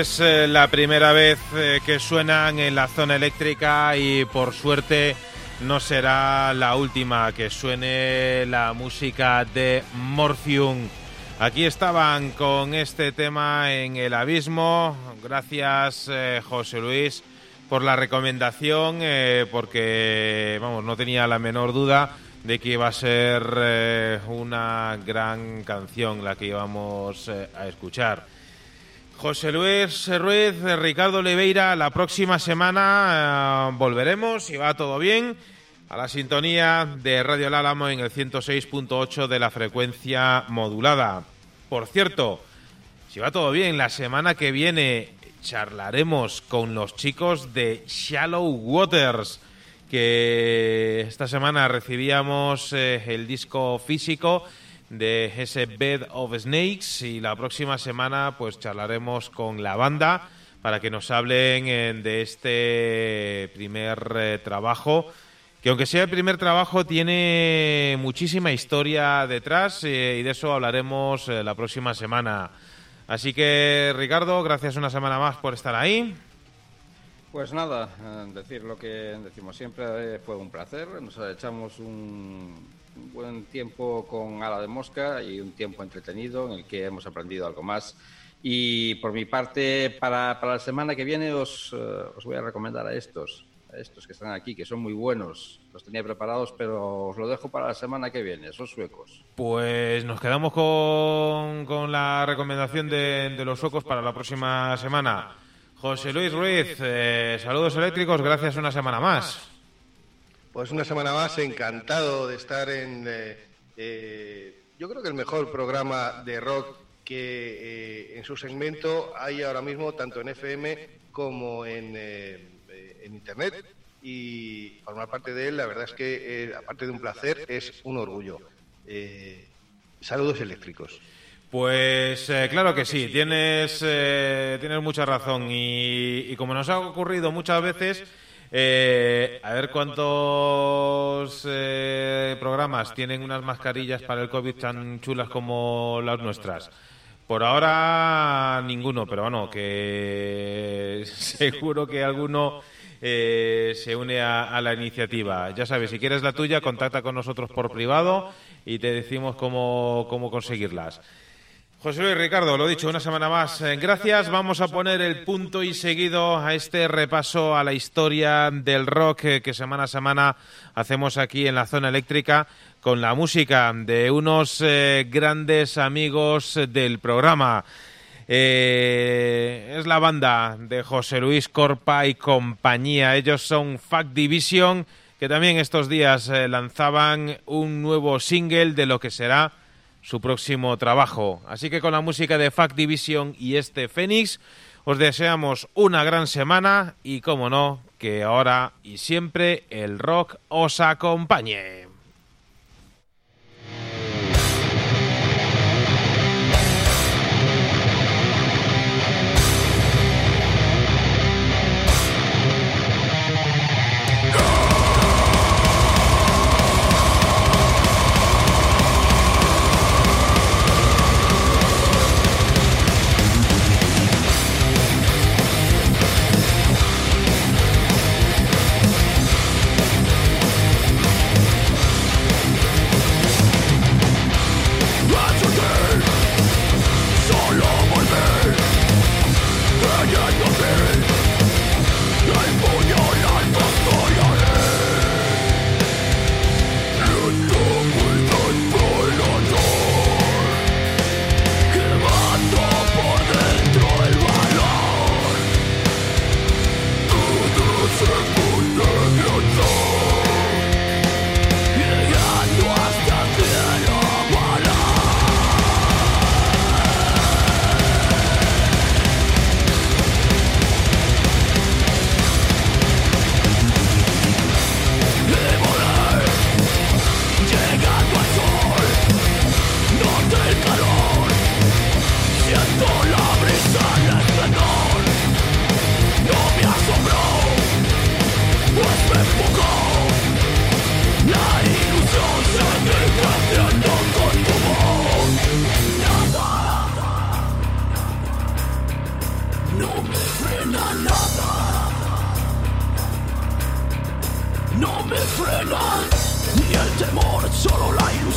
Es eh, la primera vez eh, que suenan en la zona eléctrica y por suerte no será la última que suene la música de Morphium. Aquí estaban con este tema en el abismo. Gracias eh, José Luis por la recomendación, porque vamos, no tenía la menor duda de que iba a ser una gran canción la que íbamos a escuchar. José Luis Ruiz, Ricardo Oliveira, la próxima semana eh, volveremos, si va todo bien, a la sintonía de Radio El Álamo en el 106.8 de la frecuencia modulada. Por cierto, si va todo bien, la semana que viene charlaremos con los chicos de Shallow Waters, que esta semana recibíamos eh, el disco físico de ese Bed of Snakes y la próxima semana pues charlaremos con la banda para que nos hablen eh, de este primer eh, trabajo que aunque sea el primer trabajo tiene muchísima historia detrás eh, y de eso hablaremos la próxima semana. Así que Ricardo, gracias una semana más por estar ahí. Pues nada, decir lo que decimos siempre, fue un placer. Nos echamos un, buen tiempo con Ala de Mosca y un tiempo entretenido en el que hemos aprendido algo más. Y por mi parte, para, para la semana que viene os, eh, os voy a recomendar a estos, a estos que están aquí, que son muy buenos. Los tenía preparados, pero os lo dejo para la semana que viene, son suecos. Pues nos quedamos con, con la recomendación de, de, los suecos para la próxima semana. José Luis Ruiz, eh, saludos eléctricos, gracias una semana más. Pues una semana más, encantado de estar en, eh, eh, yo creo que el mejor programa de rock que eh, en su segmento hay ahora mismo, tanto en FM como en, eh, en Internet. Y formar parte de él, la verdad es que, eh, aparte de un placer, es un orgullo. Eh, saludos eléctricos. Pues eh, claro que sí, tienes, eh, tienes mucha razón y, y, como nos ha ocurrido muchas veces, eh, a ver cuántos eh, programas tienen unas mascarillas para el COVID tan chulas como las nuestras. Por ahora ninguno, pero bueno, que seguro que alguno eh, se une a, a, la iniciativa. Ya sabes, si quieres la tuya, contacta con nosotros por privado y te decimos cómo, cómo conseguirlas. José Luis Ricardo, lo dicho, una semana más. Eh, gracias. Vamos a poner el punto y seguido a este repaso a la historia del rock que, que semana a semana hacemos aquí en la zona eléctrica con la música de unos eh, grandes amigos del programa. Eh, es la banda de José Luis Corpa y compañía. Ellos son Fact Division, que también estos días eh, lanzaban un nuevo single de lo que será su próximo trabajo. Así que con la música de Fact Division y este Fénix, os deseamos una gran semana y, como no, que ahora y siempre el rock os acompañe.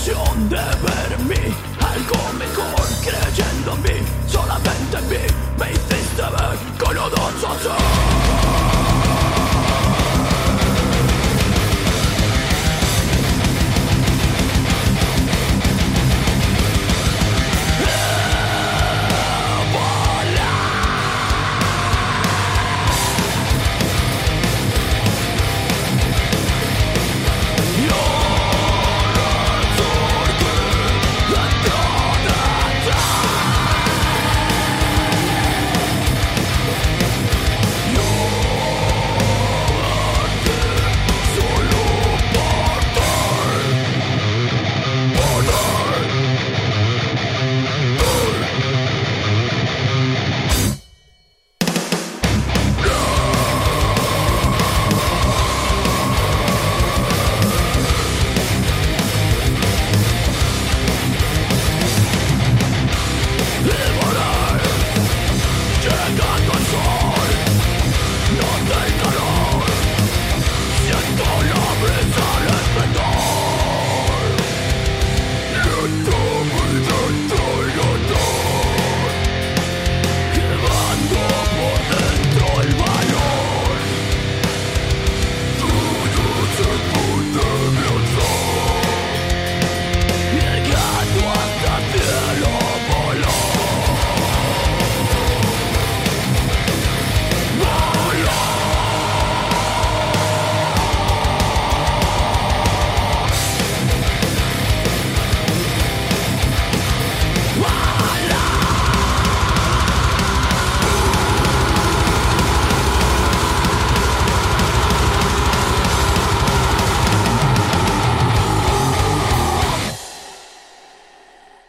Ilusión de ver algo mejor, creyendo en mí, solamente en